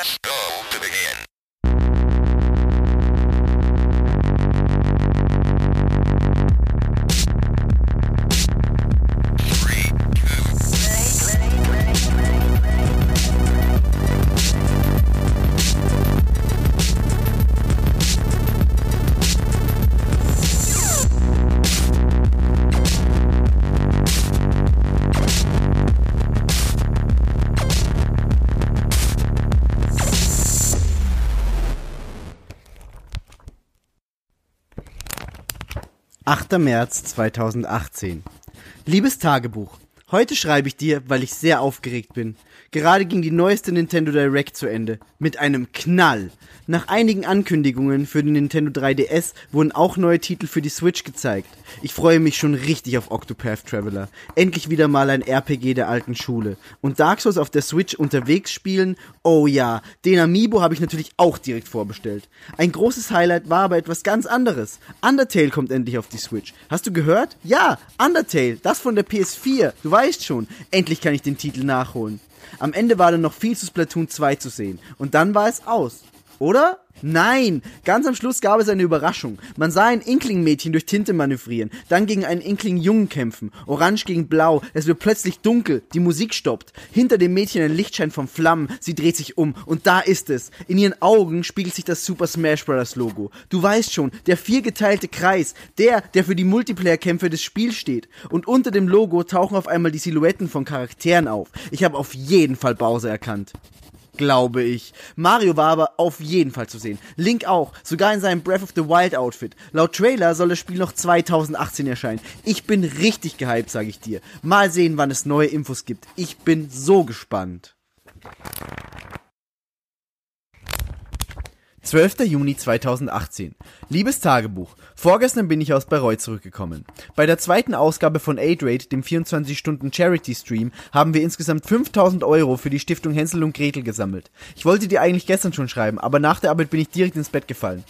Let's go to begin. 8. März 2018. Liebes Tagebuch, heute schreibe ich dir, weil ich sehr aufgeregt bin. Gerade ging die neueste Nintendo Direct zu Ende. Mit einem Knall. Nach einigen Ankündigungen für den Nintendo 3DS wurden auch neue Titel für die Switch gezeigt. Ich freue mich schon richtig auf Octopath Traveler. Endlich wieder mal ein RPG der alten Schule. Und Dark Souls auf der Switch unterwegs spielen? Oh ja, den Amiibo habe ich natürlich auch direkt vorbestellt. Ein großes Highlight war aber etwas ganz anderes. Undertale kommt endlich auf die Switch. Hast du gehört? Ja, Undertale, das von der PS4. Du weißt schon, endlich kann ich den Titel nachholen. Am Ende war dann noch viel zu Splatoon 2 zu sehen. Und dann war es aus. Oder? Nein! Ganz am Schluss gab es eine Überraschung. Man sah ein Inkling-Mädchen durch Tinte manövrieren, dann gegen einen Inkling-Jungen kämpfen. Orange gegen Blau, es wird plötzlich dunkel, die Musik stoppt. Hinter dem Mädchen ein Lichtschein von Flammen, sie dreht sich um und da ist es. In ihren Augen spiegelt sich das Super Smash Bros. Logo. Du weißt schon, der viergeteilte Kreis, der, der für die Multiplayer-Kämpfe des Spiels steht. Und unter dem Logo tauchen auf einmal die Silhouetten von Charakteren auf. Ich habe auf jeden Fall Bowser erkannt glaube ich. Mario war aber auf jeden Fall zu sehen. Link auch, sogar in seinem Breath of the Wild Outfit. Laut Trailer soll das Spiel noch 2018 erscheinen. Ich bin richtig gehypt, sage ich dir. Mal sehen, wann es neue Infos gibt. Ich bin so gespannt. 12. Juni 2018. Liebes Tagebuch, vorgestern bin ich aus Bayreuth zurückgekommen. Bei der zweiten Ausgabe von Aid-Rate, dem 24-Stunden-Charity-Stream, haben wir insgesamt 5000 Euro für die Stiftung Hänsel und Gretel gesammelt. Ich wollte dir eigentlich gestern schon schreiben, aber nach der Arbeit bin ich direkt ins Bett gefallen.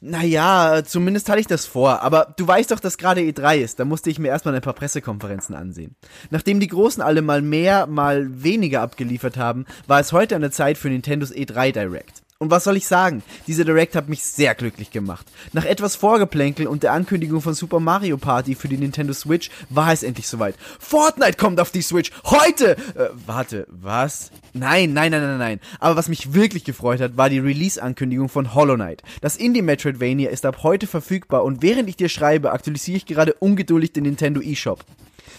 Naja, zumindest hatte ich das vor, aber du weißt doch, dass gerade E3 ist, da musste ich mir erstmal ein paar Pressekonferenzen ansehen. Nachdem die Großen alle mal mehr, mal weniger abgeliefert haben, war es heute an der Zeit für Nintendos E3 Direct. Und was soll ich sagen? Diese Direct hat mich sehr glücklich gemacht. Nach etwas Vorgeplänkel und der Ankündigung von Super Mario Party für die Nintendo Switch war es endlich soweit. Fortnite kommt auf die Switch! Heute! Äh, warte, was? Nein, nein, nein, nein, nein. Aber was mich wirklich gefreut hat, war die Release-Ankündigung von Hollow Knight. Das Indie-Metroidvania ist ab heute verfügbar und während ich dir schreibe, aktualisiere ich gerade ungeduldig den Nintendo eShop.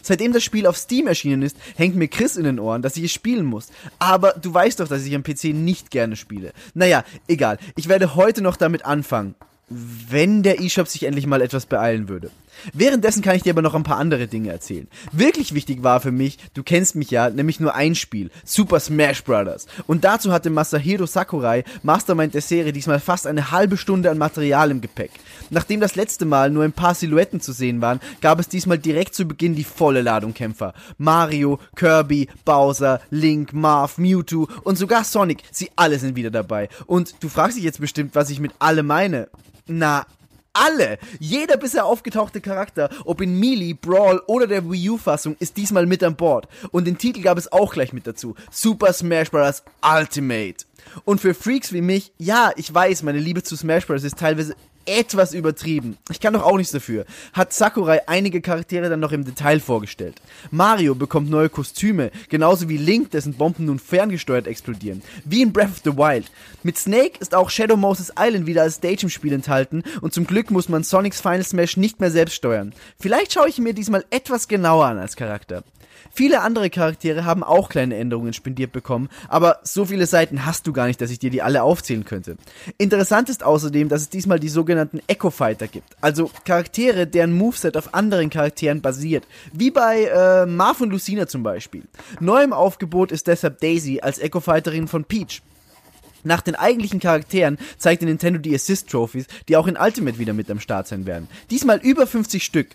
Seitdem das Spiel auf Steam erschienen ist, hängt mir Chris in den Ohren, dass ich es spielen muss. Aber du weißt doch, dass ich am PC nicht gerne spiele. Naja, egal. Ich werde heute noch damit anfangen. Wenn der eShop sich endlich mal etwas beeilen würde. Währenddessen kann ich dir aber noch ein paar andere Dinge erzählen. Wirklich wichtig war für mich, du kennst mich ja, nämlich nur ein Spiel, Super Smash Bros. Und dazu hatte Masahiro Sakurai, Mastermind der Serie, diesmal fast eine halbe Stunde an Material im Gepäck. Nachdem das letzte Mal nur ein paar Silhouetten zu sehen waren, gab es diesmal direkt zu Beginn die volle Ladung Kämpfer. Mario, Kirby, Bowser, Link, Marv, Mewtwo und sogar Sonic, sie alle sind wieder dabei. Und du fragst dich jetzt bestimmt, was ich mit alle meine. Na, alle, jeder bisher aufgetauchte Charakter, ob in Melee, Brawl oder der Wii U-Fassung, ist diesmal mit an Bord. Und den Titel gab es auch gleich mit dazu. Super Smash Bros. Ultimate. Und für Freaks wie mich, ja, ich weiß, meine Liebe zu Smash Bros. ist teilweise etwas übertrieben. Ich kann doch auch nichts dafür. Hat Sakurai einige Charaktere dann noch im Detail vorgestellt. Mario bekommt neue Kostüme, genauso wie Link, dessen Bomben nun ferngesteuert explodieren. Wie in Breath of the Wild. Mit Snake ist auch Shadow Moses Island wieder als Stage im Spiel enthalten und zum Glück muss man Sonics Final Smash nicht mehr selbst steuern. Vielleicht schaue ich mir diesmal etwas genauer an als Charakter. Viele andere Charaktere haben auch kleine Änderungen spendiert bekommen, aber so viele Seiten hast du gar nicht, dass ich dir die alle aufzählen könnte. Interessant ist außerdem, dass es diesmal die sogenannten Echo Fighter gibt, also Charaktere, deren Moveset auf anderen Charakteren basiert, wie bei äh, Marv und Lucina zum Beispiel. Neu im Aufgebot ist deshalb Daisy als Echo Fighterin von Peach. Nach den eigentlichen Charakteren zeigte Nintendo die Assist Trophies, die auch in Ultimate wieder mit am Start sein werden. Diesmal über 50 Stück.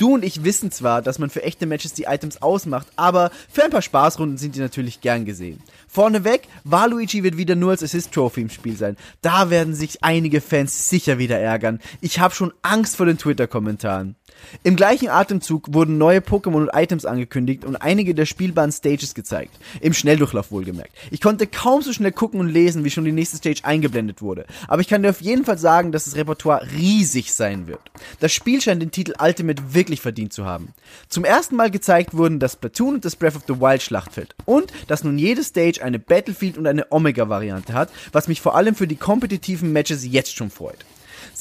Du und ich wissen zwar, dass man für echte Matches die Items ausmacht, aber für ein paar Spaßrunden sind die natürlich gern gesehen. Vorneweg, Waluigi wird wieder nur als Assist Trophy im Spiel sein. Da werden sich einige Fans sicher wieder ärgern. Ich habe schon Angst vor den Twitter-Kommentaren. Im gleichen Atemzug wurden neue Pokémon und Items angekündigt und einige der spielbaren Stages gezeigt. Im Schnelldurchlauf wohlgemerkt. Ich konnte kaum so schnell gucken und lesen, wie schon die nächste Stage eingeblendet wurde. Aber ich kann dir auf jeden Fall sagen, dass das Repertoire riesig sein wird. Das Spiel scheint den Titel Ultimate wirklich verdient zu haben. Zum ersten Mal gezeigt wurden das Platoon und das Breath of the Wild Schlachtfeld. Und dass nun jede Stage eine Battlefield und eine Omega-Variante hat, was mich vor allem für die kompetitiven Matches jetzt schon freut.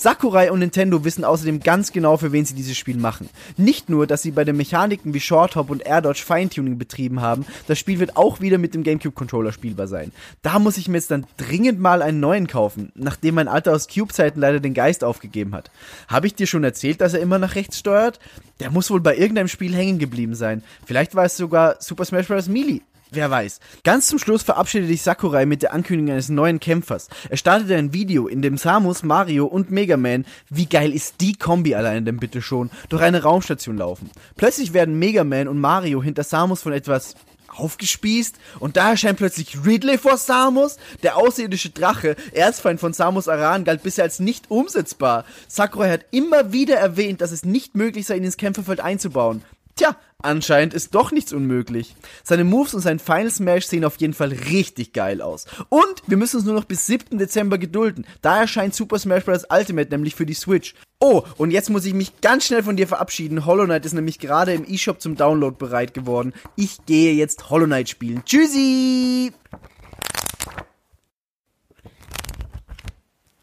Sakurai und Nintendo wissen außerdem ganz genau, für wen sie dieses Spiel machen. Nicht nur, dass sie bei den Mechaniken wie Short Hop und Air Dodge Feintuning betrieben haben, das Spiel wird auch wieder mit dem GameCube Controller spielbar sein. Da muss ich mir jetzt dann dringend mal einen neuen kaufen, nachdem mein Alter aus Cube-Zeiten leider den Geist aufgegeben hat. Habe ich dir schon erzählt, dass er immer nach rechts steuert? Der muss wohl bei irgendeinem Spiel hängen geblieben sein. Vielleicht war es sogar Super Smash Bros. Melee. Wer weiß. Ganz zum Schluss verabschiedet sich Sakurai mit der Ankündigung eines neuen Kämpfers. Er startete ein Video, in dem Samus, Mario und Mega Man, wie geil ist die Kombi alleine denn bitte schon, durch eine Raumstation laufen. Plötzlich werden Mega Man und Mario hinter Samus von etwas aufgespießt und da erscheint plötzlich Ridley vor Samus. Der außerirdische Drache, Erzfeind von Samus Aran, galt bisher als nicht umsetzbar. Sakurai hat immer wieder erwähnt, dass es nicht möglich sei, ihn ins Kämpferfeld einzubauen. Tja, anscheinend ist doch nichts unmöglich. Seine Moves und sein Final Smash sehen auf jeden Fall richtig geil aus. Und wir müssen uns nur noch bis 7. Dezember gedulden. Da erscheint Super Smash Bros. Ultimate nämlich für die Switch. Oh, und jetzt muss ich mich ganz schnell von dir verabschieden. Hollow Knight ist nämlich gerade im eShop zum Download bereit geworden. Ich gehe jetzt Hollow Knight spielen. Tschüssi!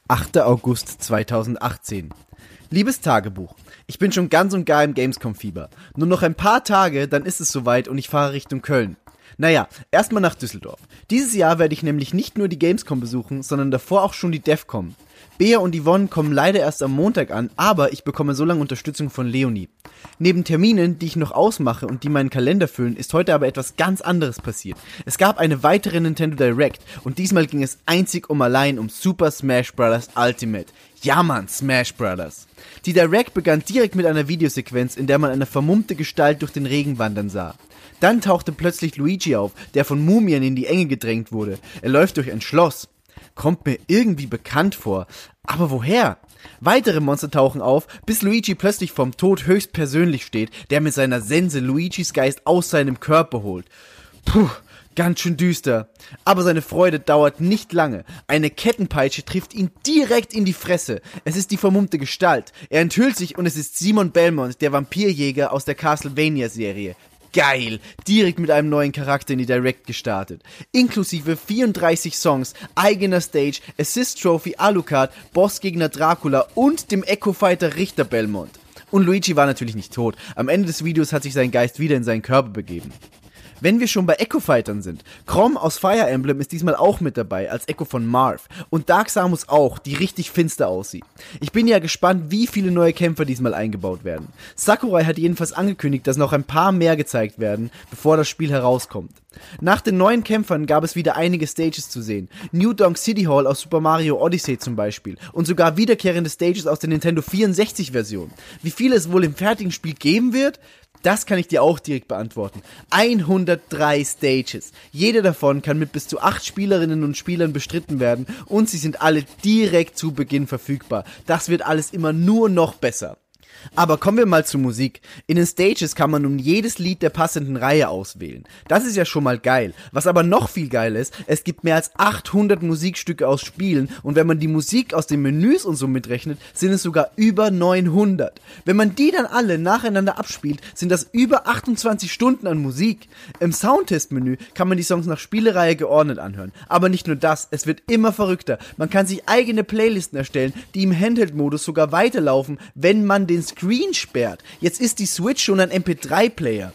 8. August 2018. Liebes Tagebuch, ich bin schon ganz und gar im Gamescom-Fieber. Nur noch ein paar Tage, dann ist es soweit und ich fahre Richtung Köln. Naja, erstmal nach Düsseldorf. Dieses Jahr werde ich nämlich nicht nur die Gamescom besuchen, sondern davor auch schon die DEFCOM. Bea und Yvonne kommen leider erst am Montag an, aber ich bekomme so lange Unterstützung von Leonie. Neben Terminen, die ich noch ausmache und die meinen Kalender füllen, ist heute aber etwas ganz anderes passiert. Es gab eine weitere Nintendo Direct und diesmal ging es einzig um allein um Super Smash Bros. Ultimate. Ja Mann, Smash Bros. Die Direct begann direkt mit einer Videosequenz, in der man eine vermummte Gestalt durch den Regen wandern sah. Dann tauchte plötzlich Luigi auf, der von Mumien in die Enge gedrängt wurde. Er läuft durch ein Schloss. Kommt mir irgendwie bekannt vor. Aber woher? Weitere Monster tauchen auf, bis Luigi plötzlich vom Tod höchstpersönlich steht, der mit seiner Sense Luigis Geist aus seinem Körper holt. Puh, ganz schön düster. Aber seine Freude dauert nicht lange. Eine Kettenpeitsche trifft ihn direkt in die Fresse. Es ist die vermummte Gestalt. Er enthüllt sich und es ist Simon Belmont, der Vampirjäger aus der Castlevania-Serie. Geil! Direkt mit einem neuen Charakter in die Direct gestartet. Inklusive 34 Songs, eigener Stage, Assist Trophy, Alucard, Bossgegner Dracula und dem Echo Fighter Richter Belmont. Und Luigi war natürlich nicht tot. Am Ende des Videos hat sich sein Geist wieder in seinen Körper begeben. Wenn wir schon bei Echo Fightern sind, Chrom aus Fire Emblem ist diesmal auch mit dabei, als Echo von Marv. Und Dark Samus auch, die richtig finster aussieht. Ich bin ja gespannt, wie viele neue Kämpfer diesmal eingebaut werden. Sakurai hat jedenfalls angekündigt, dass noch ein paar mehr gezeigt werden, bevor das Spiel herauskommt. Nach den neuen Kämpfern gab es wieder einige Stages zu sehen. New Donk City Hall aus Super Mario Odyssey zum Beispiel. Und sogar wiederkehrende Stages aus der Nintendo 64 Version. Wie viele es wohl im fertigen Spiel geben wird? Das kann ich dir auch direkt beantworten. 103 Stages. Jede davon kann mit bis zu 8 Spielerinnen und Spielern bestritten werden und sie sind alle direkt zu Beginn verfügbar. Das wird alles immer nur noch besser. Aber kommen wir mal zur Musik. In den Stages kann man nun jedes Lied der passenden Reihe auswählen. Das ist ja schon mal geil. Was aber noch viel geil ist, es gibt mehr als 800 Musikstücke aus Spielen und wenn man die Musik aus den Menüs und so mitrechnet, sind es sogar über 900. Wenn man die dann alle nacheinander abspielt, sind das über 28 Stunden an Musik. Im Soundtest-Menü kann man die Songs nach Spielereihe geordnet anhören. Aber nicht nur das, es wird immer verrückter. Man kann sich eigene Playlisten erstellen, die im Handheld-Modus sogar weiterlaufen, wenn man den Screen sperrt. Jetzt ist die Switch schon ein MP3-Player.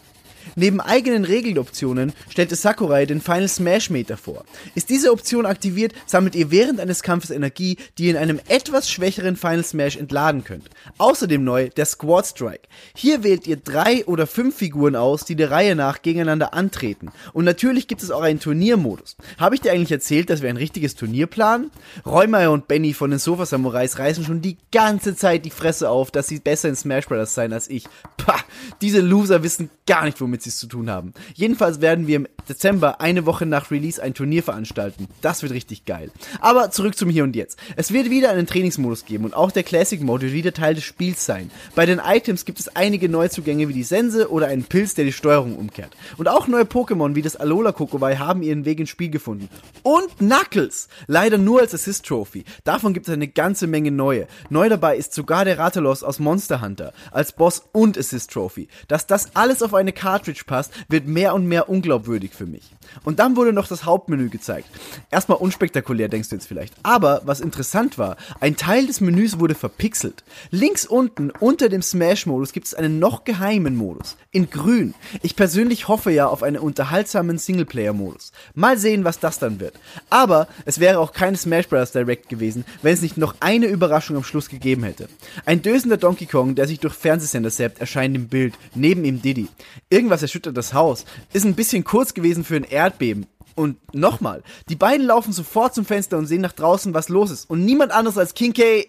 Neben eigenen Regeloptionen stellte Sakurai den Final Smash Meter vor. Ist diese Option aktiviert, sammelt ihr während eines Kampfes Energie, die ihr in einem etwas schwächeren Final Smash entladen könnt. Außerdem neu der Squad Strike. Hier wählt ihr drei oder fünf Figuren aus, die der Reihe nach gegeneinander antreten. Und natürlich gibt es auch einen Turniermodus. Habe ich dir eigentlich erzählt, dass wir ein richtiges Turnier planen? Reumeier und Benny von den Sofa Samurais reißen schon die ganze Zeit die Fresse auf, dass sie besser in Smash Bros. sein als ich. Pah, diese Loser wissen gar nicht, womit es zu tun haben. Jedenfalls werden wir im Dezember eine Woche nach Release ein Turnier veranstalten. Das wird richtig geil. Aber zurück zum Hier und Jetzt. Es wird wieder einen Trainingsmodus geben und auch der Classic Mode wird wieder Teil des Spiels sein. Bei den Items gibt es einige Neuzugänge wie die Sense oder einen Pilz, der die Steuerung umkehrt. Und auch neue Pokémon wie das Alola Kokowai haben ihren Weg ins Spiel gefunden. Und Knuckles! Leider nur als Assist Trophy. Davon gibt es eine ganze Menge neue. Neu dabei ist sogar der Ratalos aus Monster Hunter als Boss und Assist Trophy. Dass das alles auf eine Cartridge passt, wird mehr und mehr unglaubwürdig für mich. Und dann wurde noch das Hauptmenü gezeigt. Erstmal unspektakulär, denkst du jetzt vielleicht. Aber was interessant war, ein Teil des Menüs wurde verpixelt. Links unten unter dem Smash-Modus gibt es einen noch geheimen Modus. In grün. Ich persönlich hoffe ja auf einen unterhaltsamen Singleplayer-Modus. Mal sehen, was das dann wird. Aber es wäre auch kein Smash Bros. Direct gewesen, wenn es nicht noch eine Überraschung am Schluss gegeben hätte. Ein dösender Donkey Kong, der sich durch Fernsehsender zappt, erscheint im Bild. Neben ihm Diddy. Irgendwas erschüttert das Haus. Ist ein bisschen kurz gewesen für ein Erdbeben. Und nochmal, die beiden laufen sofort zum Fenster und sehen nach draußen, was los ist. Und niemand anderes als King K.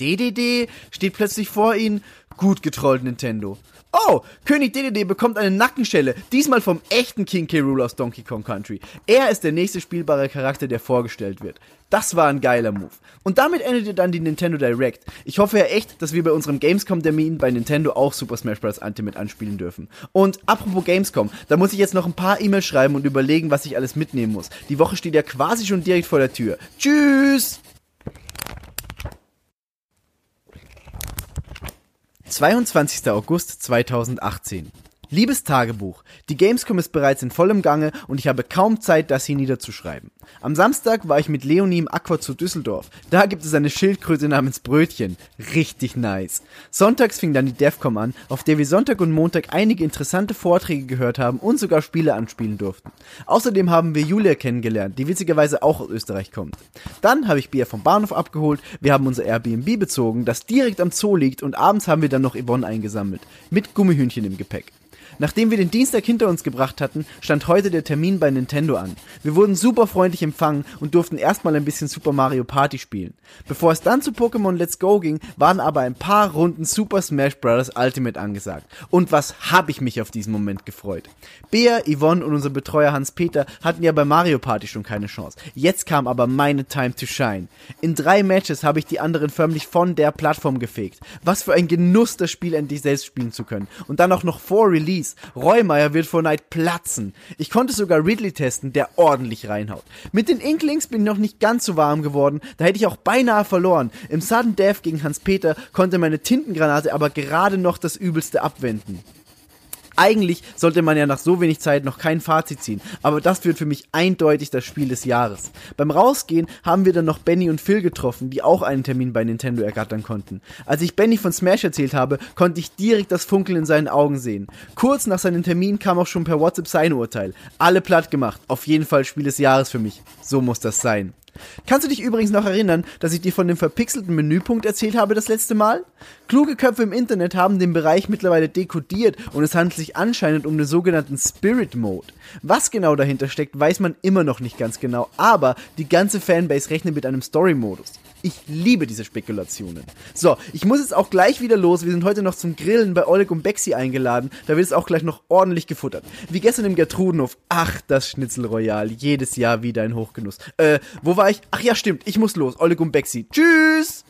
DDD steht plötzlich vor ihnen. Gut getrollt, Nintendo. Oh, König DDD bekommt eine Nackenschelle, diesmal vom echten King K. Rool aus Donkey Kong Country. Er ist der nächste spielbare Charakter, der vorgestellt wird. Das war ein geiler Move. Und damit endete dann die Nintendo Direct. Ich hoffe ja echt, dass wir bei unserem Gamescom-Termin bei Nintendo auch Super Smash Bros. Ultimate anspielen dürfen. Und apropos Gamescom, da muss ich jetzt noch ein paar E-Mails schreiben und überlegen, was ich alles mitnehmen muss. Die Woche steht ja quasi schon direkt vor der Tür. Tschüss! 22. August 2018. Liebes Tagebuch, die Gamescom ist bereits in vollem Gange und ich habe kaum Zeit, das hier niederzuschreiben. Am Samstag war ich mit Leonie im Aqua zu Düsseldorf. Da gibt es eine Schildkröte namens Brötchen. Richtig nice. Sonntags fing dann die DEFCOM an, auf der wir Sonntag und Montag einige interessante Vorträge gehört haben und sogar Spiele anspielen durften. Außerdem haben wir Julia kennengelernt, die witzigerweise auch aus Österreich kommt. Dann habe ich Bier vom Bahnhof abgeholt, wir haben unser Airbnb bezogen, das direkt am Zoo liegt und abends haben wir dann noch Yvonne eingesammelt. Mit Gummihühnchen im Gepäck. Nachdem wir den Dienstag hinter uns gebracht hatten, stand heute der Termin bei Nintendo an. Wir wurden super freundlich empfangen und durften erstmal ein bisschen Super Mario Party spielen. Bevor es dann zu Pokémon Let's Go ging, waren aber ein paar Runden Super Smash Bros. Ultimate angesagt. Und was hab ich mich auf diesen Moment gefreut. Bea, Yvonne und unser Betreuer Hans-Peter hatten ja bei Mario Party schon keine Chance. Jetzt kam aber meine Time to shine. In drei Matches habe ich die anderen förmlich von der Plattform gefegt. Was für ein Genuss, das Spiel endlich selbst spielen zu können. Und dann auch noch vor Release. Reumeier wird vor Neid platzen. Ich konnte sogar Ridley testen, der ordentlich reinhaut. Mit den Inklings bin ich noch nicht ganz so warm geworden, da hätte ich auch beinahe verloren. Im Sudden Death gegen Hans-Peter konnte meine Tintengranate aber gerade noch das Übelste abwenden. Eigentlich sollte man ja nach so wenig Zeit noch kein Fazit ziehen, aber das wird für mich eindeutig das Spiel des Jahres. Beim Rausgehen haben wir dann noch Benny und Phil getroffen, die auch einen Termin bei Nintendo ergattern konnten. Als ich Benny von Smash erzählt habe, konnte ich direkt das Funkeln in seinen Augen sehen. Kurz nach seinem Termin kam auch schon per WhatsApp sein Urteil. Alle platt gemacht. Auf jeden Fall Spiel des Jahres für mich. So muss das sein. Kannst du dich übrigens noch erinnern, dass ich dir von dem verpixelten Menüpunkt erzählt habe das letzte Mal? Kluge Köpfe im Internet haben den Bereich mittlerweile dekodiert und es handelt sich anscheinend um den sogenannten Spirit Mode. Was genau dahinter steckt, weiß man immer noch nicht ganz genau, aber die ganze Fanbase rechnet mit einem Story-Modus. Ich liebe diese Spekulationen. So, ich muss jetzt auch gleich wieder los. Wir sind heute noch zum Grillen bei Oleg und Bexi eingeladen. Da wird es auch gleich noch ordentlich gefuttert. Wie gestern im Gertrudenhof. Ach, das Schnitzel Royal. Jedes Jahr wieder ein Hochgenuss. Äh, wo war ich? Ach ja, stimmt. Ich muss los. Oleg und Bexi. Tschüss!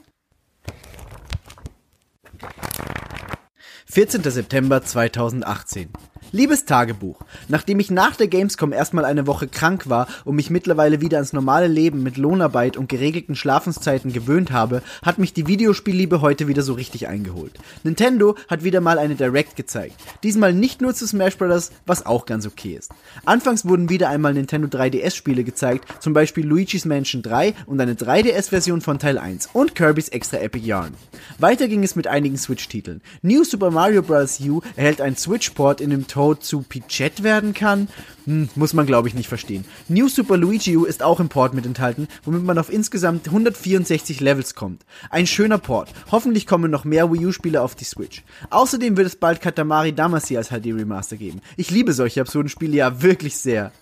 14. September 2018. Liebes Tagebuch, nachdem ich nach der Gamescom erstmal eine Woche krank war und mich mittlerweile wieder ans normale Leben mit Lohnarbeit und geregelten Schlafenszeiten gewöhnt habe, hat mich die Videospielliebe heute wieder so richtig eingeholt. Nintendo hat wieder mal eine Direct gezeigt. Diesmal nicht nur zu Smash Bros., was auch ganz okay ist. Anfangs wurden wieder einmal Nintendo 3DS Spiele gezeigt, zum Beispiel Luigi's Mansion 3 und eine 3DS Version von Teil 1 und Kirby's Extra Epic Yarn. Weiter ging es mit einigen Switch-Titeln. New Super Mario Bros. U erhält einen Switch-Port, in dem Toad zu Pichette werden kann. Hm, muss man glaube ich nicht verstehen. New Super Luigi U ist auch im Port mit enthalten, womit man auf insgesamt 164 Levels kommt. Ein schöner Port. Hoffentlich kommen noch mehr Wii U Spiele auf die Switch. Außerdem wird es bald Katamari Damacy als HD Remaster geben. Ich liebe solche absurden Spiele ja wirklich sehr.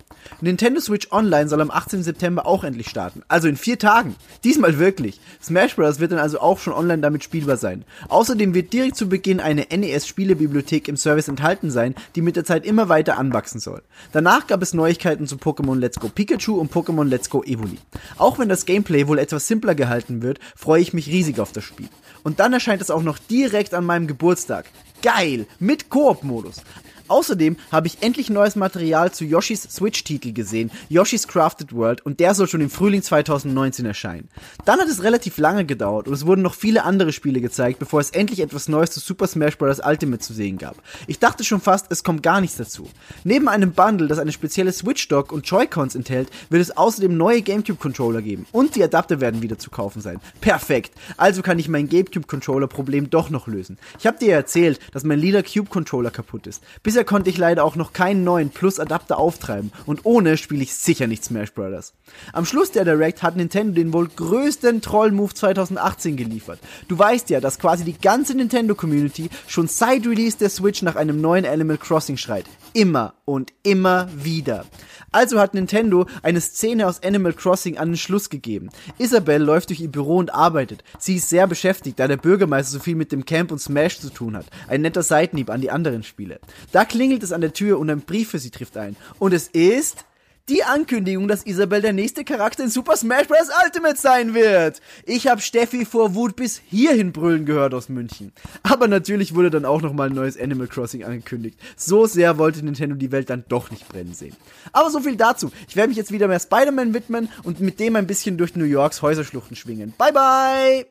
Nintendo Switch Online soll am 18. September auch endlich starten. Also in vier Tagen. Diesmal wirklich. Smash Bros. wird dann also auch schon online damit spielbar sein. Außerdem wird direkt zu Beginn eine NES-Spielebibliothek im Service enthalten sein, die mit der Zeit immer weiter anwachsen soll. Danach gab es Neuigkeiten zu Pokémon Let's Go Pikachu und Pokémon Let's Go Evoli. Auch wenn das Gameplay wohl etwas simpler gehalten wird, freue ich mich riesig auf das Spiel. Und dann erscheint es auch noch direkt an meinem Geburtstag. Geil! Mit Koop-Modus. Außerdem habe ich endlich neues Material zu Yoshis Switch-Titel gesehen, Yoshi's Crafted World, und der soll schon im Frühling 2019 erscheinen. Dann hat es relativ lange gedauert und es wurden noch viele andere Spiele gezeigt, bevor es endlich etwas Neues zu Super Smash Bros. Ultimate zu sehen gab. Ich dachte schon fast, es kommt gar nichts dazu. Neben einem Bundle, das eine spezielle Switch-Dock und Joy-Cons enthält, wird es außerdem neue GameCube-Controller geben und die Adapter werden wieder zu kaufen sein. Perfekt! Also kann ich mein GameCube-Controller-Problem doch noch lösen. Ich habe dir erzählt, dass mein lila Cube-Controller kaputt ist. Bisher konnte ich leider auch noch keinen neuen Plus-Adapter auftreiben und ohne spiele ich sicher nicht Smash Bros. Am Schluss der Direct hat Nintendo den wohl größten Troll-Move 2018 geliefert. Du weißt ja, dass quasi die ganze Nintendo-Community schon seit Release der Switch nach einem neuen Animal Crossing schreit. Immer und immer wieder. Also hat Nintendo eine Szene aus Animal Crossing an den Schluss gegeben. Isabelle läuft durch ihr Büro und arbeitet. Sie ist sehr beschäftigt, da der Bürgermeister so viel mit dem Camp und Smash zu tun hat. Ein netter Seitenhieb an die anderen Spiele. Da klingelt es an der Tür und ein Brief für sie trifft ein. Und es ist die Ankündigung, dass Isabel der nächste Charakter in Super Smash Bros. Ultimate sein wird. Ich habe Steffi vor Wut bis hierhin brüllen gehört aus München. Aber natürlich wurde dann auch nochmal ein neues Animal Crossing angekündigt. So sehr wollte Nintendo die Welt dann doch nicht brennen sehen. Aber so viel dazu. Ich werde mich jetzt wieder mehr Spider-Man widmen und mit dem ein bisschen durch New Yorks Häuserschluchten schwingen. Bye bye!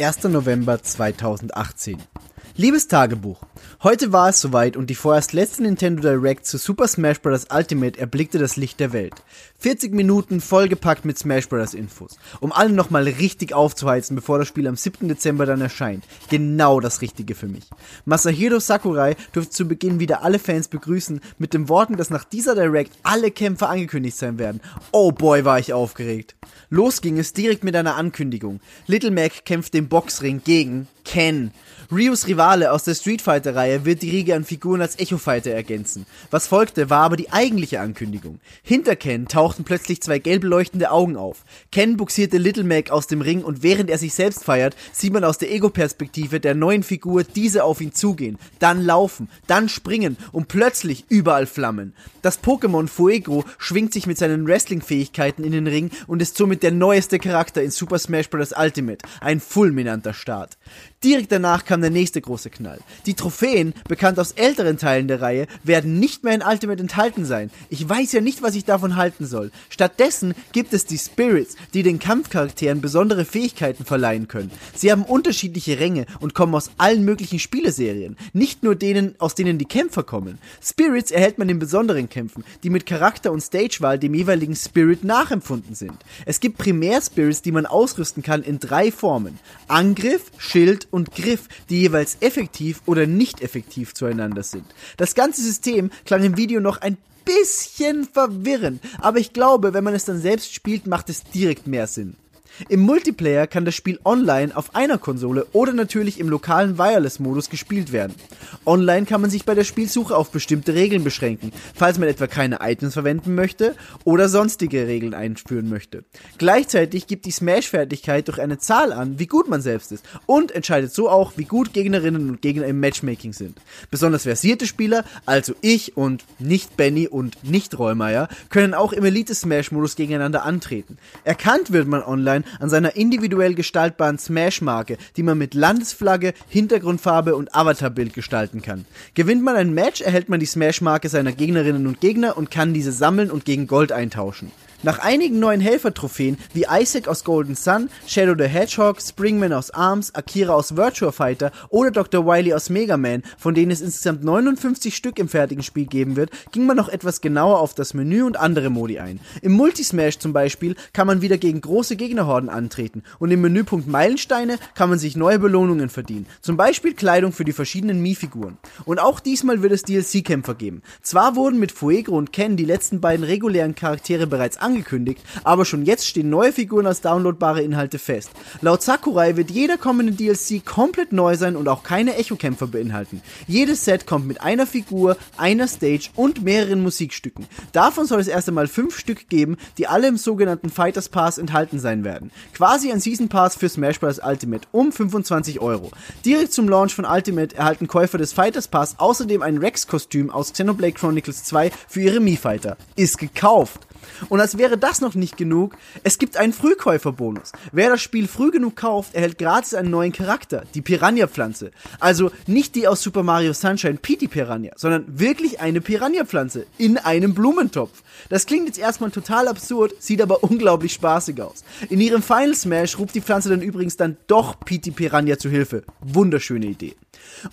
1. November 2018. Liebes Tagebuch, heute war es soweit und die vorerst letzte Nintendo Direct zu Super Smash Bros. Ultimate erblickte das Licht der Welt. 40 Minuten vollgepackt mit Smash Bros. Infos, um alle nochmal richtig aufzuheizen, bevor das Spiel am 7. Dezember dann erscheint. Genau das Richtige für mich. Masahiro Sakurai dürfte zu Beginn wieder alle Fans begrüßen mit den Worten, dass nach dieser Direct alle Kämpfer angekündigt sein werden. Oh boy, war ich aufgeregt. Los ging es direkt mit einer Ankündigung. Little Mac kämpft im Boxring gegen Ken. Ryus Rivale aus der Street Fighter Reihe wird die Riege an Figuren als Echo Fighter ergänzen. Was folgte, war aber die eigentliche Ankündigung. Hinter Ken tauchten plötzlich zwei gelb leuchtende Augen auf. Ken buxierte Little Mac aus dem Ring und während er sich selbst feiert, sieht man aus der Ego-Perspektive der neuen Figur diese auf ihn zugehen, dann laufen, dann springen und plötzlich überall Flammen. Das Pokémon Fuego schwingt sich mit seinen Wrestling-Fähigkeiten in den Ring und ist somit der neueste Charakter in Super Smash Bros. Ultimate. Ein fulminanter Start. Direkt danach kam der nächste große Knall. Die Trophäen, bekannt aus älteren Teilen der Reihe, werden nicht mehr in Ultimate enthalten sein. Ich weiß ja nicht, was ich davon halten soll. Stattdessen gibt es die Spirits, die den Kampfcharakteren besondere Fähigkeiten verleihen können. Sie haben unterschiedliche Ränge und kommen aus allen möglichen Spieleserien, nicht nur denen, aus denen die Kämpfer kommen. Spirits erhält man in besonderen Kämpfen, die mit Charakter und Stagewahl dem jeweiligen Spirit nachempfunden sind. Es gibt Primär-Spirits, die man ausrüsten kann in drei Formen. Angriff, Schild und Griff, die jeweils effektiv oder nicht effektiv zueinander sind. Das ganze System klang im Video noch ein bisschen verwirrend, aber ich glaube, wenn man es dann selbst spielt, macht es direkt mehr Sinn. Im Multiplayer kann das Spiel online auf einer Konsole oder natürlich im lokalen Wireless-Modus gespielt werden. Online kann man sich bei der Spielsuche auf bestimmte Regeln beschränken, falls man etwa keine Items verwenden möchte oder sonstige Regeln einführen möchte. Gleichzeitig gibt die Smash-Fertigkeit durch eine Zahl an, wie gut man selbst ist und entscheidet so auch, wie gut Gegnerinnen und Gegner im Matchmaking sind. Besonders versierte Spieler, also ich und nicht Benny und nicht Rollmeier, können auch im Elite-Smash-Modus gegeneinander antreten. Erkannt wird man online an seiner individuell gestaltbaren Smash-Marke, die man mit Landesflagge, Hintergrundfarbe und Avatarbild gestalten kann. Gewinnt man ein Match, erhält man die Smash-Marke seiner Gegnerinnen und Gegner und kann diese sammeln und gegen Gold eintauschen. Nach einigen neuen Helfertrophäen wie Isaac aus Golden Sun, Shadow the Hedgehog, Springman aus ARMS, Akira aus Virtua Fighter oder Dr. Wily aus Mega Man, von denen es insgesamt 59 Stück im fertigen Spiel geben wird, ging man noch etwas genauer auf das Menü und andere Modi ein. Im Multismash zum Beispiel kann man wieder gegen große Gegnerhorden antreten und im Menüpunkt Meilensteine kann man sich neue Belohnungen verdienen, zum Beispiel Kleidung für die verschiedenen Mii-Figuren. Und auch diesmal wird es DLC-Kämpfer geben. Zwar wurden mit Fuego und Ken die letzten beiden regulären Charaktere bereits angekündigt, angekündigt, aber schon jetzt stehen neue Figuren als downloadbare Inhalte fest. Laut Sakurai wird jeder kommende DLC komplett neu sein und auch keine Echo-Kämpfer beinhalten. Jedes Set kommt mit einer Figur, einer Stage und mehreren Musikstücken. Davon soll es erst einmal fünf Stück geben, die alle im sogenannten Fighters Pass enthalten sein werden. Quasi ein Season Pass für Smash Bros. Ultimate um 25 Euro. Direkt zum Launch von Ultimate erhalten Käufer des Fighters Pass außerdem ein Rex-Kostüm aus Xenoblade Chronicles 2 für ihre Mii-Fighter. Ist gekauft. Und als wäre das noch nicht genug, es gibt einen Frühkäuferbonus. Wer das Spiel früh genug kauft, erhält gratis einen neuen Charakter, die Piranha-Pflanze. Also nicht die aus Super Mario Sunshine Petey Piranha, sondern wirklich eine Piranha-Pflanze in einem Blumentopf. Das klingt jetzt erstmal total absurd, sieht aber unglaublich spaßig aus. In ihrem Final Smash ruft die Pflanze dann übrigens dann doch Petey Piranha zu Hilfe. Wunderschöne Idee.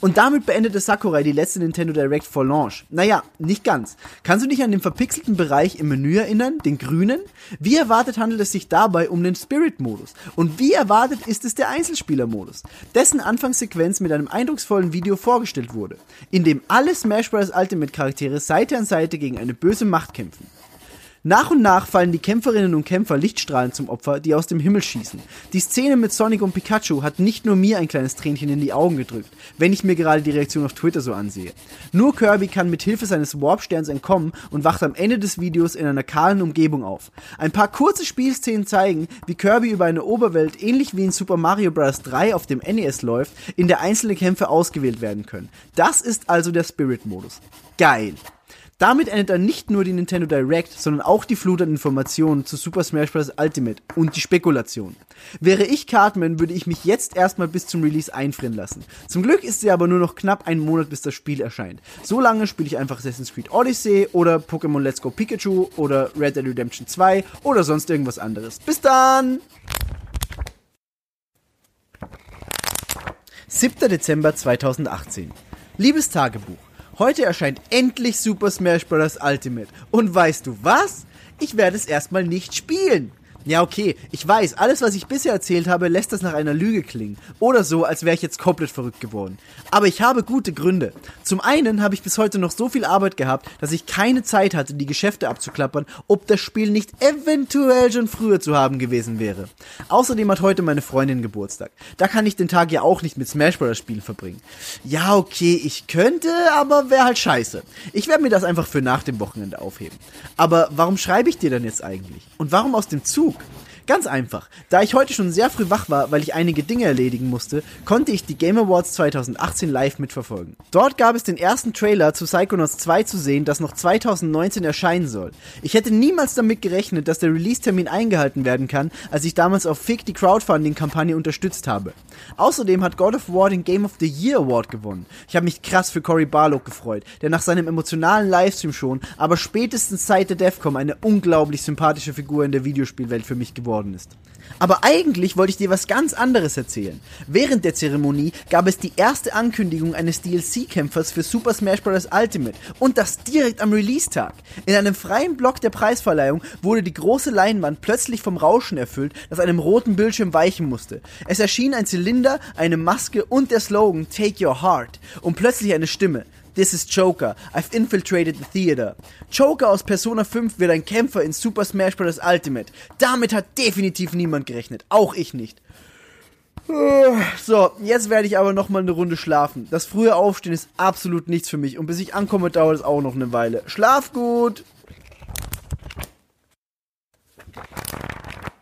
Und damit beendete Sakurai die letzte Nintendo Direct vor Launch. Naja, nicht ganz. Kannst du dich an den verpixelten Bereich im Menü erinnern, den grünen? Wie erwartet handelt es sich dabei um den Spirit-Modus. Und wie erwartet ist es der Einzelspieler-Modus, dessen Anfangssequenz mit einem eindrucksvollen Video vorgestellt wurde, in dem alle Smash Bros. Ultimate Charaktere Seite an Seite gegen eine böse Macht kämpfen. Nach und nach fallen die Kämpferinnen und Kämpfer Lichtstrahlen zum Opfer, die aus dem Himmel schießen. Die Szene mit Sonic und Pikachu hat nicht nur mir ein kleines Tränchen in die Augen gedrückt, wenn ich mir gerade die Reaktion auf Twitter so ansehe. Nur Kirby kann mit Hilfe seines Warp-Sterns entkommen und wacht am Ende des Videos in einer kahlen Umgebung auf. Ein paar kurze Spielszenen zeigen, wie Kirby über eine Oberwelt ähnlich wie in Super Mario Bros. 3 auf dem NES läuft, in der einzelne Kämpfe ausgewählt werden können. Das ist also der Spirit-Modus. Geil! Damit endet dann nicht nur die Nintendo Direct, sondern auch die Flut an Informationen zu Super Smash Bros. Ultimate und die Spekulation. Wäre ich Cartman, würde ich mich jetzt erstmal bis zum Release einfrieren lassen. Zum Glück ist es aber nur noch knapp einen Monat, bis das Spiel erscheint. So lange spiele ich einfach Assassin's Creed Odyssey oder Pokémon Let's Go Pikachu oder Red Dead Redemption 2 oder sonst irgendwas anderes. Bis dann! 7. Dezember 2018. Liebes Tagebuch. Heute erscheint endlich Super Smash Bros. Ultimate. Und weißt du was? Ich werde es erstmal nicht spielen. Ja, okay, ich weiß, alles, was ich bisher erzählt habe, lässt das nach einer Lüge klingen. Oder so, als wäre ich jetzt komplett verrückt geworden. Aber ich habe gute Gründe. Zum einen habe ich bis heute noch so viel Arbeit gehabt, dass ich keine Zeit hatte, die Geschäfte abzuklappern, ob das Spiel nicht eventuell schon früher zu haben gewesen wäre. Außerdem hat heute meine Freundin Geburtstag. Da kann ich den Tag ja auch nicht mit Smash Bros. Spielen verbringen. Ja, okay, ich könnte, aber wäre halt scheiße. Ich werde mir das einfach für nach dem Wochenende aufheben. Aber warum schreibe ich dir denn jetzt eigentlich? Und warum aus dem Zug? Ganz einfach. Da ich heute schon sehr früh wach war, weil ich einige Dinge erledigen musste, konnte ich die Game Awards 2018 live mitverfolgen. Dort gab es den ersten Trailer zu Psychonauts 2 zu sehen, das noch 2019 erscheinen soll. Ich hätte niemals damit gerechnet, dass der Release-Termin eingehalten werden kann, als ich damals auf Fig die Crowdfunding-Kampagne unterstützt habe. Außerdem hat God of War den Game of the Year Award gewonnen. Ich habe mich krass für Cory Barlog gefreut, der nach seinem emotionalen Livestream schon, aber spätestens seit der Defcom eine unglaublich sympathische Figur in der Videospielwelt für mich geworden ist. Aber eigentlich wollte ich dir was ganz anderes erzählen. Während der Zeremonie gab es die erste Ankündigung eines DLC-Kämpfers für Super Smash Bros. Ultimate und das direkt am Release-Tag. In einem freien Block der Preisverleihung wurde die große Leinwand plötzlich vom Rauschen erfüllt, das einem roten Bildschirm weichen musste. Es erschien ein Zylinder, eine Maske und der Slogan Take Your Heart und plötzlich eine Stimme. This is Joker. I've infiltrated the theater. Joker aus Persona 5 wird ein Kämpfer in Super Smash Bros. Ultimate. Damit hat definitiv niemand gerechnet. Auch ich nicht. So, jetzt werde ich aber noch mal eine Runde schlafen. Das frühe Aufstehen ist absolut nichts für mich und bis ich ankomme, dauert es auch noch eine Weile. Schlaf gut!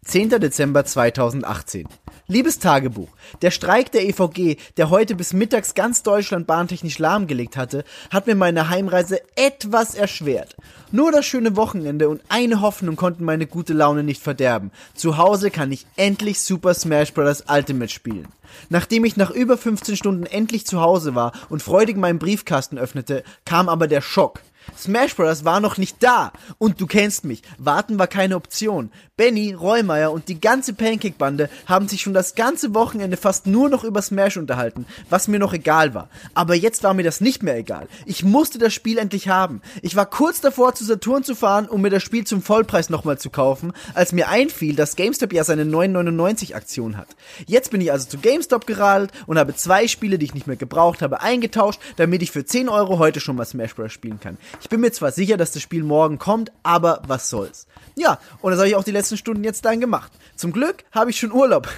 10. Dezember 2018. Liebes Tagebuch, der Streik der EVG, der heute bis mittags ganz Deutschland bahntechnisch lahmgelegt hatte, hat mir meine Heimreise etwas erschwert. Nur das schöne Wochenende und eine Hoffnung konnten meine gute Laune nicht verderben. Zu Hause kann ich endlich Super Smash Bros. Ultimate spielen. Nachdem ich nach über 15 Stunden endlich zu Hause war und freudig meinen Briefkasten öffnete, kam aber der Schock. Smash Bros. war noch nicht da. Und du kennst mich. Warten war keine Option. Benny, Reumeier und die ganze Pancake-Bande haben sich schon das ganze Wochenende fast nur noch über Smash unterhalten, was mir noch egal war. Aber jetzt war mir das nicht mehr egal. Ich musste das Spiel endlich haben. Ich war kurz davor, zu Saturn zu fahren, um mir das Spiel zum Vollpreis nochmal zu kaufen, als mir einfiel, dass GameStop ja seine 9,99-Aktion hat. Jetzt bin ich also zu GameStop geradelt und habe zwei Spiele, die ich nicht mehr gebraucht habe, eingetauscht, damit ich für 10 Euro heute schon mal Smash Bros. spielen kann. Ich bin mir zwar sicher, dass das Spiel morgen kommt, aber was soll's. Ja, und das habe ich auch die letzten Stunden jetzt dann gemacht. Zum Glück habe ich schon Urlaub.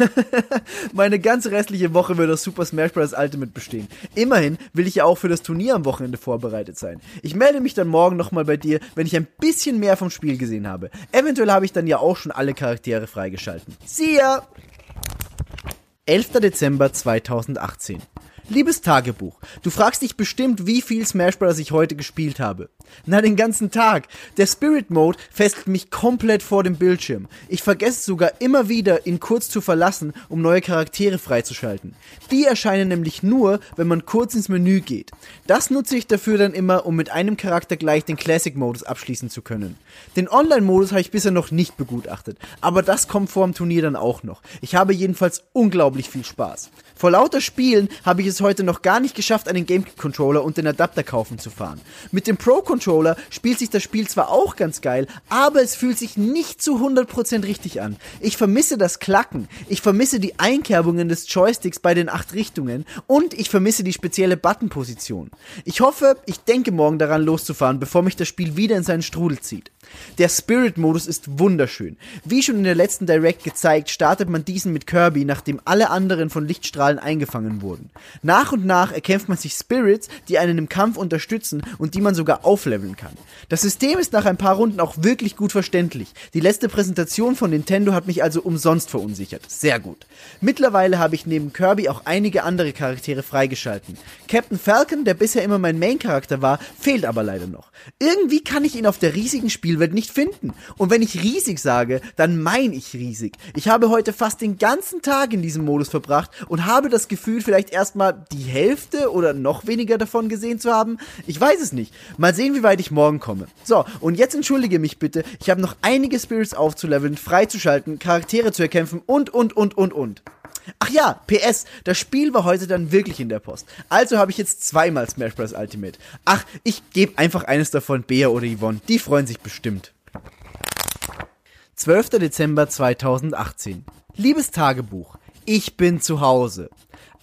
Meine ganze restliche Woche wird aus Super Smash Bros. Ultimate bestehen. Immerhin will ich ja auch für das Turnier am Wochenende vorbereitet sein. Ich melde mich dann morgen nochmal bei dir, wenn ich ein bisschen mehr vom Spiel gesehen habe. Eventuell habe ich dann ja auch schon alle Charaktere freigeschalten. See ya! 11. Dezember 2018. Liebes Tagebuch, du fragst dich bestimmt, wie viel Smash Bros. ich heute gespielt habe. Na, den ganzen Tag. Der Spirit Mode fesselt mich komplett vor dem Bildschirm. Ich vergesse sogar immer wieder, ihn kurz zu verlassen, um neue Charaktere freizuschalten. Die erscheinen nämlich nur, wenn man kurz ins Menü geht. Das nutze ich dafür dann immer, um mit einem Charakter gleich den Classic-Modus abschließen zu können. Den Online-Modus habe ich bisher noch nicht begutachtet, aber das kommt vor dem Turnier dann auch noch. Ich habe jedenfalls unglaublich viel Spaß. Vor lauter Spielen habe ich es heute noch gar nicht geschafft, einen GameCube-Controller und den Adapter kaufen zu fahren. Mit dem Pro-Controller spielt sich das Spiel zwar auch ganz geil, aber es fühlt sich nicht zu 100% richtig an. Ich vermisse das Klacken, ich vermisse die Einkerbungen des Joysticks bei den acht Richtungen und ich vermisse die spezielle Button-Position. Ich hoffe, ich denke morgen daran loszufahren, bevor mich das Spiel wieder in seinen Strudel zieht. Der Spirit-Modus ist wunderschön. Wie schon in der letzten Direct gezeigt, startet man diesen mit Kirby, nachdem alle anderen von Lichtstrahlen eingefangen wurden. Nach und nach erkämpft man sich Spirits, die einen im Kampf unterstützen und die man sogar aufleveln kann. Das System ist nach ein paar Runden auch wirklich gut verständlich. Die letzte Präsentation von Nintendo hat mich also umsonst verunsichert. Sehr gut. Mittlerweile habe ich neben Kirby auch einige andere Charaktere freigeschalten. Captain Falcon, der bisher immer mein Main-Charakter war, fehlt aber leider noch. Irgendwie kann ich ihn auf der riesigen Spielwelt nicht finden. Und wenn ich riesig sage, dann meine ich riesig. Ich habe heute fast den ganzen Tag in diesem Modus verbracht und habe das Gefühl, vielleicht erstmal die Hälfte oder noch weniger davon gesehen zu haben. Ich weiß es nicht. Mal sehen, wie weit ich morgen komme. So, und jetzt entschuldige mich bitte. Ich habe noch einige Spirits aufzuleveln, freizuschalten, Charaktere zu erkämpfen und, und, und, und, und. Ach ja, PS, das Spiel war heute dann wirklich in der Post. Also habe ich jetzt zweimal Smash Bros. Ultimate. Ach, ich gebe einfach eines davon Bea oder Yvonne. Die freuen sich bestimmt. 12. Dezember 2018. Liebes Tagebuch, ich bin zu Hause.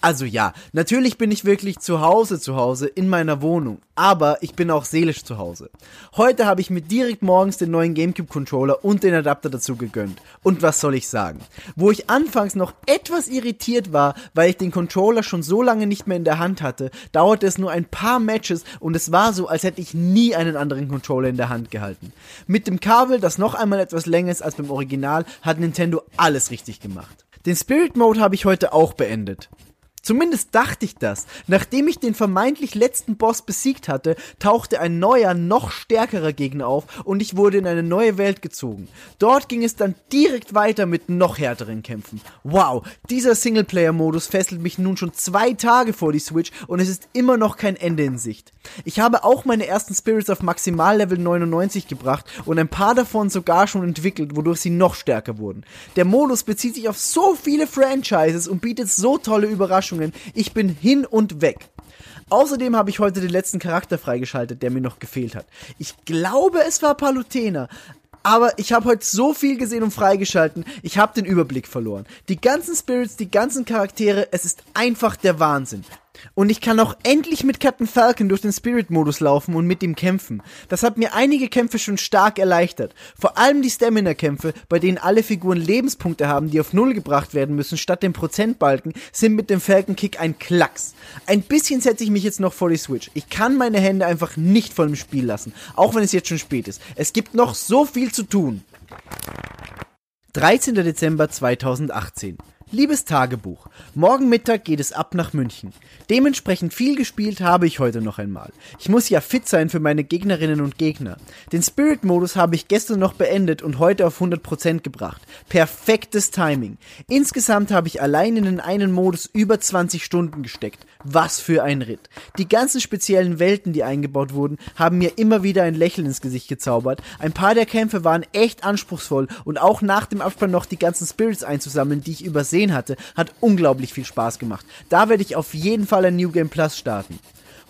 Also ja, natürlich bin ich wirklich zu Hause zu Hause in meiner Wohnung, aber ich bin auch seelisch zu Hause. Heute habe ich mir direkt morgens den neuen GameCube Controller und den Adapter dazu gegönnt. Und was soll ich sagen? Wo ich anfangs noch etwas irritiert war, weil ich den Controller schon so lange nicht mehr in der Hand hatte, dauerte es nur ein paar Matches und es war so, als hätte ich nie einen anderen Controller in der Hand gehalten. Mit dem Kabel, das noch einmal etwas länger ist als beim Original, hat Nintendo alles richtig gemacht. Den Spirit Mode habe ich heute auch beendet. Zumindest dachte ich das. Nachdem ich den vermeintlich letzten Boss besiegt hatte, tauchte ein neuer, noch stärkerer Gegner auf und ich wurde in eine neue Welt gezogen. Dort ging es dann direkt weiter mit noch härteren Kämpfen. Wow, dieser Singleplayer-Modus fesselt mich nun schon zwei Tage vor die Switch und es ist immer noch kein Ende in Sicht. Ich habe auch meine ersten Spirits auf Maximallevel 99 gebracht und ein paar davon sogar schon entwickelt, wodurch sie noch stärker wurden. Der Modus bezieht sich auf so viele Franchises und bietet so tolle Überraschungen. Ich bin hin und weg. Außerdem habe ich heute den letzten Charakter freigeschaltet, der mir noch gefehlt hat. Ich glaube, es war Palutena. Aber ich habe heute so viel gesehen und freigeschalten, ich habe den Überblick verloren. Die ganzen Spirits, die ganzen Charaktere, es ist einfach der Wahnsinn. Und ich kann auch endlich mit Captain Falcon durch den Spirit-Modus laufen und mit ihm kämpfen. Das hat mir einige Kämpfe schon stark erleichtert. Vor allem die Stamina-Kämpfe, bei denen alle Figuren Lebenspunkte haben, die auf Null gebracht werden müssen, statt dem Prozentbalken, sind mit dem Falcon Kick ein Klacks. Ein bisschen setze ich mich jetzt noch vor die Switch. Ich kann meine Hände einfach nicht von dem Spiel lassen, auch wenn es jetzt schon spät ist. Es gibt noch so viel zu tun. 13. Dezember 2018. Liebes Tagebuch, morgen Mittag geht es ab nach München. Dementsprechend viel gespielt habe ich heute noch einmal. Ich muss ja fit sein für meine Gegnerinnen und Gegner. Den Spirit-Modus habe ich gestern noch beendet und heute auf 100% gebracht. Perfektes Timing. Insgesamt habe ich allein in den einen Modus über 20 Stunden gesteckt. Was für ein Ritt. Die ganzen speziellen Welten, die eingebaut wurden, haben mir immer wieder ein Lächeln ins Gesicht gezaubert. Ein paar der Kämpfe waren echt anspruchsvoll und auch nach dem Abspann noch die ganzen Spirits einzusammeln, die ich übersehen hatte, hat unglaublich viel Spaß gemacht. Da werde ich auf jeden Fall ein New Game Plus starten.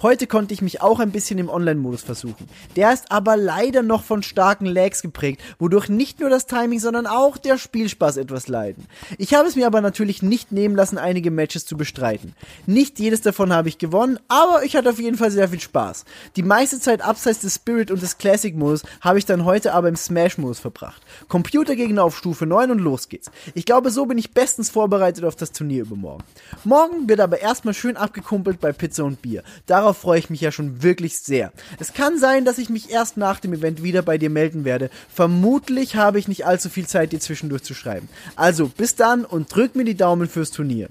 Heute konnte ich mich auch ein bisschen im Online-Modus versuchen. Der ist aber leider noch von starken Lags geprägt, wodurch nicht nur das Timing, sondern auch der Spielspaß etwas leiden. Ich habe es mir aber natürlich nicht nehmen lassen, einige Matches zu bestreiten. Nicht jedes davon habe ich gewonnen, aber ich hatte auf jeden Fall sehr viel Spaß. Die meiste Zeit abseits des Spirit und des Classic-Modus habe ich dann heute aber im Smash-Modus verbracht. Computergegner auf Stufe 9 und los geht's. Ich glaube, so bin ich bestens vorbereitet auf das Turnier übermorgen. Morgen wird aber erstmal schön abgekumpelt bei Pizza und Bier. Darauf freue ich mich ja schon wirklich sehr. Es kann sein, dass ich mich erst nach dem Event wieder bei dir melden werde. Vermutlich habe ich nicht allzu viel Zeit, dir zwischendurch zu schreiben. Also, bis dann und drück mir die Daumen fürs Turnier.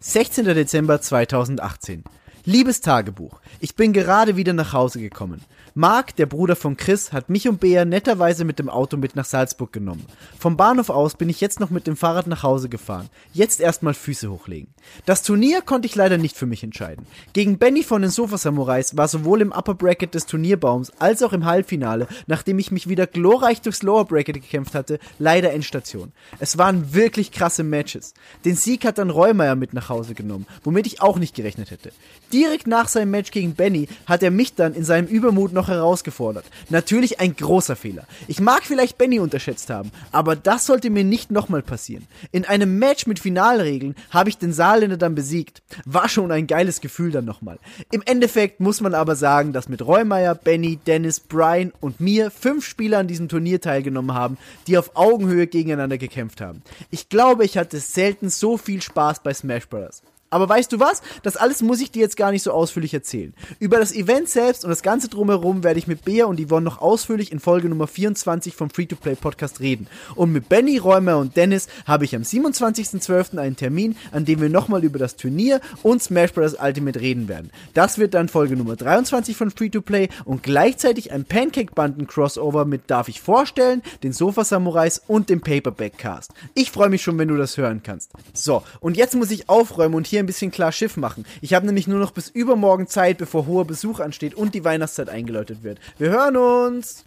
16. Dezember 2018. Liebes Tagebuch, ich bin gerade wieder nach Hause gekommen. Marc, der Bruder von Chris, hat mich und Bea netterweise mit dem Auto mit nach Salzburg genommen. Vom Bahnhof aus bin ich jetzt noch mit dem Fahrrad nach Hause gefahren. Jetzt erstmal Füße hochlegen. Das Turnier konnte ich leider nicht für mich entscheiden. Gegen Benny von den Sofa Samurais war sowohl im Upper Bracket des Turnierbaums als auch im Halbfinale, nachdem ich mich wieder glorreich durchs Lower Bracket gekämpft hatte, leider Endstation. Es waren wirklich krasse Matches. Den Sieg hat dann Reumeier mit nach Hause genommen, womit ich auch nicht gerechnet hätte. Direkt nach seinem Match gegen Benny hat er mich dann in seinem Übermut noch herausgefordert. Natürlich ein großer Fehler. Ich mag vielleicht Benny unterschätzt haben, aber das sollte mir nicht nochmal passieren. In einem Match mit Finalregeln habe ich den Saarländer dann besiegt. War schon ein geiles Gefühl dann nochmal. Im Endeffekt muss man aber sagen, dass mit Reumeier, Benny, Dennis, Brian und mir fünf Spieler an diesem Turnier teilgenommen haben, die auf Augenhöhe gegeneinander gekämpft haben. Ich glaube, ich hatte selten so viel Spaß bei Smash Bros. Aber weißt du was? Das alles muss ich dir jetzt gar nicht so ausführlich erzählen. Über das Event selbst und das Ganze drumherum werde ich mit Bea und Yvonne noch ausführlich in Folge Nummer 24 vom Free-to-Play Podcast reden. Und mit Benny, Räumer und Dennis habe ich am 27.12. einen Termin, an dem wir nochmal über das Turnier und Smash Bros. Ultimate reden werden. Das wird dann Folge Nummer 23 von Free-to-Play und gleichzeitig ein Pancake-Banden-Crossover mit Darf ich vorstellen, den Sofa-Samurais und dem Paperback-Cast. Ich freue mich schon, wenn du das hören kannst. So, und jetzt muss ich aufräumen und hier ein bisschen klar Schiff machen. Ich habe nämlich nur noch bis übermorgen Zeit, bevor hoher Besuch ansteht und die Weihnachtszeit eingeläutet wird. Wir hören uns!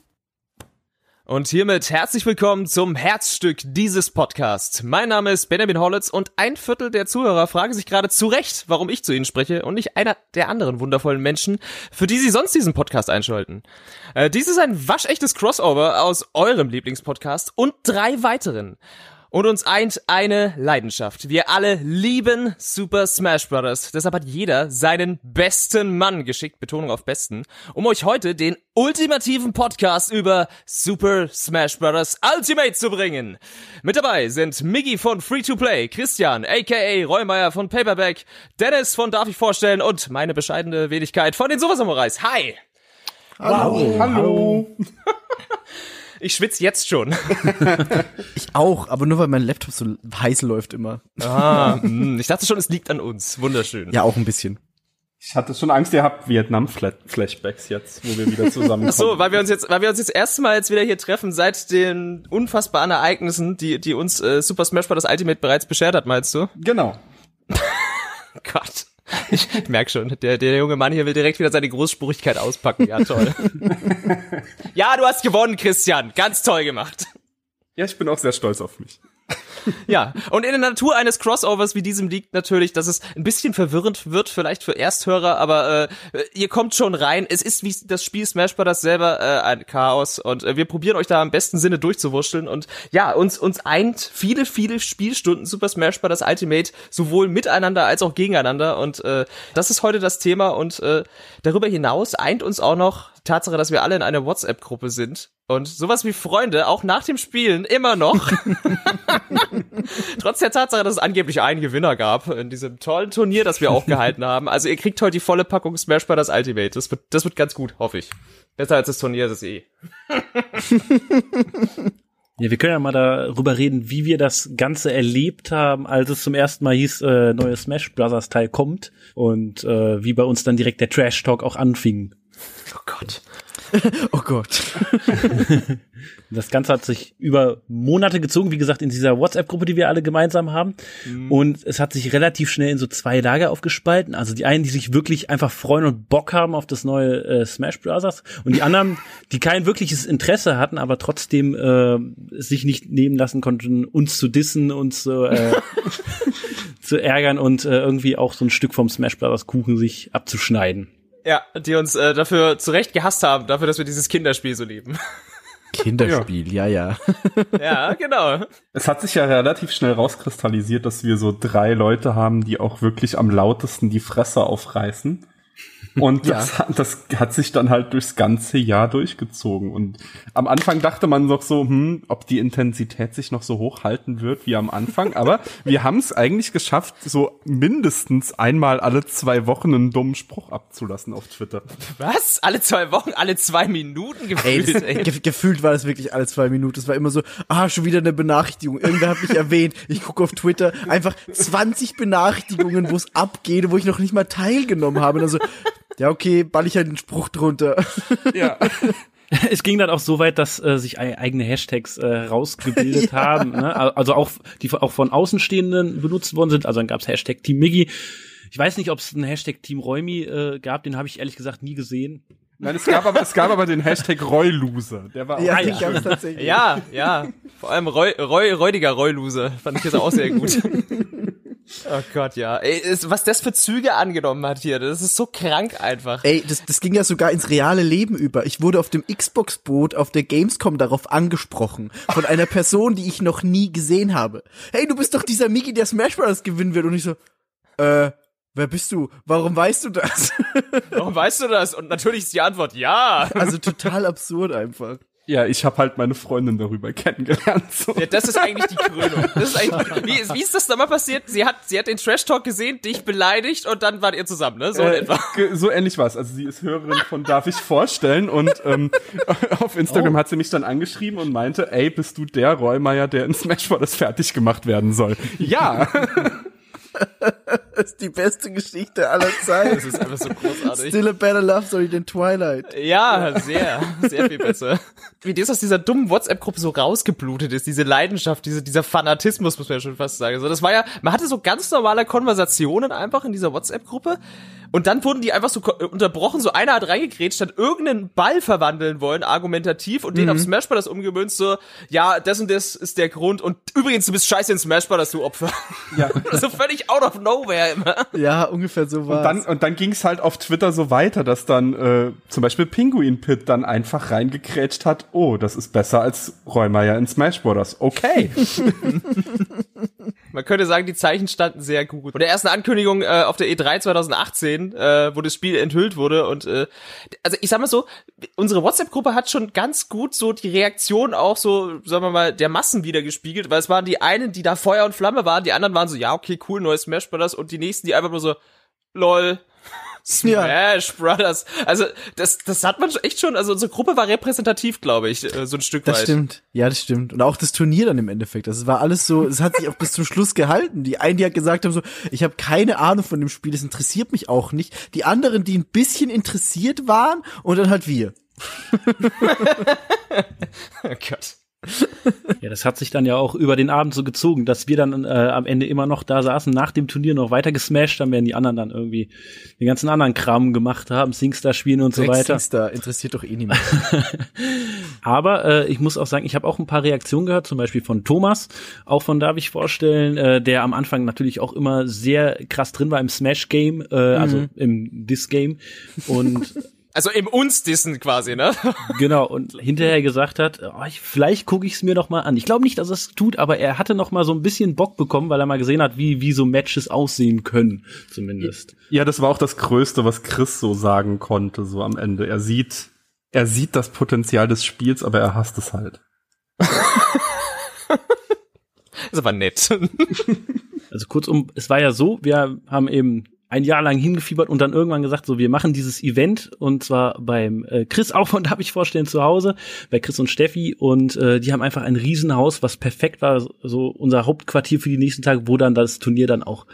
Und hiermit herzlich willkommen zum Herzstück dieses Podcasts. Mein Name ist Benjamin Hollitz und ein Viertel der Zuhörer fragen sich gerade zu Recht, warum ich zu ihnen spreche und nicht einer der anderen wundervollen Menschen, für die sie sonst diesen Podcast einschalten. Äh, dies ist ein waschechtes Crossover aus eurem Lieblingspodcast und drei weiteren. Und uns eint eine Leidenschaft. Wir alle lieben Super Smash Bros. Deshalb hat jeder seinen besten Mann geschickt, Betonung auf besten, um euch heute den ultimativen Podcast über Super Smash Bros. Ultimate zu bringen. Mit dabei sind Miggy von Free to Play, Christian, aka Reumeier von Paperback, Dennis von Darf ich vorstellen und meine bescheidene Wenigkeit von den Super Samurais. Hi! Hallo. Hallo. Ich schwitze jetzt schon. Ich auch, aber nur weil mein Laptop so heiß läuft immer. Ah, mh, ich dachte schon, es liegt an uns. Wunderschön. Ja, auch ein bisschen. Ich hatte schon Angst, ihr habt Vietnam-Flashbacks jetzt, wo wir wieder zusammenkommen. Ach so, weil wir uns jetzt, weil wir uns jetzt erstmals wieder hier treffen seit den unfassbaren Ereignissen, die die uns äh, Super Smash Bros. Ultimate bereits beschert hat, meinst du? Genau. Gott. Ich merk schon, der, der junge Mann hier will direkt wieder seine Großspurigkeit auspacken. Ja, toll. ja, du hast gewonnen, Christian. Ganz toll gemacht. Ja, ich bin auch sehr stolz auf mich. Ja, und in der Natur eines Crossovers wie diesem liegt natürlich, dass es ein bisschen verwirrend wird, vielleicht für Ersthörer, aber äh, ihr kommt schon rein. Es ist wie das Spiel Smash Bros. selber äh, ein Chaos und äh, wir probieren euch da am besten Sinne durchzuwurschteln und ja, uns uns eint viele, viele Spielstunden Super Smash Bros. Ultimate sowohl miteinander als auch gegeneinander und äh, das ist heute das Thema und äh, darüber hinaus eint uns auch noch Tatsache, dass wir alle in einer WhatsApp-Gruppe sind und sowas wie Freunde auch nach dem Spielen immer noch. Trotz der Tatsache, dass es angeblich einen Gewinner gab in diesem tollen Turnier, das wir auch gehalten haben. Also ihr kriegt heute die volle Packung Smash Bros. Ultimate. Das wird, das wird ganz gut, hoffe ich. Besser als das Turnier ist es eh. Ja, wir können ja mal darüber reden, wie wir das Ganze erlebt haben, als es zum ersten Mal hieß, äh, neue Smash Brothers Teil kommt und äh, wie bei uns dann direkt der Trash Talk auch anfing. Oh Gott. Oh Gott. Das Ganze hat sich über Monate gezogen, wie gesagt, in dieser WhatsApp-Gruppe, die wir alle gemeinsam haben. Und es hat sich relativ schnell in so zwei Lager aufgespalten. Also die einen, die sich wirklich einfach freuen und Bock haben auf das neue äh, Smash Bros. Und die anderen, die kein wirkliches Interesse hatten, aber trotzdem äh, sich nicht nehmen lassen konnten, uns zu dissen, uns zu, äh, zu ärgern und äh, irgendwie auch so ein Stück vom Smash Bros. Kuchen sich abzuschneiden. Ja, die uns äh, dafür zurecht gehasst haben, dafür, dass wir dieses Kinderspiel so lieben. Kinderspiel, ja, ja. ja, genau. Es hat sich ja relativ schnell rauskristallisiert, dass wir so drei Leute haben, die auch wirklich am lautesten die Fresse aufreißen. Und das, hat- das hat sich dann halt durchs ganze Jahr durchgezogen. Und am Anfang dachte man noch so, hm, ob die Intensität sich noch so hoch halten wird wie am Anfang. Aber wir haben es eigentlich geschafft, so mindestens einmal alle zwei Wochen einen dummen Spruch abzulassen auf Twitter. Was? Alle zwei Wochen, alle zwei Minuten Ey, gefühlt, das, ey. ge gefühlt war das wirklich alle zwei Minuten. Es war immer so, ah, schon wieder eine Benachrichtigung. Irgendwer hat mich erwähnt. Ich gucke auf Twitter, einfach 20 Benachrichtigungen, wo es abgeht, wo ich noch nicht mal teilgenommen habe. Also, ja, okay, ball ich halt den Spruch drunter. Ja. Es ging dann auch so weit, dass äh, sich ei- eigene Hashtags äh, rausgebildet haben, ne? Al- also auch die auch von Außenstehenden benutzt worden sind. Also dann gab's Hashtag Team Miggy. Ich weiß nicht, ob es einen Hashtag Team Räumi äh, gab, den habe ich ehrlich gesagt nie gesehen. Nein, es gab aber, es gab aber den Hashtag Royloser. Der war auch Ja, den ja. gab's tatsächlich. Ja, ja. Vor allem Roy, Roy, räudiger Roy-Loser. Fand ich jetzt auch sehr gut. Oh Gott, ja. Ey, was das für Züge angenommen hat hier, das ist so krank einfach. Ey, das, das ging ja sogar ins reale Leben über. Ich wurde auf dem Xbox-Boot auf der Gamescom darauf angesprochen. Von einer Person, die ich noch nie gesehen habe. Hey, du bist doch dieser Miki, der Smash Bros. gewinnen wird. Und ich so, äh, wer bist du? Warum weißt du das? Warum weißt du das? Und natürlich ist die Antwort ja. also total absurd einfach. Ja, ich habe halt meine Freundin darüber kennengelernt. So. Ja, das ist eigentlich die Krönung. Das ist eigentlich, wie, ist- wie ist das nochmal passiert? Sie hat, sie hat den Trash Talk gesehen, dich beleidigt und dann wart ihr zusammen, ne? So Äh, etwa. so ähnlich war's. Also sie ist Hörerin von Darf ich vorstellen und ähm, auf Instagram hat sie mich dann angeschrieben und meinte, ey, bist du der Rollmeier, der in Smash Bros. fertig gemacht werden soll? Ja. Das ist die beste Geschichte aller Zeiten. Das ist einfach so großartig. Still a better love story than Twilight. Ja, sehr, sehr viel besser. Wie das aus dieser dummen WhatsApp-Gruppe so rausgeblutet ist, diese Leidenschaft, diese, dieser Fanatismus, muss man ja schon fast sagen. So, das war ja, man hatte so ganz normale Konversationen einfach in dieser WhatsApp-Gruppe und dann wurden die einfach so ko- unterbrochen, so einer hat reingegrätscht, hat irgendeinen Ball verwandeln wollen, argumentativ, und den auf Smash Bros. umgemünzt, so, ja, das und das ist der Grund und übrigens, du bist scheiße in Smash Bros., du Opfer. ja. so völlig out of nowhere immer. Ja, ungefähr so Und war's. dann, und dann ging's halt auf Twitter so weiter, dass dann äh, zum Beispiel Pinguin Pit dann einfach reingekrätscht hat, oh, das ist besser als Rollmeier in Smash Bros. Okay. Man könnte sagen, die Zeichen standen sehr gut. Und der ersten Ankündigung äh, auf der E3 2018, äh, wo das Spiel enthüllt wurde und äh, also ich sag mal so, unsere WhatsApp-Gruppe hat schon ganz gut so die Reaktion auch so, sagen wir mal, der Massen wieder gespiegelt, weil es waren die einen, die da Feuer und Flamme waren, die anderen waren so, ja, okay, cool, neues Smash Brothers und die nächsten, die einfach nur so, lol. Smash Brothers. Also, das, das hat man echt schon, also unsere Gruppe war repräsentativ, glaube ich, äh, so ein Stück Das weit. stimmt. Ja, das stimmt. Und auch das Turnier dann im Endeffekt. Das war alles so, es hat sich auch bis zum Schluss gehalten. Die einen, die halt gesagt haben so, ich habe keine Ahnung von dem Spiel, das interessiert mich auch nicht. Die anderen, die ein bisschen interessiert waren und dann halt wir. Oh Gott. Ja, das hat sich dann ja auch über den Abend so gezogen, dass wir dann äh, am Ende immer noch da saßen, nach dem Turnier noch weiter gesmashed haben, während die anderen dann irgendwie den ganzen anderen Kram gemacht haben, Singstar spielen und so weiter. Da interessiert doch eh niemand. Aber äh, ich muss auch sagen, ich habe auch ein paar Reaktionen gehört, zum Beispiel von Thomas, auch von darf ich vorstellen, äh, der am Anfang natürlich auch immer sehr krass drin war im Smash-Game, äh, also im Dis-Game. Und Also im uns dissen quasi, ne? genau, und hinterher gesagt hat, oh, ich, vielleicht gucke ich es mir noch mal an. Ich glaube nicht, dass es tut, aber er hatte noch mal so ein bisschen Bock bekommen, weil er mal gesehen hat, wie, wie so Matches aussehen können, zumindest. Ja, das war auch das Größte, was Chris so sagen konnte, so am Ende. Er sieht, er sieht das Potenzial des Spiels, aber er hasst es halt. Das ist aber nett. Also kurzum, es war ja so, wir haben eben ein Jahr lang hingefiebert und dann irgendwann gesagt, so wir machen dieses Event und zwar beim äh, Chris auch von darf ich vorstellen zu Hause, bei Chris und Steffi und äh, die haben einfach ein Riesenhaus, was perfekt war, so unser Hauptquartier für die nächsten Tage, wo dann das Turnier dann auch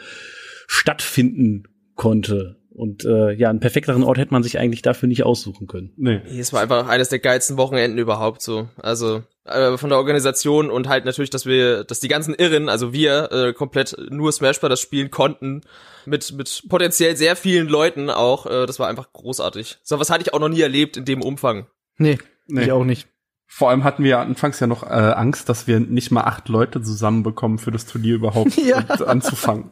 stattfinden konnte. Und äh, ja, einen perfekteren Ort hätte man sich eigentlich dafür nicht aussuchen können. Nee. Es war einfach eines der geilsten Wochenenden überhaupt so. Also äh, von der Organisation und halt natürlich, dass wir, dass die ganzen Irren, also wir, äh, komplett nur Smash Bros. spielen konnten. Mit, mit potenziell sehr vielen Leuten auch. Äh, das war einfach großartig. So was hatte ich auch noch nie erlebt in dem Umfang. Nee, Nee. ich auch nicht. Vor allem hatten wir ja anfangs ja noch äh, Angst, dass wir nicht mal acht Leute zusammenbekommen für das Turnier überhaupt Ja. und anzufangen.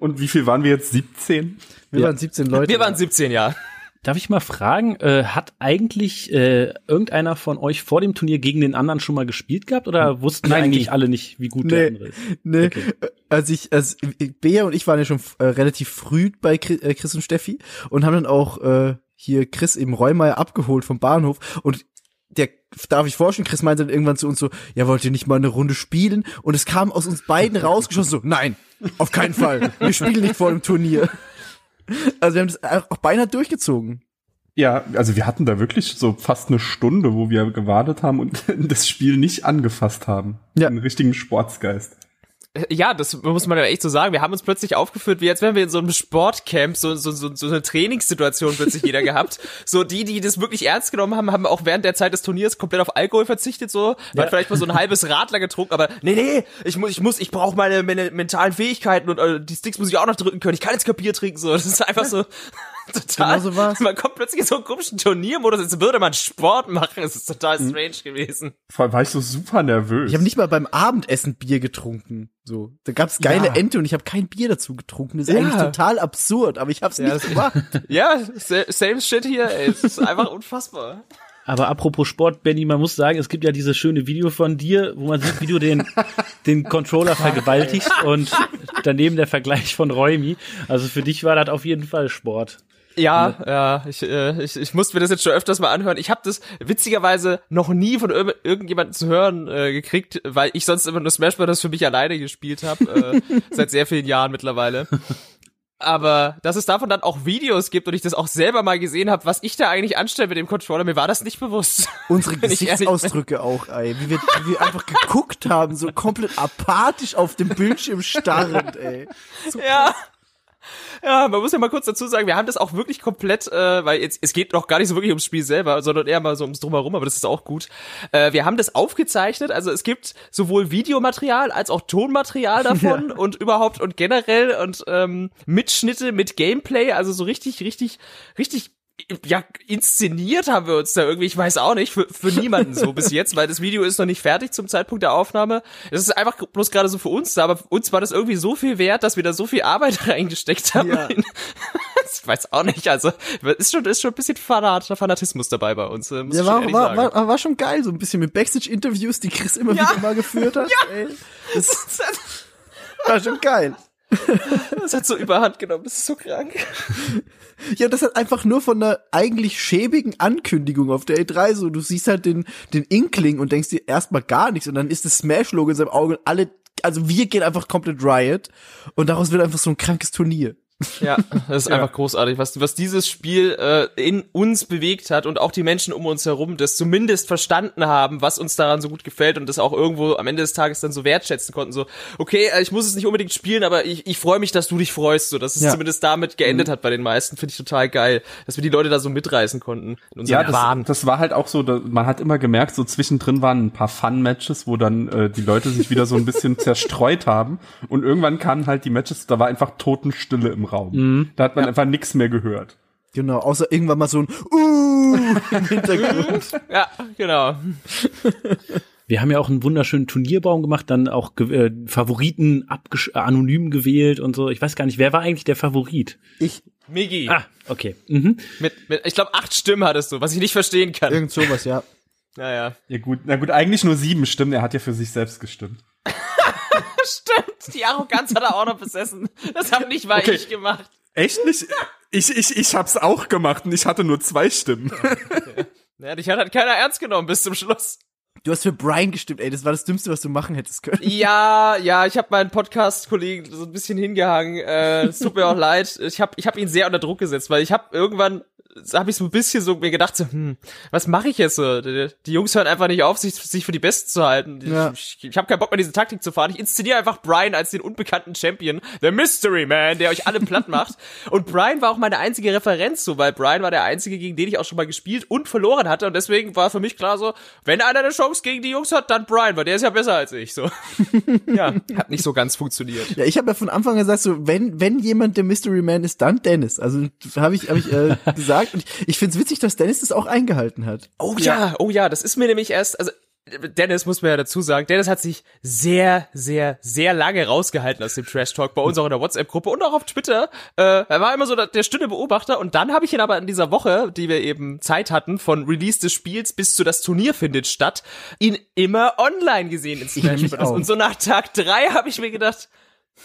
Und wie viel waren wir jetzt? 17? Wir Ja. waren 17 Leute. Wir waren 17 Jahre. Darf ich mal fragen, äh, hat eigentlich äh, irgendeiner von euch vor dem Turnier gegen den anderen schon mal gespielt gehabt oder wussten Nein, eigentlich nie. alle nicht, wie gut der Nee. andere ist? Nee, Okay. Als ich, als Bea und ich waren ja schon äh, relativ früh bei Chris, äh, Chris und Steffi und haben dann auch äh, hier Chris im Räumeier abgeholt vom Bahnhof und der darf ich vorstellen, Chris meinte dann irgendwann zu uns so, ja, wollt ihr nicht mal eine Runde spielen? Und es kam aus uns beiden rausgeschossen so, nein, auf keinen Fall, wir spielen nicht vor dem Turnier. Also wir haben das auch beinahe durchgezogen. Ja, also wir hatten da wirklich so fast eine Stunde, wo wir gewartet haben und das Spiel nicht angefasst haben. Ja. Einen richtigen Sportsgeist. Ja, das muss man ja echt so sagen. Wir haben uns plötzlich aufgeführt, wie jetzt wären wir in so einem Sportcamp, so, so, so, so eine Trainingssituation plötzlich jeder gehabt. So die, die das wirklich ernst genommen haben, haben auch während der Zeit des Turniers komplett auf Alkohol verzichtet, so. Man hat vielleicht mal so ein halbes Radler getrunken, aber nee, nee, ich muss, ich muss, ich brauche meine, meine mentalen Fähigkeiten und äh, die Sticks muss ich auch noch drücken können. Ich kann jetzt kein Bier trinken, so. Das ist einfach so total. Genau so war's. Man kommt plötzlich in so einen komischen Turniermodus, als würde man Sport machen. Es ist total Mhm. strange gewesen. Vor allem war ich so super nervös. Ich habe nicht mal beim Abendessen Bier getrunken. So, da gab's geile Ja. Ente und ich habe kein Bier dazu getrunken. Das ist Ja. eigentlich total absurd, aber ich habe es Ja, nicht gemacht. Ja, sa- same shit hier, ey. Es ist einfach unfassbar. Aber apropos Sport, Benny, man muss sagen, es gibt ja dieses schöne Video von dir, wo man sieht, wie du den, den Controller vergewaltigst und daneben der Vergleich von Räumi. Also für dich war das auf jeden Fall Sport. Ja, ja, ich, äh, ich, ich musste mir das jetzt schon öfters mal anhören. Ich habe das witzigerweise noch nie von irg irgendjemandem zu hören äh, gekriegt, weil ich sonst immer nur Smash Bros. für mich alleine gespielt habe, äh, seit sehr vielen Jahren mittlerweile. Aber dass es davon dann auch Videos gibt und ich das auch selber mal gesehen habe, was ich da eigentlich anstelle mit dem Controller, mir war das nicht bewusst. Unsere. Gesichtsausdrücke auch, ey. Wie wir, wie wir einfach geguckt haben, so komplett apathisch auf dem Bildschirm starrend, ey. So Ja. Ja, man muss ja mal kurz dazu sagen, wir haben das auch wirklich komplett, äh, weil jetzt, es geht noch gar nicht so wirklich ums Spiel selber, sondern eher mal so ums Drumherum, aber das ist auch gut. Äh, wir haben das aufgezeichnet, also es gibt sowohl Videomaterial als auch Tonmaterial davon und überhaupt und generell und ähm, Mitschnitte mit Gameplay, also so richtig, richtig, richtig ja, inszeniert haben wir uns da irgendwie, ich weiß auch nicht, für, für niemanden so bis jetzt, weil das Video ist noch nicht fertig zum Zeitpunkt der Aufnahme. Es ist einfach bloß gerade so für uns da, aber für uns war das irgendwie so viel wert, dass wir da so viel Arbeit reingesteckt haben. Ja. Ich weiß auch nicht, also ist schon, ist schon ein bisschen Fanat, Fanatismus dabei bei uns. äh, Ja, war, war, war, war schon geil, so ein bisschen mit Backstage-Interviews, die Chris immer Ja. wieder mal geführt hat. Ja. Ey. Das war schon geil. Das hat so überhand genommen, das ist so krank. Ja, das hat einfach nur von einer eigentlich schäbigen Ankündigung auf der E3 so. Du siehst halt den, den Inkling und denkst dir erstmal gar nichts und dann ist das Smash-Logo in seinem Auge und alle, also wir gehen einfach komplett Riot und daraus wird einfach so ein krankes Turnier. Ja, das ist einfach großartig, was, was dieses Spiel äh, in uns bewegt hat und auch die Menschen um uns herum das zumindest verstanden haben, was uns daran so gut gefällt und das auch irgendwo am Ende des Tages dann so wertschätzen konnten. So, okay, äh, ich muss es nicht unbedingt spielen, aber ich, ich freue mich, dass du dich freust, so dass es Ja. zumindest damit geendet hat bei den meisten. Finde ich total geil, dass wir die Leute da so mitreißen konnten in Ja, unserem das, Wahn. das war halt auch so, man hat immer gemerkt, so zwischendrin waren ein paar Fun-Matches, wo dann äh, die Leute sich wieder so ein bisschen zerstreut haben und irgendwann kamen halt die Matches, da war einfach Totenstille im Raum. Da hat man einfach nichts mehr gehört. Genau, außer irgendwann mal so ein Uh im Hintergrund. Ja, genau. Wir haben ja auch einen wunderschönen Turnierbaum gemacht, dann auch ge- äh, Favoriten abgesch äh, anonym gewählt und so. Ich weiß gar nicht, wer war eigentlich der Favorit? Ich, Migi, Ah, okay. Mhm. mit, mit, ich glaube, acht Stimmen hattest du, was ich nicht verstehen kann. irgend sowas, ja. Naja. Ja gut, na gut, eigentlich nur sieben Stimmen, er hat ja für sich selbst gestimmt. Stimmt, die Arroganz hat er auch noch besessen. Das habe nicht mal Okay. ich gemacht. Echt nicht? Ich, ich, ich hab's auch gemacht und ich hatte nur zwei Stimmen. Ja, dich hat halt keiner ernst genommen bis zum Schluss. Du hast für Brian gestimmt, ey, das war das Dümmste, was du machen hättest können. Ja, ja, ich habe meinen Podcast-Kollegen so ein bisschen hingehangen. Äh, es tut mir auch leid. Ich habe ich hab ihn sehr unter Druck gesetzt, weil ich habe irgendwann habe ich so ein bisschen so mir gedacht, so, hm, was mache ich jetzt so? Die, die Jungs hören einfach nicht auf, sich, sich für die Besten zu halten. Ja. Ich, ich, ich habe keinen Bock mehr, diese Taktik zu fahren. Ich inszeniere einfach Brian als den unbekannten Champion, the Mystery Man, der euch alle platt macht. Und Brian war auch meine einzige Referenz so, weil Brian war der einzige, gegen den ich auch schon mal gespielt und verloren hatte. Und deswegen war für mich klar so, wenn einer eine Chance gegen die Jungs hat, dann Brian, weil der ist ja besser als ich. So. ja, hat nicht so ganz funktioniert. Ja, ich habe ja von Anfang an gesagt, so wenn wenn jemand der Mystery Man ist, dann Dennis. Also habe ich habe ich äh, gesagt und ich, ich finde es witzig, dass Dennis das auch eingehalten hat. Oh ja, oh ja, das ist mir nämlich erst, also Dennis muss man ja dazu sagen, Dennis hat sich sehr, sehr, sehr lange rausgehalten aus dem Trash Talk bei uns auch in der WhatsApp-Gruppe und auch auf Twitter. Äh, er war immer so der, der stille Beobachter und dann habe ich ihn aber in dieser Woche, die wir eben Zeit hatten, von Release des Spiels bis zu das Turnier findet statt, ihn immer online gesehen in Smash Bros. Und so nach Tag drei habe ich mir gedacht,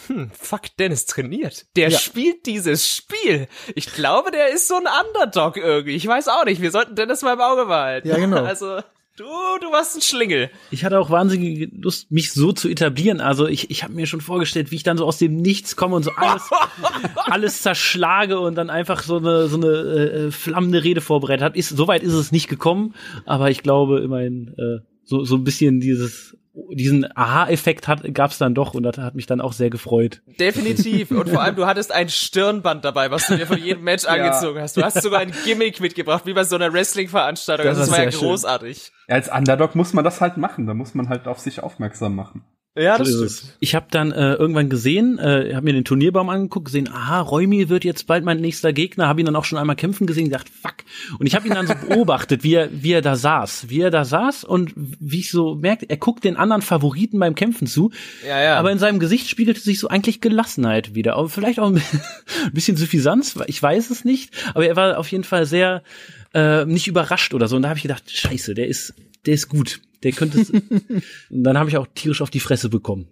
hm, fuck, Dennis trainiert. Der Ja. spielt dieses Spiel. Ich glaube, der ist so ein Underdog irgendwie. Ich weiß auch nicht. Wir sollten Dennis mal im Auge behalten. Ja, genau. Also, du, du warst ein Schlingel. Ich hatte auch wahnsinnige Lust, mich so zu etablieren. Also ich, ich habe mir schon vorgestellt, wie ich dann so aus dem Nichts komme und so alles, alles zerschlage und dann einfach so eine, so eine äh, flammende Rede vorbereitet habe. Ist, soweit ist es nicht gekommen, aber ich glaube immerhin äh, so, so ein bisschen dieses diesen Aha-Effekt hat gab's dann doch und das hat mich dann auch sehr gefreut. Definitiv. Und vor allem, du hattest ein Stirnband dabei, was du dir von jedem Match angezogen hast. Du hast sogar ein Gimmick mitgebracht, wie bei so einer Wrestling-Veranstaltung. Das Das, war ja großartig. Ja, als Underdog muss man das halt machen. Da muss man halt auf sich aufmerksam machen. Ja, das So ist es. Ich habe dann äh, irgendwann gesehen, äh, habe mir den Turnierbaum angeguckt, gesehen, aha, Räumi wird jetzt bald mein nächster Gegner, habe ihn dann auch schon einmal kämpfen gesehen, gedacht, fuck. Und ich habe ihn dann so beobachtet, wie er, wie er da saß, wie er da saß und wie ich so merkte, er guckt den anderen Favoriten beim Kämpfen zu, Ja, ja. aber in seinem Gesicht spiegelte sich so eigentlich Gelassenheit wieder, aber vielleicht auch ein bisschen Suffisanz, ich weiß es nicht, aber er war auf jeden Fall sehr äh, nicht überrascht oder so und da habe ich gedacht, scheiße, der ist, der ist gut, der könnte es. und dann habe ich auch tierisch auf die Fresse bekommen.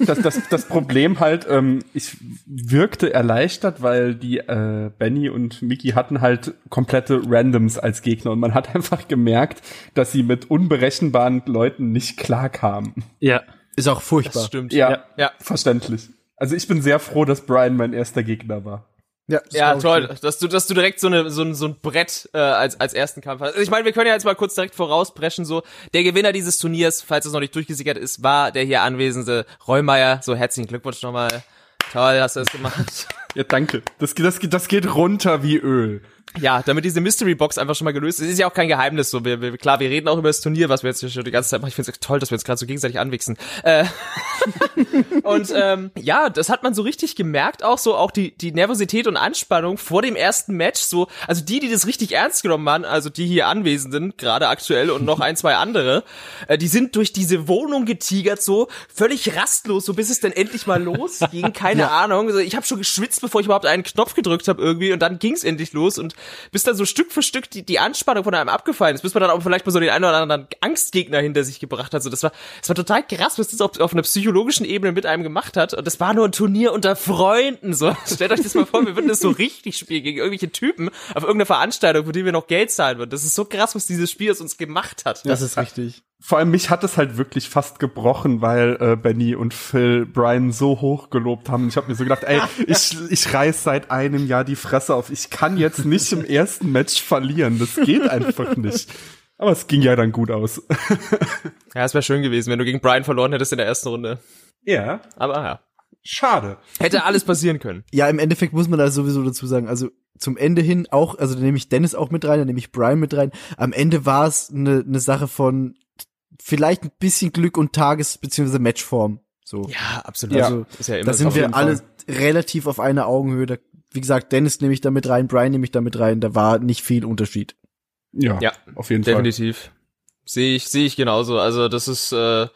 Das, das, das Problem halt, ähm, ich wirkte erleichtert, weil die äh, Benny und Mickey hatten halt komplette Randoms als Gegner und man hat einfach gemerkt, dass sie mit unberechenbaren Leuten nicht klarkamen. Ja. Ist auch das furchtbar. stimmt. Ja, Ja. verständlich. Also ich bin sehr froh, dass Brian mein erster Gegner war. Ja, das Ja, toll, dass du, dass du direkt so, eine, so, ein, so ein Brett äh, als, als ersten Kampf hast. Also ich meine, wir können ja jetzt mal kurz direkt vorausbrechen, so, der Gewinner dieses Turniers, falls es noch nicht durchgesickert ist, war der hier anwesende Reumeier. So, herzlichen Glückwunsch nochmal. Toll, hast du das gemacht. Ja, danke. Das, geht- das, geht- das geht runter wie Öl. Ja, damit diese Mystery Box einfach schon mal gelöst ist, ist ja auch kein Geheimnis so. Wir, wir, klar, wir reden auch über das Turnier, was wir jetzt schon die ganze Zeit machen. Ich finde es toll, dass wir uns gerade so gegenseitig anwichsen. Äh, und ähm, ja, das hat man so richtig gemerkt, auch so auch die die Nervosität und Anspannung vor dem ersten Match. So, also die, die das richtig ernst genommen haben, also die hier Anwesenden, gerade aktuell und noch ein zwei andere, äh, die sind durch diese Wohnung getigert, so völlig rastlos, so bis es dann endlich mal losging. Keine Ahnung. Also ich habe schon geschwitzt, bevor ich überhaupt einen Knopf gedrückt habe irgendwie und dann ging es endlich los und bis dann so Stück für Stück die, die Anspannung von einem abgefallen ist, bis man dann auch vielleicht mal so den einen oder anderen Angstgegner hinter sich gebracht hat. So, das war, das war total krass, was das auf, auf einer psychologischen Ebene mit einem gemacht hat. Und das war nur ein Turnier unter Freunden. So, stellt euch das mal vor, wir würden das so richtig spielen gegen irgendwelche Typen auf irgendeiner Veranstaltung, für die wir noch Geld zahlen würden. Das ist so krass, was dieses Spiel aus uns gemacht hat. Das ist richtig. Vor allem mich hat es halt wirklich fast gebrochen, weil äh, Benny und Phil Brian so hoch gelobt haben. Ich habe mir so gedacht, ey, ich, ich reiß seit einem Jahr die Fresse auf. Ich kann jetzt nicht im ersten Match verlieren. Das geht einfach nicht. Aber es ging ja dann gut aus. Ja, es wäre schön gewesen, wenn du gegen Brian verloren hättest in der ersten Runde. ja, Aber ja, schade. hätte alles passieren können. Ja, im Endeffekt muss man da sowieso dazu sagen, also zum Ende hin auch, also da nehme ich Dennis auch mit rein, da nehme ich Brian mit rein. Am Ende war es eine ne Sache von vielleicht ein bisschen Glück und Tages- bzw. Matchform. So. Ja, absolut. Ja. Also, ist ja immer da sind wir alle Fall. relativ auf einer Augenhöhe. Da, wie gesagt, Dennis nehme ich da mit rein, Brian nehme ich da mit rein. Da war nicht viel Unterschied. Ja, Ja, auf jeden Fall. Definitiv. Sehe ich, sehe ich genauso. Also das ist, äh,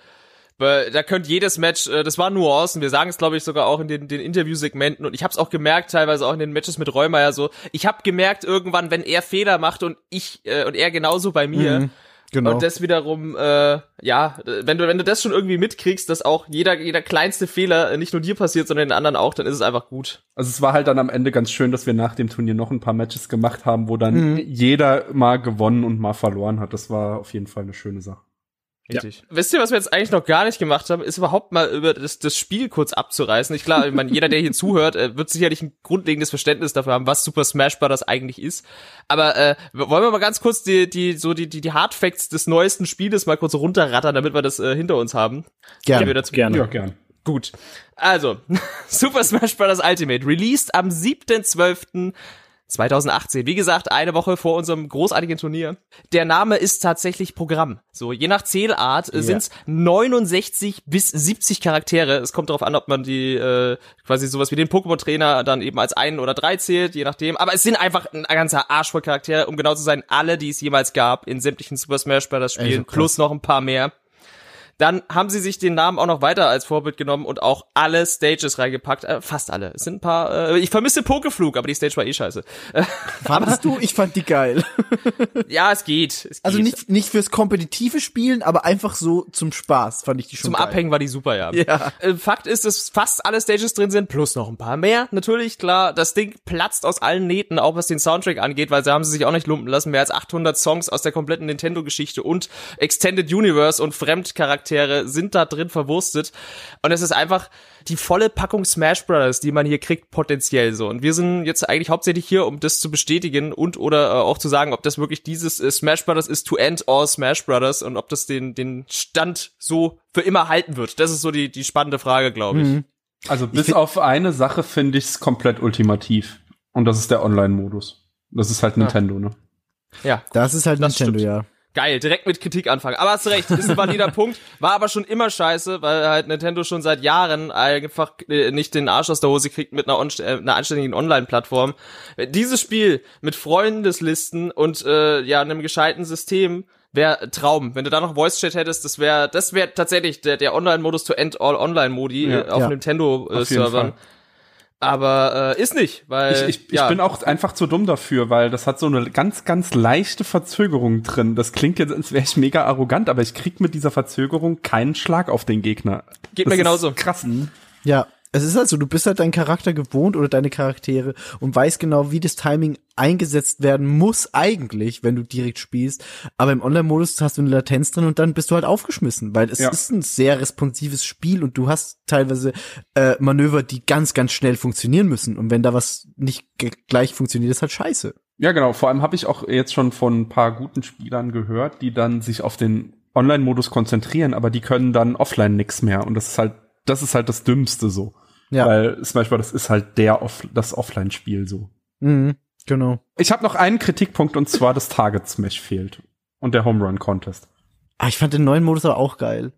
weil da könnte jedes Match, äh, das waren Nuancen. Wir sagen es, glaube ich, sogar auch in den, den Interviewsegmenten. Und ich habe es auch gemerkt, teilweise auch in den Matches mit Reumeier so. Ich habe gemerkt irgendwann, wenn er Fehler macht und ich äh, und er genauso bei mir. Mhm, genau. Und das wiederum, äh, ja, wenn du wenn du das schon irgendwie mitkriegst, dass auch jeder jeder kleinste Fehler äh, nicht nur dir passiert, sondern den anderen auch, dann ist es einfach gut. Also es war halt dann am Ende ganz schön, dass wir nach dem Turnier noch ein paar Matches gemacht haben, wo dann jeder mal gewonnen und mal verloren hat. Das war auf jeden Fall eine schöne Sache. Richtig. Wisst ihr, was wir jetzt eigentlich noch gar nicht gemacht haben, ist überhaupt mal über das, das Spiel kurz abzureißen. Ich klar, ich meine, jeder, der hier zuhört, äh, wird sicherlich ein grundlegendes Verständnis dafür haben, was Super Smash Bros. eigentlich ist. Aber äh, wollen wir mal ganz kurz die, die, so die, die, die Hard Facts des neuesten Spieles mal kurz runterrattern, damit wir das äh, hinter uns haben. Gerne. Gehen wir dazu Gerne. Ja, gern. Gut. Also, Super Smash Bros. Ultimate, released am 7.12.2018. Wie gesagt, eine Woche vor unserem großartigen Turnier. Der Name ist tatsächlich Programm. So, je nach Zählart äh, sind's 69 bis 70 Charaktere. Es kommt darauf an, ob man die äh, quasi sowas wie den Pokémon-Trainer dann eben als ein oder drei zählt, je nachdem. Aber es sind einfach ein ganzer Arsch voll Charaktere, um genau zu sein, alle, die es jemals gab in sämtlichen Super Smash Bros. Spielen, krass. plus noch ein paar mehr. Dann haben sie sich den Namen auch noch weiter als Vorbild genommen und auch alle Stages reingepackt. Äh, fast alle. Es sind ein paar. Äh, ich vermisse Pokeflug, aber die Stage war eh scheiße. Fandest du? Ich fand die geil. ja, es geht. Es Also geht. nicht, nicht fürs kompetitive Spielen, aber einfach so zum Spaß fand ich die schon Zum geil. Abhängen war die super, ja. Ja. Äh, Fakt ist, dass fast alle Stages drin sind, plus noch ein paar mehr. Natürlich, klar, das Ding platzt aus allen Nähten, auch was den Soundtrack angeht, weil sie haben sie sich auch nicht lumpen lassen. Mehr als 800 Songs aus der kompletten Nintendo-Geschichte und Extended Universe und Fremdcharaktere sind da drin verwurstet. Und es ist einfach die volle Packung Smash Brothers, die man hier kriegt, potenziell so. Und wir sind jetzt eigentlich hauptsächlich hier, um das zu bestätigen und oder äh, auch zu sagen, ob das wirklich dieses äh, Smash Brothers ist to end all Smash Brothers und ob das den, den Stand so für immer halten wird. Das ist so die, die spannende Frage, glaube ich. Mhm. Also bis auf eine Sache finde ich es komplett ultimativ. Und das ist der Online-Modus. Das ist halt Nintendo, ne? Ja, Das ist halt Das Nintendo, stimmt. ja. Geil, direkt mit Kritik anfangen. Aber hast recht, ist ein valider Punkt. War aber schon immer scheiße, weil halt Nintendo schon seit Jahren einfach äh, nicht den Arsch aus der Hose kriegt mit einer, äh, einer anständigen Online-Plattform. Dieses Spiel mit Freundeslisten und äh, ja einem gescheiten System wäre Traum. Wenn du da noch Voice Chat hättest, das wäre das wäre tatsächlich der, der Online-Modus to end all Online-Modi Ja. äh, auf Ja. Nintendo-Servern. Aber äh, ist nicht, weil Ich, ich, ja. ich bin auch einfach zu dumm dafür, weil das hat so eine ganz, ganz leichte Verzögerung drin. Das klingt jetzt, als wäre ich mega arrogant, aber ich krieg mit dieser Verzögerung keinen Schlag auf den Gegner. Geht das mir genauso. Krass. Ja, es ist halt so, du bist halt deinen Charakter gewohnt oder deine Charaktere und weißt genau, wie das Timing eingesetzt werden muss eigentlich, wenn du direkt spielst. Aber im Online-Modus hast du eine Latenz drin und dann bist du halt aufgeschmissen, weil es Ja. ist ein sehr responsives Spiel und du hast teilweise äh, Manöver, die ganz, ganz schnell funktionieren müssen. Und wenn da was nicht gleich funktioniert, ist halt scheiße. Ja, genau. Vor allem habe ich auch jetzt schon von ein paar guten Spielern gehört, die dann sich auf den Online-Modus konzentrieren, aber die können dann offline nix mehr. Und das ist halt, das ist halt das Dümmste so. Ja. Weil zum Beispiel, das ist halt der Off das Offline-Spiel so. Mhm, genau. Ich habe noch einen Kritikpunkt und zwar das Target Smash fehlt. Und der Home Run Contest. Ah, ich fand den neuen Modus aber auch geil.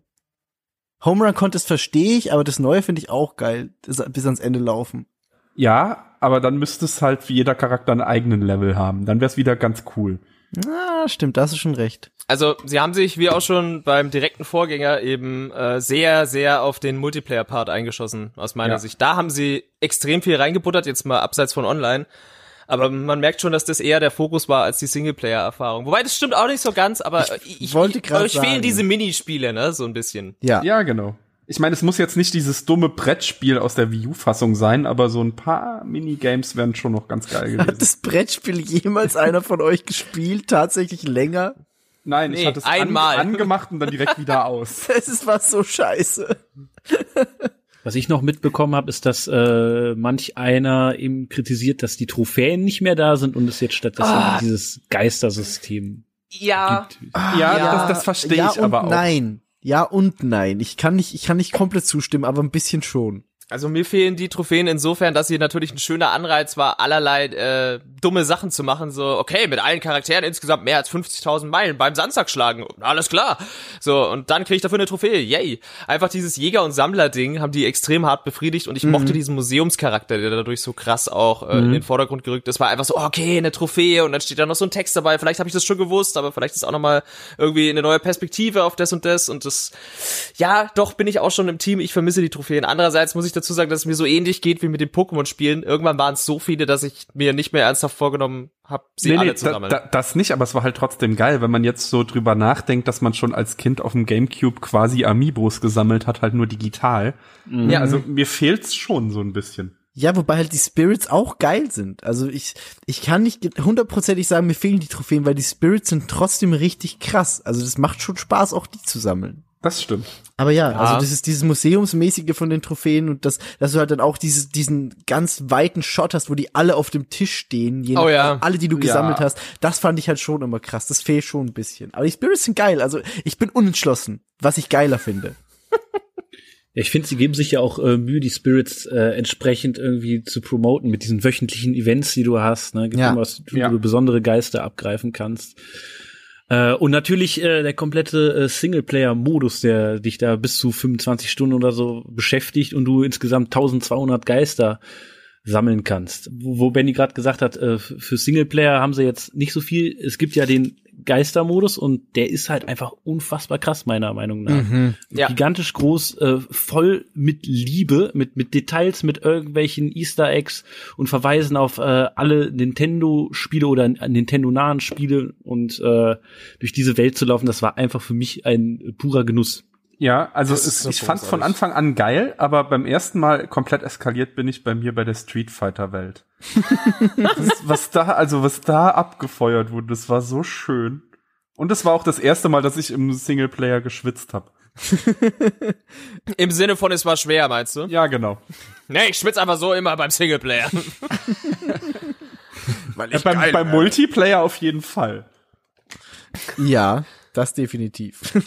Home Run Contest verstehe ich, aber das neue finde ich auch geil. Bis ans Ende laufen. Ja, aber dann müsste es halt für jeder Charakter einen eigenen Level haben. Dann wäre es wieder ganz cool. Ah, stimmt, da hast du schon recht. Also, sie haben sich, wie auch schon beim direkten Vorgänger, eben äh, sehr, sehr auf den Multiplayer-Part eingeschossen, aus meiner Ja. Sicht. Da haben sie extrem viel reingebuttert, jetzt mal abseits von online. Aber man merkt schon, dass das eher der Fokus war als die Singleplayer-Erfahrung. Wobei, das stimmt auch nicht so ganz, aber ich, ich wollte ich, grad euch fehlen diese Minispiele, ne, so ein bisschen. Ja. Ja, genau. Ich meine, es muss jetzt nicht dieses dumme Brettspiel aus der Wii U-Fassung sein, aber so ein paar Minigames wären schon noch ganz geil Hat gewesen. das Brettspiel jemals einer von euch gespielt? Tatsächlich länger? Nein, Nee, ich hatte es einmal. An, angemacht und dann direkt wieder aus. Es ist was so scheiße. Was ich noch mitbekommen habe, ist, dass äh, manch einer eben kritisiert, dass die Trophäen nicht mehr da sind und es jetzt stattdessen Ah. dieses Geistersystem Ja. gibt. Ja, das, das verstehe ja ich und aber auch. Nein. Ja und nein. Ich kann nicht, ich kann nicht komplett zustimmen, aber ein bisschen schon. Also mir fehlen die Trophäen insofern, dass sie natürlich ein schöner Anreiz war, allerlei äh, dumme Sachen zu machen. So, okay, mit allen Charakteren insgesamt mehr als 50.000 Meilen beim Sandsack schlagen. Alles klar. So, und dann krieg ich dafür eine Trophäe. Yay. Einfach dieses Jäger- und Sammler-Ding haben die extrem hart befriedigt und ich mochte diesen Museumscharakter, der dadurch so krass auch äh, in den Vordergrund gerückt ist. War einfach so, okay, eine Trophäe und dann steht da noch so ein Text dabei. Vielleicht habe ich das schon gewusst, aber vielleicht ist auch noch mal irgendwie eine neue Perspektive auf das und das und das ja, doch bin ich auch schon im Team. Ich vermisse die Trophäen. Andererseits muss ich dazu sagen, dass es mir so ähnlich geht wie mit den Pokémon-Spielen. Irgendwann waren es so viele, dass ich mir nicht mehr ernsthaft vorgenommen habe, sie alle zu da, sammeln. da, das nicht, aber es war halt trotzdem geil, wenn man jetzt so drüber nachdenkt, dass man schon als Kind auf dem Gamecube quasi Amiibos gesammelt hat, halt nur digital. Ja, also mir fehlt's schon so ein bisschen. Ja, wobei halt die Spirits auch geil sind. Also ich, ich kann nicht hundertprozentig sagen, mir fehlen die Trophäen, weil die Spirits sind trotzdem richtig krass. Also das macht schon Spaß, auch die zu sammeln. Das stimmt. Aber ja, also das ist dieses Museumsmäßige von den Trophäen und das, dass du halt dann auch dieses, diesen ganz weiten Shot hast, wo die alle auf dem Tisch stehen, je Oh ja. alle, die du gesammelt Ja. hast, das fand ich halt schon immer krass. Das fehlt schon ein bisschen. Aber die Spirits sind geil. Also ich bin unentschlossen, was ich geiler finde. Ja, ich finde, sie geben sich ja auch äh, Mühe, die Spirits äh, entsprechend irgendwie zu promoten mit diesen wöchentlichen Events, die du hast. Ne? Gibt Ja. immer was, wo Ja. du besondere Geister abgreifen kannst. Äh, und natürlich äh, der komplette äh, Singleplayer-Modus, der dich da bis zu 25 Stunden oder so beschäftigt und du insgesamt 1200 Geister sammeln kannst. Wo, wo Benny gerade gesagt hat, äh, für Singleplayer haben sie jetzt nicht so viel. Es gibt ja den Geistermodus und der ist halt einfach unfassbar krass, meiner Meinung nach. Ja. Gigantisch groß, äh, voll mit Liebe, mit, mit Details, mit irgendwelchen Easter Eggs und Verweisen auf äh, alle Nintendo-Spiele oder Nintendo-nahen Spiele und äh, durch diese Welt zu laufen, das war einfach für mich ein purer Genuss. Ja, also ist es, so ich fand von. Anfang an geil, aber beim ersten Mal komplett eskaliert bin ich bei mir bei der Street Fighter Welt. Das, was da, also was da abgefeuert wurde, das war so schön. Und es war auch das erste Mal, dass ich im Singleplayer geschwitzt habe. Im Sinne von, es war schwer, meinst du? Ja, genau. Nee, ich schwitze einfach so immer beim Singleplayer. Weil Äh, beim, beim Multiplayer auf jeden Fall. Ja, das definitiv.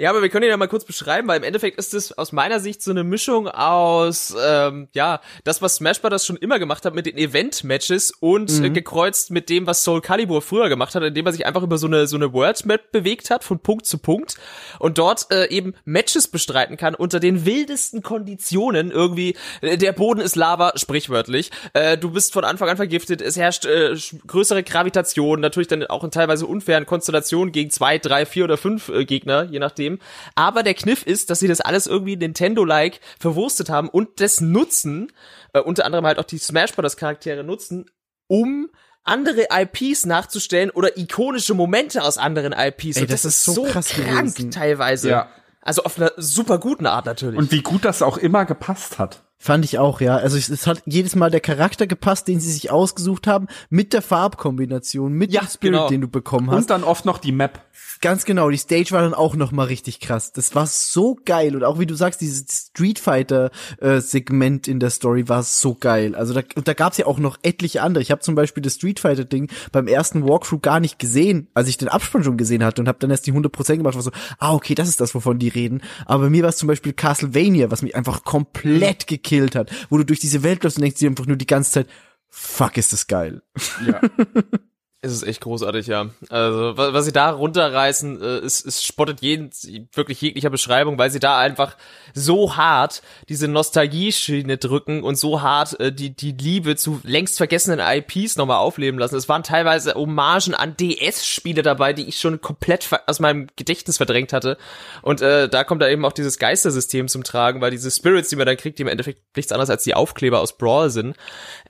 Ja, aber wir können ihn ja mal kurz beschreiben, weil im Endeffekt ist es aus meiner Sicht so eine Mischung aus, ähm, ja, das, was Smash Bros. schon immer gemacht hat mit den Event-Matches und äh, gekreuzt mit dem, was Soul Calibur früher gemacht hat, indem er sich einfach über so eine, so eine World-Map bewegt hat, von Punkt zu Punkt und dort äh, eben Matches bestreiten kann unter den wildesten Konditionen irgendwie. Äh, der Boden ist Lava, sprichwörtlich. Äh, du bist von Anfang an vergiftet, es herrscht äh, größere Gravitation, natürlich dann auch in teilweise unfairen Konstellationen gegen zwei, drei, vier oder fünf äh, Gegner, je nachdem. Aber der Kniff ist, dass sie das alles irgendwie Nintendo-like verwurstet haben und das nutzen, äh, unter anderem halt auch die Smash Bros. Charaktere nutzen, um andere IPs nachzustellen oder ikonische Momente aus anderen IPs. Ey, und das ist so krass krank gewesen. teilweise. Ja. Also auf einer super guten Art natürlich. Und wie gut das auch immer gepasst hat. Fand ich auch, ja. Also es, es hat jedes Mal der Charakter gepasst, den sie sich ausgesucht haben, mit der Farbkombination, mit Ja, dem Spirit, genau. den du bekommen hast. Und dann oft noch die Map. Ganz genau, die Stage war dann auch noch mal richtig krass. Das war so geil und auch wie du sagst, dieses Street Fighter äh, Segment in der Story war so geil. Also da, und da gab's ja auch noch etliche andere. Ich habe zum Beispiel das Street Fighter Ding beim ersten Walkthrough gar nicht gesehen, als ich den Abspann schon gesehen hatte und habe dann erst die 100% gemacht. War so, ah okay, das ist das, wovon die reden. Aber bei mir war es zum Beispiel Castlevania, was mich einfach komplett gekillt hat, wo du durch diese Welt läufst und denkst dir einfach nur die ganze Zeit, fuck, ist das geil. Ja. Es ist echt großartig, ja. Also, wa- was sie da runterreißen, äh, ist, ist spottet jeden, wirklich jeglicher Beschreibung, weil sie da einfach so hart diese Nostalgie-Schiene drücken und so hart äh, die, die Liebe zu längst vergessenen IPs nochmal aufleben lassen. Es waren teilweise Hommagen an DS-Spiele dabei, die ich schon komplett aus meinem Gedächtnis verdrängt hatte. Und äh, da kommt da eben auch dieses Geistersystem zum Tragen, weil diese Spirits, die man dann kriegt, die im Endeffekt nichts anderes als die Aufkleber aus Brawl sind,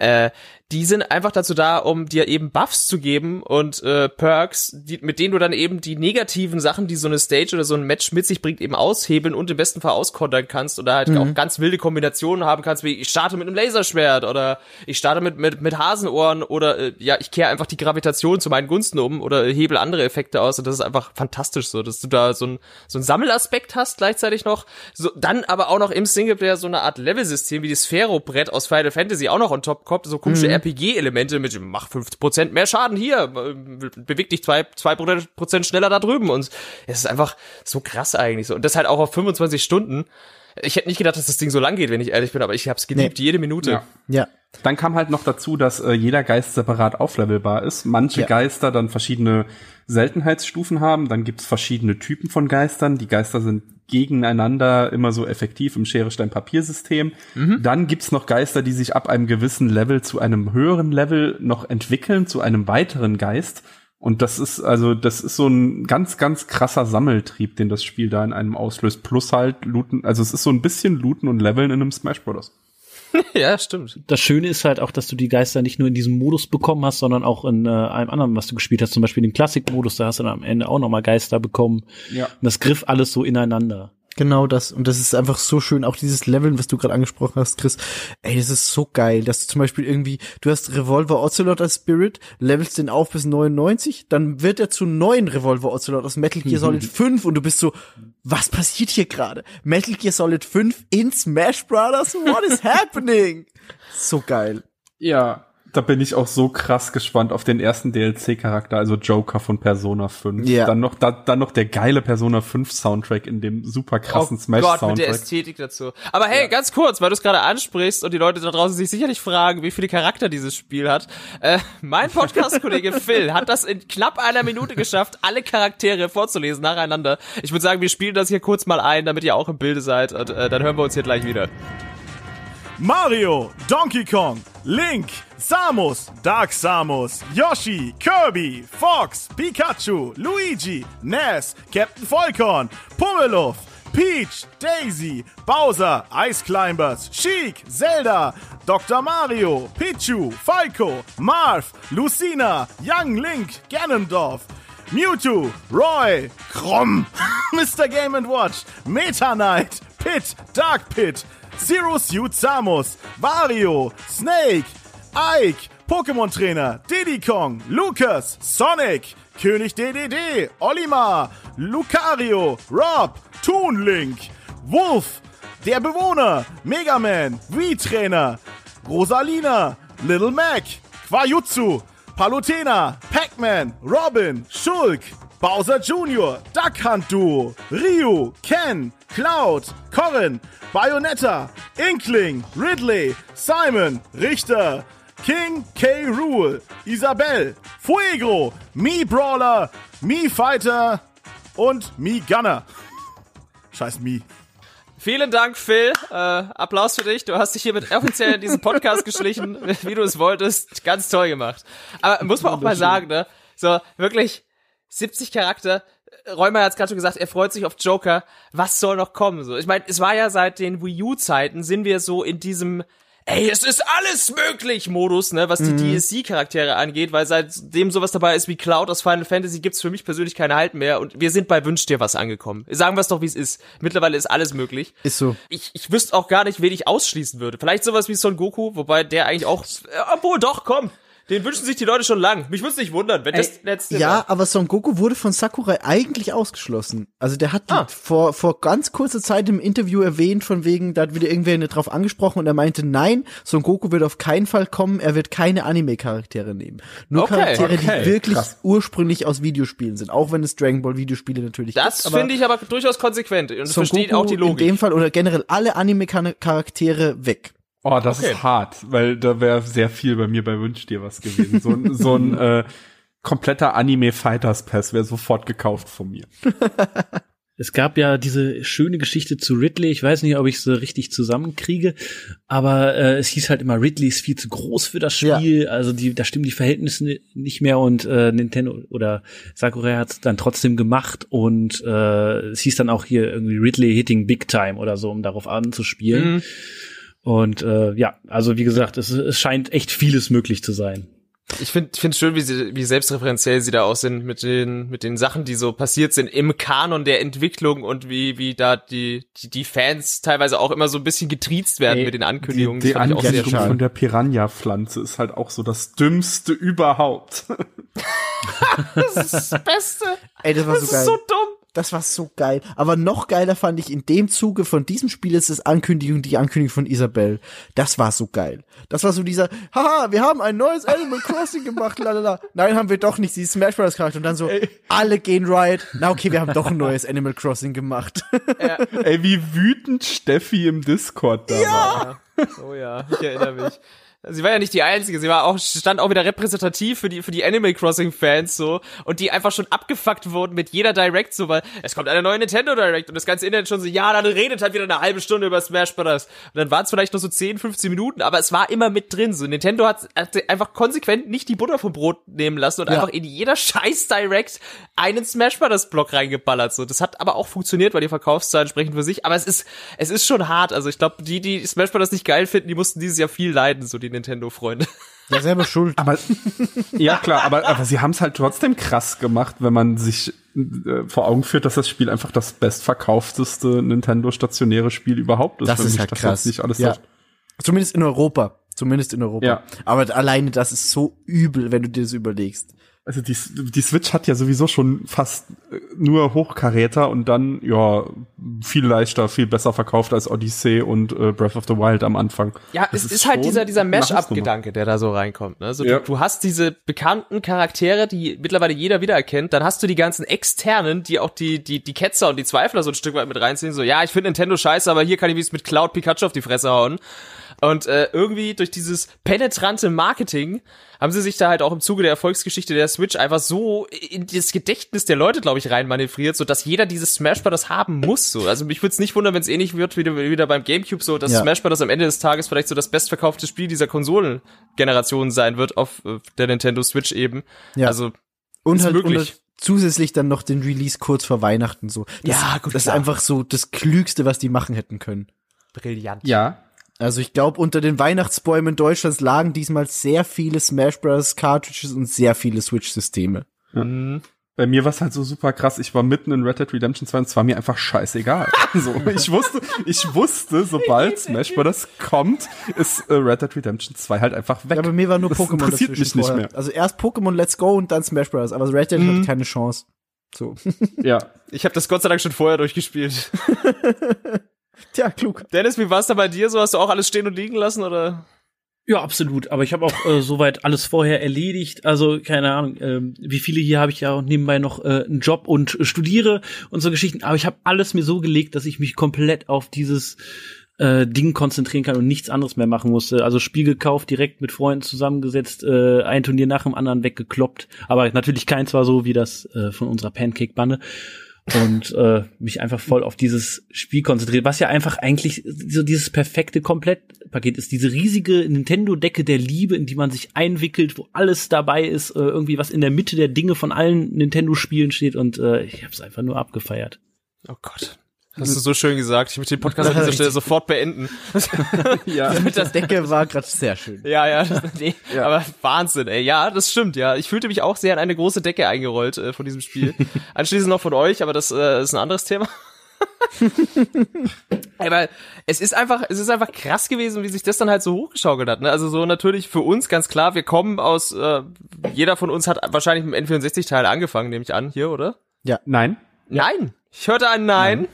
äh, die sind einfach dazu da, um dir eben Buffs zu geben und äh, Perks, die, mit denen du dann eben die negativen Sachen, die so eine Stage oder so ein Match mit sich bringt, eben aushebeln und im besten Fall auskontern kannst oder halt auch ganz wilde Kombinationen haben kannst, wie ich starte mit einem Laserschwert oder ich starte mit mit, mit Hasenohren oder äh, ja, ich kehre einfach die Gravitation zu meinen Gunsten um oder hebel andere Effekte aus und das ist einfach fantastisch so, dass du da so ein so ein Sammelaspekt hast gleichzeitig noch, so dann aber auch noch im Singleplayer so eine Art Levelsystem wie das Sphäro-Brett aus Final Fantasy auch noch on top kommt, so komische RPG-Elemente mit mach 50% mehr Schaden hier, beweg dich zwei, zwei Prozent schneller da drüben und es ist einfach so krass eigentlich so und das halt auch auf 25 Stunden. Ich hätte nicht gedacht, dass das Ding so lang geht, wenn ich ehrlich bin, aber ich hab's geliebt, Nee. jede Minute. Ja. Ja. Dann kam halt noch dazu, dass äh, jeder Geist separat auflevelbar ist. Manche Ja. Geister dann verschiedene Seltenheitsstufen haben. Dann gibt's verschiedene Typen von Geistern. Die Geister sind gegeneinander immer so effektiv im Schere-Stein-Papier-System. Dann gibt's noch Geister, die sich ab einem gewissen Level zu einem höheren Level noch entwickeln, zu einem weiteren Geist. Und das ist also, das ist so ein ganz, ganz krasser Sammeltrieb, den das Spiel da in einem auslöst. Plus halt Looten, also es ist so ein bisschen Looten und Leveln in einem Smash Bros. ja stimmt. Das Schöne ist halt auch, dass du die Geister nicht nur in diesem Modus bekommen hast, sondern auch in äh, einem anderen, was du gespielt hast, zum Beispiel dem Klassikmodus, da hast du dann am Ende auch nochmal Geister bekommen. Ja. Und das griff alles so ineinander. Genau das. Und das ist einfach so schön. Auch dieses Leveln, was du gerade angesprochen hast, Chris. Ey, das ist so geil, dass du zum Beispiel irgendwie, du hast Revolver Ocelot als Spirit, levelst den auf bis 99, dann wird er zu neuen Revolver Ocelot aus Metal Gear Solid 5 und du bist so, was passiert hier gerade? Metal Gear Solid 5 in Smash Brothers? What is happening? So geil. Ja, da bin ich auch so krass gespannt auf den ersten DLC-Charakter, also Joker von Persona 5. Ja. Dann noch, da, dann noch der geile Persona 5 Soundtrack in dem super krassen oh Gott, mit der Smash-Soundtrack. Ästhetik dazu. Aber hey, ganz kurz, weil du es gerade ansprichst und die Leute da draußen sich sicherlich fragen, wie viele Charakter dieses Spiel hat. Äh, mein Podcast-Kollege Phil hat das in knapp einer Minute geschafft, alle Charaktere vorzulesen nacheinander. Ich würde sagen, wir spielen das hier kurz mal ein, damit ihr auch im Bilde seid und äh, dann hören wir uns hier gleich wieder. Mario, Donkey Kong, Link, Samus, Dark Samus, Yoshi, Kirby, Fox, Pikachu, Luigi, Ness, Captain Volkorn, Pummeluff, Peach, Daisy, Bowser, Ice Climbers, Sheik, Zelda, Dr. Mario, Pichu, Falco, Marth, Lucina, Young Link, Ganondorf, Mewtwo, Roy, Krumm, Mr. Game Watch, Meta Knight, Pit, Dark Pit, Zero Suit Samus, Wario, Snake, Ike, Pokémon Trainer, Diddy Kong, Lucas, Sonic, König DDD, Olimar, Lucario, Rob, Toon Link, Wolf, der Bewohner, Mega Man, Wii-Trainer, Rosalina, Little Mac, Quajutsu, Palutena, Pac-Man, Robin, Shulk, Bowser Jr., Duck Hunt Duo, Ryu, Ken, Cloud, Corrin, Bayonetta, Inkling, Ridley, Simon, Richter, King K. Rule, Isabel, Fuego, Me Brawler, Me Fighter und Me Gunner. Scheiß Me. Vielen Dank, Phil. Äh, Applaus für dich. Du hast dich hiermit offiziell in diesen Podcast geschlichen, wie du es wolltest. Ganz toll gemacht. Aber muss man auch mal sagen, ne? So, wirklich 70 Charakter. Räumer hat es gerade schon gesagt, er freut sich auf Joker. Was soll noch kommen? So, ich meine, es war ja seit den Wii U-Zeiten, sind wir so in diesem Ey, es ist alles möglich Modus, ne, was die DSC-Charaktere angeht, weil seitdem sowas dabei ist wie Cloud aus Final Fantasy gibt's für mich persönlich keine Halt mehr und wir sind bei Wünsch dir was angekommen. Sagen wir es doch, wie es ist. Mittlerweile ist alles möglich. Ist so. Ich, ich wüsste auch gar nicht, wen ich ausschließen würde. Vielleicht sowas wie Son Goku, wobei der eigentlich auch, äh, obwohl doch, komm, den wünschen sich die Leute schon lang. Mich würde nicht wundern, wenn das letzte Ja, war. aber Son Goku wurde von Sakurai eigentlich ausgeschlossen. Also der hat Ah. vor, vor ganz kurzer Zeit im Interview erwähnt, von wegen, da hat wieder irgendwer drauf angesprochen und er meinte, nein, Son Goku wird auf keinen Fall kommen, er wird keine Anime-Charaktere nehmen. Nur Okay, Charaktere, okay, die wirklich krass. ursprünglich aus Videospielen sind, auch wenn es Dragon Ball Videospiele natürlich Das gibt. aber finde ich aber durchaus konsequent und es Son versteht Goku auch die in Logik. dem Fall oder generell alle Anime-Charaktere weg. Oh, das Okay. ist hart, weil da wäre sehr viel bei mir bei Wünsch dir was gewesen. So, ein- so ein äh, kompletter Anime Fighters Pass wäre sofort gekauft von mir. Es gab ja diese schöne Geschichte zu Ridley. Ich weiß nicht, ob ich sie richtig zusammenkriege, aber äh, es hieß halt immer, Ridley ist viel zu groß für das Spiel. Also die, da stimmen die Verhältnisse ni- nicht mehr und äh, Nintendo oder Sakurai hat es dann trotzdem gemacht und äh, es hieß dann auch hier irgendwie Ridley hitting Big Time oder so, um darauf anzuspielen. Mhm. Und äh, ja, also wie gesagt, es, es scheint echt vieles möglich zu sein. Ich finde finde schön, wie sie, wie selbstreferenziell sie da auch sind mit den mit den Sachen, die so passiert sind im Kanon der Entwicklung und wie wie da die die, die Fans teilweise auch immer so ein bisschen getriezt werden Ey, mit den Die, Ankündigungen. die das fand ich auch sehr Ankündigung von der Piranha-Pflanze ist halt auch so das Dümmste überhaupt. Das ist das Beste. Ey, das war Das so geil. ist so dumm. Das war so geil. Aber noch geiler fand ich in dem Zuge von diesem Spiel ist das Ankündigung, die Ankündigung von Isabel. Das war so geil. Das war so dieser, haha, wir haben ein neues Animal Crossing gemacht, lalala. Nein, haben wir doch nicht, sie ist Smash Bros. Charakter. Und dann so, alle gehen Riot. Na okay, wir haben doch ein neues Animal Crossing gemacht. Ey, wie wütend Steffi im Discord da war. Oh ja, ich erinnere mich. Sie war ja nicht die einzige, sie war auch stand auch wieder repräsentativ für die für die Animal Crossing Fans so und die einfach schon abgefuckt wurden mit jeder Direct so, weil es kommt eine neue Nintendo Direct und das ganze Internet schon so, ja, dann redet halt wieder eine halbe Stunde über Smash Bros. Und dann waren es vielleicht nur so 10, 15 Minuten, aber es war immer mit drin so. Nintendo hat, hat einfach konsequent nicht die Butter vom Brot nehmen lassen und Ja. einfach in jeder scheiß Direct einen Smash Bros. Block reingeballert so. Das hat aber auch funktioniert, weil die Verkaufszahlen sprechen für sich, aber es ist es ist schon hart, also ich glaube, die die Smash Bros. nicht geil finden, die mussten dieses Jahr viel leiden, so die Nintendo Freunde. Ja, selber schuld. Aber ja klar, aber, aber sie haben es halt trotzdem krass gemacht, wenn man sich äh, vor Augen führt, dass das Spiel einfach das bestverkaufteste Nintendo stationäre Spiel überhaupt ist. Das wenn ist mich halt das krass. jetzt Nicht alles ja. Zumindest in Europa. Zumindest in Europa. Ja. Aber alleine das ist so übel, wenn du dir das überlegst. Also die, die Switch hat ja sowieso schon fast äh, nur Hochkaräter und dann ja viel leichter, viel besser verkauft als Odyssey und äh, Breath of the Wild am Anfang. Ja, Das es ist, halt schon dieser, dieser. Mash-up-Gedanke, der da so reinkommt. Ne? Also Ja. du, du hast diese bekannten Charaktere, die mittlerweile jeder wiedererkennt. Dann hast du die ganzen externen, die auch die, die, die Ketzer und die Zweifler so ein Stück weit mit reinziehen. So, ja, ich finde Nintendo scheiße, aber hier kann ich wie es mit Cloud Pikachu auf die Fresse hauen. Und äh, irgendwie durch dieses penetrante Marketing haben sie sich da halt auch im Zuge der Erfolgsgeschichte der Switch einfach so in das Gedächtnis der Leute, glaube ich, reinmanövriert, so dass jeder dieses Smash Bros. haben muss. So. Also mich würde es nicht wundern, wenn es ähnlich wird wie wieder beim GameCube, so dass Ja. Smash Bros. am Ende des Tages vielleicht so das bestverkaufte Spiel dieser Konsolengeneration sein wird auf äh, der Nintendo Switch eben. Ja. Also Und Ist halt, und möglich. halt zusätzlich dann noch den Release kurz vor Weihnachten so. Das, Ja, gut, Das ist klar. einfach so das Klügste, was die machen hätten können. brillant. Ja, Also ich glaube, unter den Weihnachtsbäumen Deutschlands lagen diesmal sehr viele Smash Bros. Cartridges und sehr viele Switch-Systeme. Mhm. bei mir war es halt so super krass. Ich war mitten in Red Dead Redemption 2 und es war mir einfach scheißegal. so, ich wusste, ich wusste, sobald Smash Bros. kommt, ist äh, Red Dead Redemption 2 halt einfach weg. Ja, bei mir war nur Das Pokémon interessiert mich nicht mehr. Also erst Pokémon Let's Go und dann Smash Bros. Aber Red Dead hatte keine Chance. So. Ja. Ich habe das Gott sei Dank schon vorher durchgespielt. Tja, klug. Dennis, wie war's da bei dir? So hast du auch alles stehen und liegen lassen oder? Ja, absolut. Aber ich habe auch äh, soweit alles vorher erledigt. Also keine Ahnung, ähm, wie viele hier habe ich ja auch nebenbei noch äh, einen Job und äh, studiere und so Geschichten. Aber ich habe alles mir so gelegt, dass ich mich komplett auf dieses äh, Ding konzentrieren kann und nichts anderes mehr machen musste. Also Spiel gekauft, direkt mit Freunden zusammengesetzt, äh, ein Turnier nach dem anderen weggekloppt. Aber natürlich keins war so wie das äh, von unserer Pancake-Banne und äh, mich einfach voll auf dieses Spiel konzentriert, was ja einfach eigentlich so dieses perfekte Komplettpaket ist, diese riesige Nintendo-Decke der Liebe, in die man sich einwickelt, wo alles dabei ist, äh, irgendwie was in der Mitte der Dinge von allen Nintendo-Spielen steht und äh, ich habe es einfach nur abgefeiert. Oh Gott. Hast du so schön gesagt. Ich möchte den Podcast an dieser Stelle sofort beenden. ja. Das Decke war gerade sehr schön. Ja, ja, das, nee, aber Wahnsinn, ey. Ja, das stimmt, ja. Ich fühlte mich auch sehr in eine große Decke eingerollt äh, von diesem Spiel. Anschließend noch von euch, aber das äh, ist ein anderes Thema. aber es ist einfach, es ist einfach krass gewesen, wie sich das dann halt so hochgeschaukelt hat. Ne? Also so natürlich für uns ganz klar, wir kommen aus, äh, jeder von uns hat wahrscheinlich mit dem N64-Teil angefangen, nehme ich an, hier, oder? Nein. Nein. Ich hörte ein Nein.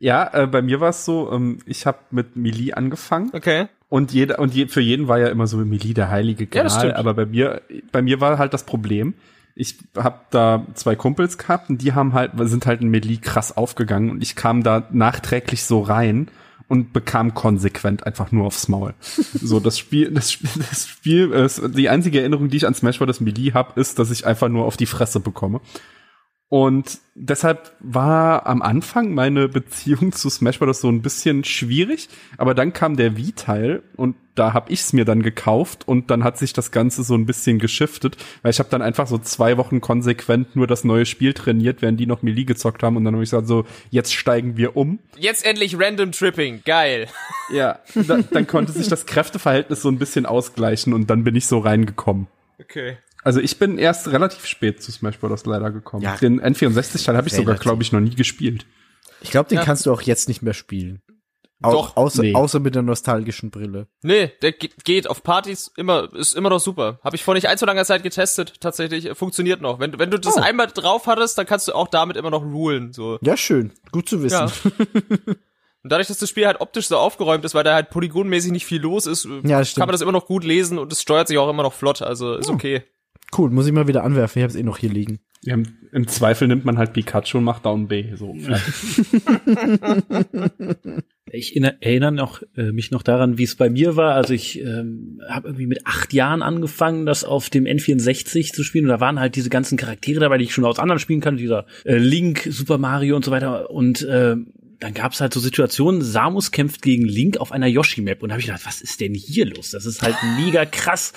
Ja, äh, bei mir war es so, ähm, ich habe mit Melee angefangen Okay. und jeder und je, für jeden war ja immer so Melee der heilige Gral, Ja, das stimmt. aber bei mir bei mir war halt das Problem, ich habe da zwei Kumpels gehabt und die haben halt sind halt in Melee krass aufgegangen und ich kam da nachträglich so rein und bekam konsequent einfach nur aufs Maul. so das Spiel das Spiel das Spiel ist, die einzige Erinnerung, die ich an Smash Bros Melee habe, ist, dass ich einfach nur auf die Fresse bekomme. Und deshalb war am Anfang meine Beziehung zu Smash Bros. so ein bisschen schwierig, aber dann kam der Wii-Teil und da hab ich's mir dann gekauft und dann hat sich das Ganze so ein bisschen geschiftet, weil ich habe dann einfach so zwei Wochen konsequent nur das neue Spiel trainiert, während die noch Melee gezockt haben und dann habe ich gesagt so, jetzt steigen wir um. Jetzt endlich Random Tripping. Geil. Ja, da, dann konnte sich das Kräfteverhältnis so ein bisschen ausgleichen und dann bin ich so reingekommen. Okay. Also ich bin erst relativ spät zu Smash Bros. leider gekommen. Ja. Den N64-Teil habe ich sogar, glaube ich, noch nie gespielt. Ich glaube, den Ja. kannst du auch jetzt nicht mehr spielen. Au Doch. Außer, Nee. außer mit der nostalgischen Brille. Nee, der ge- geht auf Partys immer, ist immer noch super. Habe ich vor nicht allzu langer Zeit getestet, tatsächlich, funktioniert noch. Wenn, du- wenn du das Oh. einmal drauf hattest, dann kannst du auch damit immer noch rulen, so. Ja, schön. Gut zu wissen. Ja. Und dadurch, dass das Spiel halt optisch so aufgeräumt ist, weil da halt polygonmäßig nicht viel los ist, Ja, kann man das immer noch gut lesen und es steuert sich auch immer noch flott, also ist okay. Cool, muss ich mal wieder anwerfen. Ich habe es eh noch hier liegen. Ja, im, Im Zweifel nimmt man halt Pikachu und macht Down B. So. Ich inner- erinnere noch, äh, mich noch daran, wie es bei mir war. Also ich ähm, habe irgendwie mit acht Jahren angefangen, das auf dem N64 zu spielen. Und da waren halt diese ganzen Charaktere dabei, die ich schon aus anderen Spielen kannte. Dieser äh, Link, Super Mario und so weiter. Und äh, dann gab es halt so Situationen, Samus kämpft gegen Link auf einer Yoshi-Map. Und da habe ich gedacht, was ist denn hier los? Das ist halt mega krass.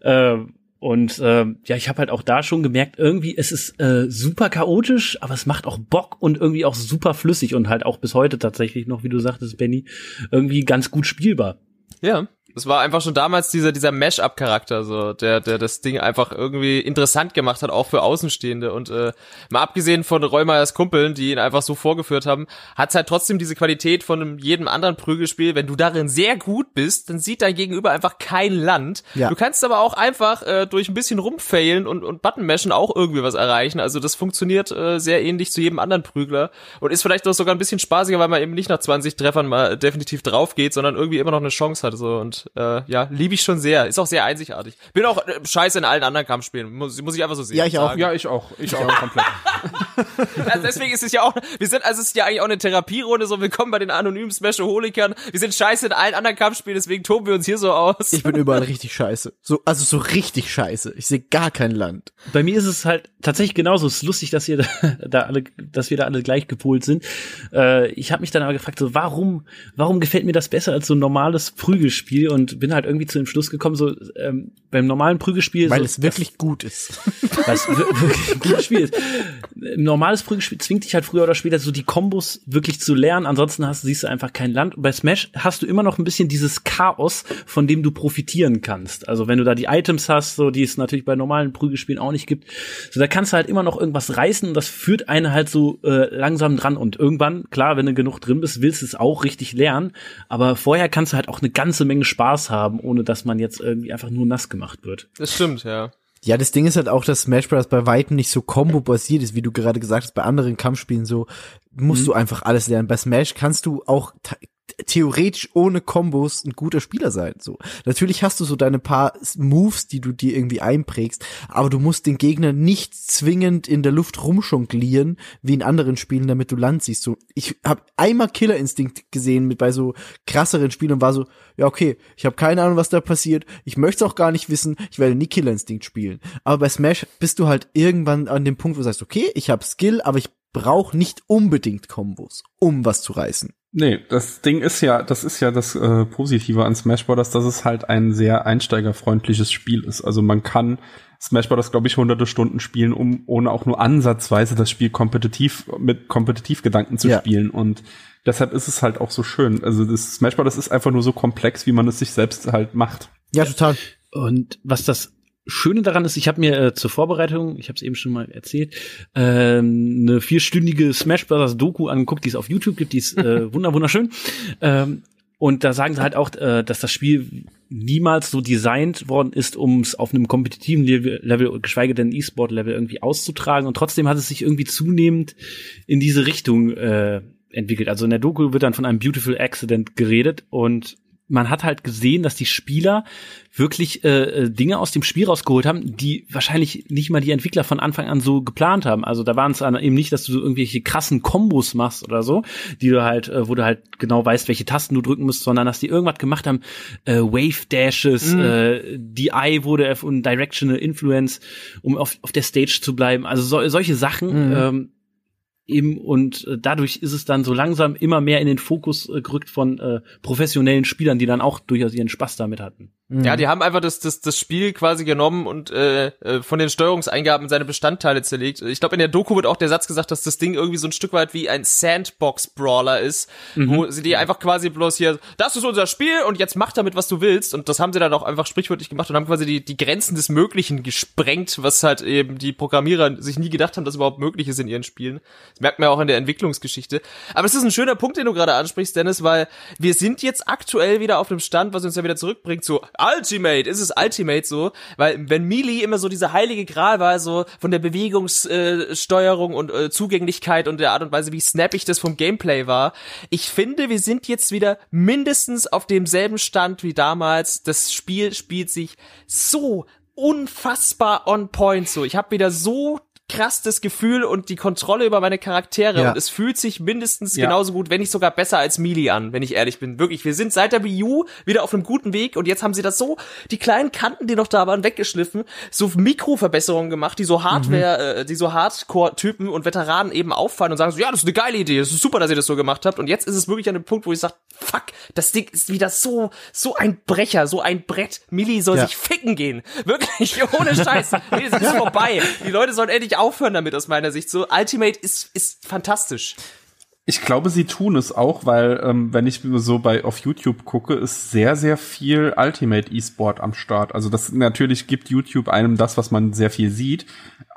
Äh, und ähm, ja, ich habe halt auch da schon gemerkt, irgendwie es ist äh, super chaotisch, aber es macht auch Bock und irgendwie auch super flüssig und halt auch bis heute tatsächlich noch, wie du sagtest, Benny, irgendwie ganz gut spielbar. Ja. Es war einfach schon damals dieser, dieser Mash-up-Charakter, so, der, der das Ding einfach irgendwie interessant gemacht hat, auch für Außenstehende. Und äh, mal abgesehen von Reumeyers Kumpeln, die ihn einfach so vorgeführt haben, hat's halt trotzdem diese Qualität von einem, jedem anderen Prügelspiel. Wenn du darin sehr gut bist, dann sieht dein Gegenüber einfach kein Land. Ja. Du kannst aber auch einfach äh, durch ein bisschen rumfailen und, und Button-Mashen auch irgendwie was erreichen. Also das funktioniert äh, sehr ähnlich zu jedem anderen Prügler und ist vielleicht auch sogar ein bisschen spaßiger, weil man eben nicht nach 20 Treffern mal definitiv drauf geht, sondern irgendwie immer noch eine Chance hat. So. Und äh, ja, liebe ich schon sehr. Ist auch sehr einzigartig. Bin auch äh, scheiße in allen anderen Kampfspielen. Muss, muss ich einfach so sehen. Ja, ich auch. sagen. Ja, ich auch. Ich auch komplett. Also deswegen ist es ja auch, wir sind, also es ist ja eigentlich auch eine Therapierunde, so willkommen bei den anonymen Smashoholikern. Wir sind scheiße in allen anderen Kampfspielen, deswegen toben wir uns hier so aus. Ich bin überall richtig scheiße. So, also so richtig scheiße. Ich sehe gar kein Land. Bei mir ist es halt tatsächlich genauso. Es ist lustig, dass ihr da, da alle, dass wir da alle gleich gepolt sind. Äh, ich habe mich dann aber gefragt, so warum, warum gefällt mir das besser als so ein normales Prügelspiel? Und bin halt irgendwie zu dem Schluss gekommen, so ähm, beim normalen Prügelspiel, Weil so, es wirklich gut ist. was wir- wirklich ein gutes Spiel ist. Ein normales Prügelspiel zwingt dich halt früher oder später so die Kombos wirklich zu lernen. Ansonsten hast, siehst du einfach kein Land. Und bei Smash hast du immer noch ein bisschen dieses Chaos, von dem du profitieren kannst. Also wenn du da die Items hast, so die es natürlich bei normalen Prügelspielen auch nicht gibt, so da kannst du halt immer noch irgendwas reißen und das führt einen halt so äh, langsam dran. Und irgendwann, klar, wenn du genug drin bist, willst du es auch richtig lernen. Aber vorher kannst du halt auch eine ganze Menge Spaß haben, ohne dass man jetzt irgendwie einfach nur nass gemacht wird. Das stimmt, ja. Ja, das Ding ist halt auch, dass Smash Bros. bei weitem nicht so combo-basiert ist, wie du gerade gesagt hast. Bei anderen Kampfspielen so musst du einfach alles lernen. Bei Smash kannst du auch theoretisch ohne Kombos ein guter Spieler sein. So natürlich hast du so deine paar Moves, die du dir irgendwie einprägst, aber du musst den Gegner nicht zwingend in der Luft rumjonglieren wie in anderen Spielen, damit du Land siehst. So ich habe einmal Killer Instinct gesehen mit bei so krasseren Spielen und war so ja okay, ich habe keine Ahnung, was da passiert. Ich möchte es auch gar nicht wissen. Ich werde nie Killer Instinct spielen. Aber bei Smash bist du halt irgendwann an dem Punkt, wo du sagst, okay, ich habe Skill, aber ich brauche nicht unbedingt Kombos, um was zu reißen. Nee, das Ding ist ja, das ist ja das äh, Positive an Smash Bros., dass es halt ein sehr einsteigerfreundliches Spiel ist. Also man kann Smash Bros., glaube ich, hunderte Stunden spielen, um ohne auch nur ansatzweise das Spiel kompetitiv mit Kompetitivgedanken zu Ja. spielen. Und deshalb ist es halt auch so schön. Also das Smash Bros. ist einfach nur so komplex, wie man es sich selbst halt macht. Ja, total. Und was das Schöne daran ist, ich habe mir äh, zur Vorbereitung, ich habe es eben schon mal erzählt, ähm, eine vierstündige Smash Brothers Doku angeguckt, die es auf YouTube gibt, die ist äh, wunder wunderschön. Ähm, und da sagen sie halt auch, äh, dass das Spiel niemals so designt worden ist, um es auf einem kompetitiven Level, Level geschweige denn E-Sport-Level irgendwie auszutragen. Und trotzdem hat es sich irgendwie zunehmend in diese Richtung äh, entwickelt. Also in der Doku wird dann von einem Beautiful Accident geredet und man hat halt gesehen, dass die Spieler wirklich äh, äh, Dinge aus dem Spiel rausgeholt haben, die wahrscheinlich nicht mal die Entwickler von Anfang an so geplant haben. Also da waren es eben nicht, dass du so irgendwelche krassen Kombos machst oder so, die du halt, äh, wo du halt genau weißt, welche Tasten du drücken musst, sondern dass die irgendwas gemacht haben, äh, Wave Dashes, äh, DI wurde erfunden, Directional Influence, um auf, auf der Stage zu bleiben. Also so, solche Sachen. Ähm, eben und äh, dadurch ist es dann so langsam immer mehr in den Fokus äh, gerückt von äh, professionellen Spielern, die dann auch durchaus ihren Spaß damit hatten. Ja, die haben einfach das, das, das Spiel quasi genommen und äh, äh, von den Steuerungseingaben seine Bestandteile zerlegt. Ich glaube, in der Doku wird auch der Satz gesagt, dass das Ding irgendwie so ein Stück weit wie ein Sandbox-Brawler ist, wo sie die einfach quasi bloß hier, das ist unser Spiel und jetzt mach damit, was du willst. Und das haben sie dann auch einfach sprichwörtlich gemacht und haben quasi die, die Grenzen des Möglichen gesprengt, was halt eben die Programmierer sich nie gedacht haben, dass überhaupt möglich ist in ihren Spielen. Das merkt man ja auch in der Entwicklungsgeschichte. Aber es ist ein schöner Punkt, den du gerade ansprichst, Dennis, weil wir sind jetzt aktuell wieder auf dem Stand, was uns ja wieder zurückbringt zu Ultimate. Ist es Ultimate so? Weil wenn Melee immer so diese heilige Gral war, so von der Bewegungssteuerung äh, und äh, Zugänglichkeit und der Art und Weise, wie snappig das vom Gameplay war. Ich finde, wir sind jetzt wieder mindestens auf demselben Stand wie damals. Das Spiel spielt sich so unfassbar on point so. Ich habe wieder so krass das Gefühl und die Kontrolle über meine Charaktere Ja. und es fühlt sich mindestens Ja. genauso gut, wenn nicht sogar besser als Melee an, wenn ich ehrlich bin. Wirklich, wir sind seit der Wii U wieder auf einem guten Weg und jetzt haben sie das so, die kleinen Kanten, die noch da waren, weggeschliffen, so Mikroverbesserungen gemacht, die so Hardware, äh, die so Hardcore-Typen und Veteranen eben auffallen und sagen so, ja, das ist eine geile Idee, es ist super, dass ihr das so gemacht habt und jetzt ist es wirklich an dem Punkt, wo ich sage, fuck, das Ding ist wieder so, so ein Brecher, so ein Brett. Melee soll Ja. sich ficken gehen. Wirklich, ohne Scheiß. Nee, es ist vorbei. Die Leute sollen endlich aufhören damit aus meiner Sicht. So, Ultimate ist, ist fantastisch. Ich glaube, sie tun es auch, weil ähm, wenn ich so bei auf YouTube gucke, ist sehr sehr viel Ultimate E-Sport am Start. Also das natürlich gibt YouTube einem das, was man sehr viel sieht,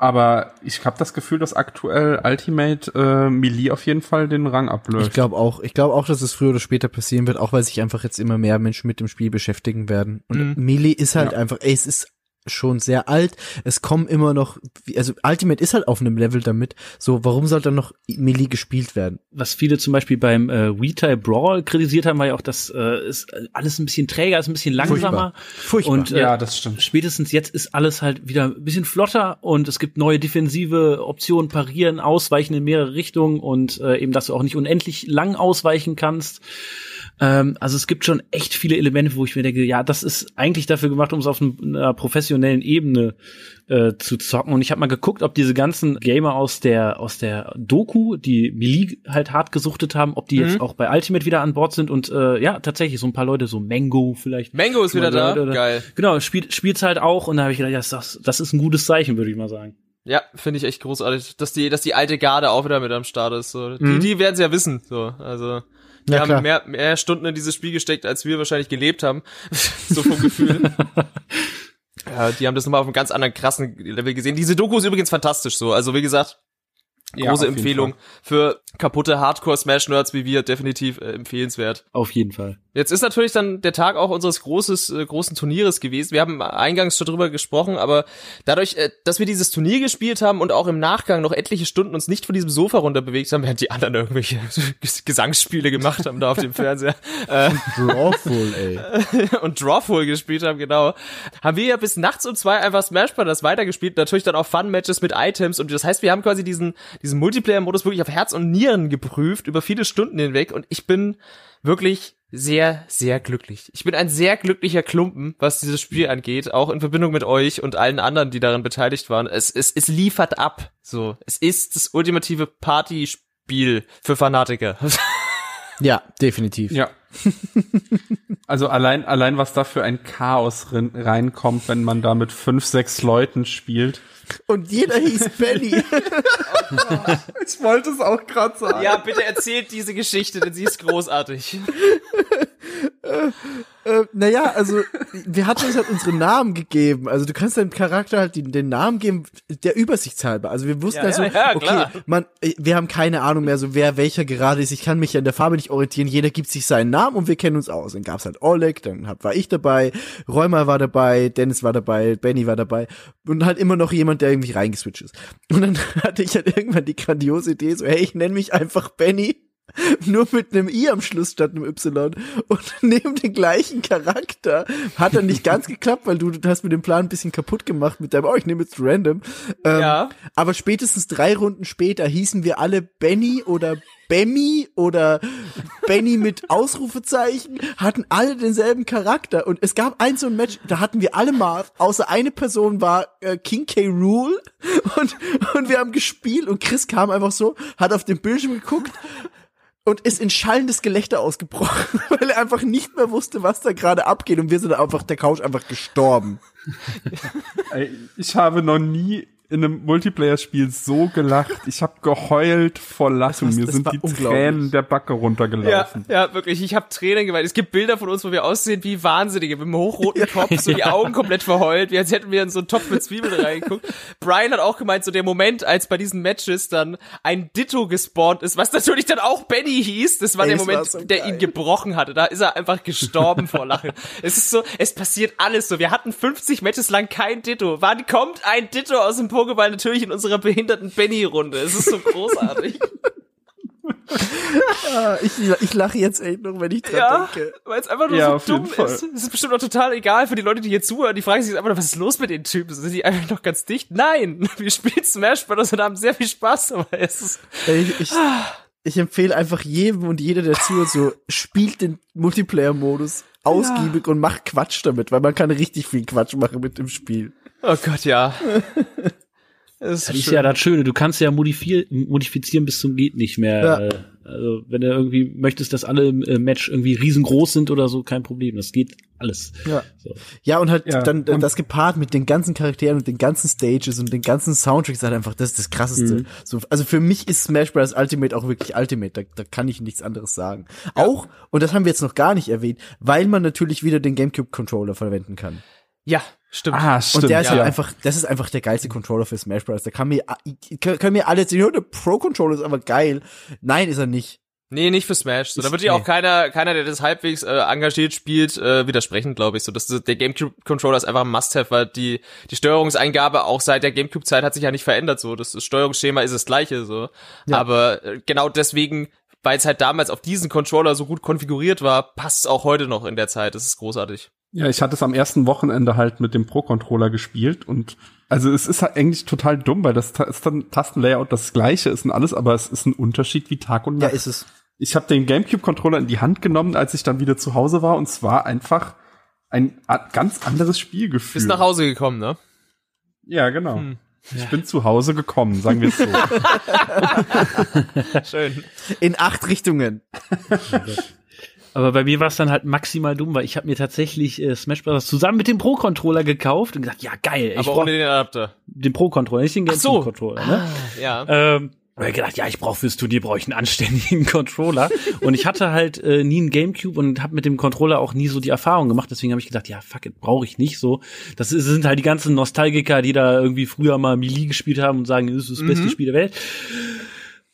aber ich habe das Gefühl, dass aktuell Ultimate äh, Melee auf jeden Fall den Rang ablöst. Ich glaube auch, ich glaube auch, dass es früher oder später passieren wird, auch weil sich einfach jetzt immer mehr Menschen mit dem Spiel beschäftigen werden. Und Melee ist halt Ja. einfach, ey, es ist schon sehr alt. Es kommen immer noch, also Ultimate ist halt auf einem Level damit. So, warum soll dann noch Melee gespielt werden? was viele zum Beispiel beim äh, Wii Brawl kritisiert haben, war ja auch, dass äh, es alles ein bisschen träger ist, ein bisschen langsamer. Furchtbar. Und äh, Ja, das stimmt. spätestens jetzt ist alles halt wieder ein bisschen flotter und es gibt neue defensive Optionen, parieren, ausweichen in mehrere Richtungen und äh, eben, dass du auch nicht unendlich lang ausweichen kannst. Ähm, also es gibt schon echt viele Elemente, wo ich mir denke, ja, das ist eigentlich dafür gemacht, um es auf einer professionellen Ebene äh, zu zocken. Und ich habe mal geguckt, ob diese ganzen Gamer aus der aus der Doku, die Melee halt hart gesuchtet haben, ob die jetzt auch bei Ultimate wieder an Bord sind. Und äh, ja, tatsächlich so ein paar Leute, so Mango vielleicht. Mango ist wieder da. Oder- Geil. Genau, spielt spielt's halt auch. Und da habe ich gedacht, ja, das, das ist ein gutes Zeichen, würde ich mal sagen. Ja, finde ich echt großartig, dass die, dass die alte Garde auch wieder mit am Start ist. So. Mhm. Die, die werden es ja wissen. So, also die Ja, haben klar. mehr, mehr Stunden in dieses Spiel gesteckt, als wir wahrscheinlich gelebt haben. so vom Gefühl. ja, die haben das nochmal auf einem ganz anderen krassen Level gesehen. Diese Doku ist übrigens fantastisch so. Also wie gesagt, große jeden Empfehlung für kaputte Hardcore-Smash-Nerds wie wir, definitiv äh, empfehlenswert. Auf jeden Fall. Jetzt ist natürlich dann der Tag auch unseres großes, äh, großen Turnieres gewesen. Wir haben eingangs schon drüber gesprochen, aber dadurch, äh, dass wir dieses Turnier gespielt haben und auch im Nachgang noch etliche Stunden uns nicht von diesem Sofa runter bewegt haben, während die anderen irgendwelche Ges- Gesangsspiele gemacht haben da auf dem Fernseher äh, Drawful, ey. und Drawful gespielt haben, genau, haben wir ja bis nachts um zwei einfach Smash Bros. weitergespielt. Natürlich dann auch Fun-Matches mit Items und das heißt, wir haben quasi diesen, diesen Multiplayer-Modus wirklich auf Herz und Nieren geprüft über viele Stunden hinweg und ich bin wirklich sehr, sehr glücklich. Ich bin ein sehr glücklicher Klumpen, was dieses Spiel angeht, auch in Verbindung mit euch und allen anderen, die daran beteiligt waren. Es, es, es liefert ab. So, es ist das ultimative Partyspiel für Fanatiker. Ja, definitiv. Ja. also allein, allein was da für ein Chaos reinkommt, wenn man da mit fünf, sechs Leuten spielt. Und jeder hieß Benny. Ich wollte es auch gerade sagen. ja, bitte erzählt diese Geschichte, denn sie ist großartig. äh, naja, also wir hatten uns halt unsere Namen gegeben. Also du kannst deinem Charakter halt den, den Namen geben, der übersichtshalber. Also wir wussten Ja, also, ja, ja, okay, klar. man, äh, wir haben keine Ahnung mehr, so wer welcher gerade ist. Ich kann mich ja in der Farbe nicht orientieren. Jeder gibt sich seinen Namen und wir kennen uns aus. Dann gab's halt Oleg, dann hab, war ich dabei, Räumer war dabei, Dennis war dabei, Benny war dabei und halt immer noch jemand, der irgendwie reingeswitcht ist. Und dann hatte ich halt irgendwann die grandiose Idee, so hey, ich nenne mich einfach Benny. Nur mit einem I am Schluss statt einem Y und neben den gleichen Charakter. Hat dann nicht ganz geklappt, weil du, du hast mir den Plan ein bisschen kaputt gemacht mit deinem, oh, ich nehme jetzt random. Ähm, Ja. Aber spätestens drei Runden später hießen wir alle Benny oder Bemmy oder Benny mit Ausrufezeichen, hatten alle denselben Charakter. Und es gab ein so ein Match, da hatten wir alle Marv, außer eine Person war äh, King K. Rule und, und wir haben gespielt und Chris kam einfach so, hat auf den Bildschirm geguckt und ist in schallendes Gelächter ausgebrochen, weil er einfach nicht mehr wusste, was da gerade abgeht und wir sind einfach der Couch einfach gestorben. Ich habe noch nie in einem Multiplayer-Spiel so gelacht. Ich habe geheult vor Lachen. War- Mir sind die. Tränen der Backe Ja, runtergelaufen. ja, wirklich. Ich habe Tränen geweint. Es gibt Bilder von uns, wo wir aussehen wie Wahnsinnige, mit einem hochroten Kopf, so die Augen komplett verheult, wie als hätten wir in so einen Topf mit Zwiebeln reingeguckt. Brian hat auch gemeint, so der Moment, als bei diesen Matches dann ein Ditto gespawnt ist, was natürlich dann auch Benny hieß, das war Ey, der das war Moment, so der ihn gebrochen hatte. Da ist er einfach gestorben vor Lachen. Es ist so, es passiert alles so. Wir hatten 50 Matches lang kein Ditto. Wann kommt ein Ditto aus dem Pokéball? Natürlich in unserer behinderten Benny-Runde. Es ist so großartig. Ah, ich, ich lache jetzt echt noch, wenn ich dran Ja, denke. weil es einfach nur Ja, so dumm ist. Es ist bestimmt auch total egal für die Leute, die hier zuhören. Die fragen sich jetzt einfach nur, was ist los mit den Typen? Sind die einfach noch ganz dicht? Nein, wir spielen Smash Bros. und haben sehr viel Spaß, aber es ist, ich, ich, ich empfehle einfach jedem und jeder, der zuhört, so spielt den Multiplayer-Modus ausgiebig und macht Quatsch damit, weil man kann richtig viel Quatsch machen mit dem Spiel. oh Gott, ja. Das Das ist ja das Schöne, du kannst ja modifier modifizieren bis zum geht nicht mehr. Ja. Also wenn du irgendwie möchtest, dass alle im äh, Match irgendwie riesengroß sind oder so, kein Problem. Das geht alles. Ja. So. Ja, und halt Ja, dann äh, und- das gepaart mit den ganzen Charakteren und den ganzen Stages und den ganzen Soundtracks halt einfach das ist das krasseste. Mhm. So, also für mich ist Smash Bros. Ultimate auch wirklich Ultimate, da, da kann ich nichts anderes sagen. Auch, und das haben wir jetzt noch gar nicht erwähnt, weil man natürlich wieder den GameCube Controller verwenden kann. Ja, stimmt. Ah, stimmt. und der ist halt ja. einfach, das ist einfach der geilste Controller für Smash Bros. Da kann mir, können können mir alle "Ja, der Pro Controller ist aber geil. Nein, ist er nicht. Nee, nicht für Smash. So, da Ich- wird ja auch nee. keiner, keiner, der das halbwegs äh, engagiert spielt, äh, widersprechen, glaube ich. So, das, der GameCube-Controller ist einfach ein Must-have, weil die die Steuerungseingabe auch seit der GameCube-Zeit hat sich ja nicht verändert. So, das, das Steuerungsschema ist das gleiche. So, Ja. aber äh, genau deswegen, weil es halt damals auf diesen Controller so gut konfiguriert war, passt es auch heute noch in der Zeit. Das ist großartig. Ja, ich hatte es am ersten Wochenende halt mit dem Pro-Controller gespielt und also es ist halt eigentlich total dumm, weil das ist dann Tastenlayout das gleiche ist und alles, aber es ist ein Unterschied wie Tag und Ja, Nacht. ist es. ich habe den GameCube-Controller in die Hand genommen, als ich dann wieder zu Hause war und es war einfach ein a- ganz anderes Spielgefühl. Bist nach Hause gekommen, ne? Ja, genau. Hm. Ich bin zu Hause gekommen, sagen wir es so. Schön. In acht Richtungen. Aber bei mir war es dann halt maximal dumm, weil ich habe mir tatsächlich äh, Smash Bros. zusammen mit dem Pro-Controller gekauft und gesagt, ja geil, ich Aber ohne den Adapter. den Pro-Controller, nicht den Ach so. GameCube-Controller. Ne? Ja. Ähm, und ich gedacht, ja, ich brauche fürs Turnier brauche ich einen anständigen Controller. und ich hatte halt äh, nie einen Gamecube und habe mit dem Controller auch nie so die Erfahrung gemacht. Deswegen habe ich gedacht, ja, fuck it, brauche ich nicht so. Das ist, sind halt die ganzen Nostalgiker, die da irgendwie früher mal Melee gespielt haben und sagen, das ist das beste Spiel der Welt.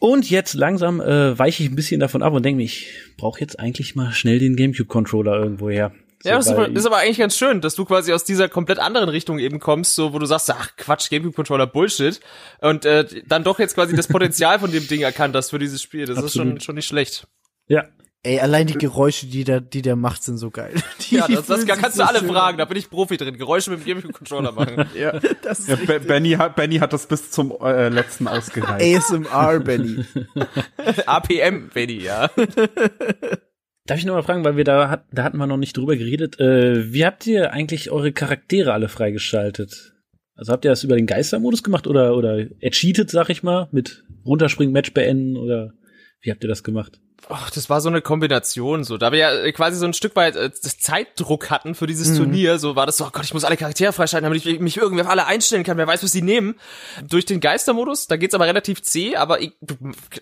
Und jetzt langsam äh, weiche ich ein bisschen davon ab und denke mir, ich brauche jetzt eigentlich mal schnell den Gamecube-Controller irgendwo her. So, Ja, das ist, aber, ist aber eigentlich ganz schön, dass du quasi aus dieser komplett anderen Richtung eben kommst, so wo du sagst, ach Quatsch, GameCube-Controller Bullshit und äh, dann doch jetzt quasi das Potenzial von dem Ding erkannt hast für dieses Spiel. Das ist schon, Absolut. schon nicht schlecht. ja, Ey, allein die Geräusche, die der, die der macht, sind so geil. Die, Ja, das, das kannst sich du alle so schön fragen, da bin ich Profi drin. Geräusche mit dem GameCube-Controller machen. Ja, das ist ja, Be- Benny, hat, Benny hat das bis zum äh, letzten ausgereicht. ASMR, Benny. APM, Benny, ja. Darf ich noch mal fragen, weil wir da hat, da hatten wir noch nicht drüber geredet. Äh, wie habt ihr eigentlich eure Charaktere alle freigeschaltet? Also habt ihr das über den Geistermodus gemacht oder oder ercheatet, sag ich mal, mit runterspringen, Match beenden oder wie habt ihr das gemacht? Ach, das war so eine Kombination, so. Da wir ja äh, quasi so ein Stück weit äh, Zeitdruck hatten für dieses Turnier, so war das so, oh Gott, ich muss alle Charaktere freischalten, damit ich mich irgendwie auf alle einstellen kann, wer weiß, was sie nehmen. Durch den Geistermodus, da geht's aber relativ zäh, aber ich, du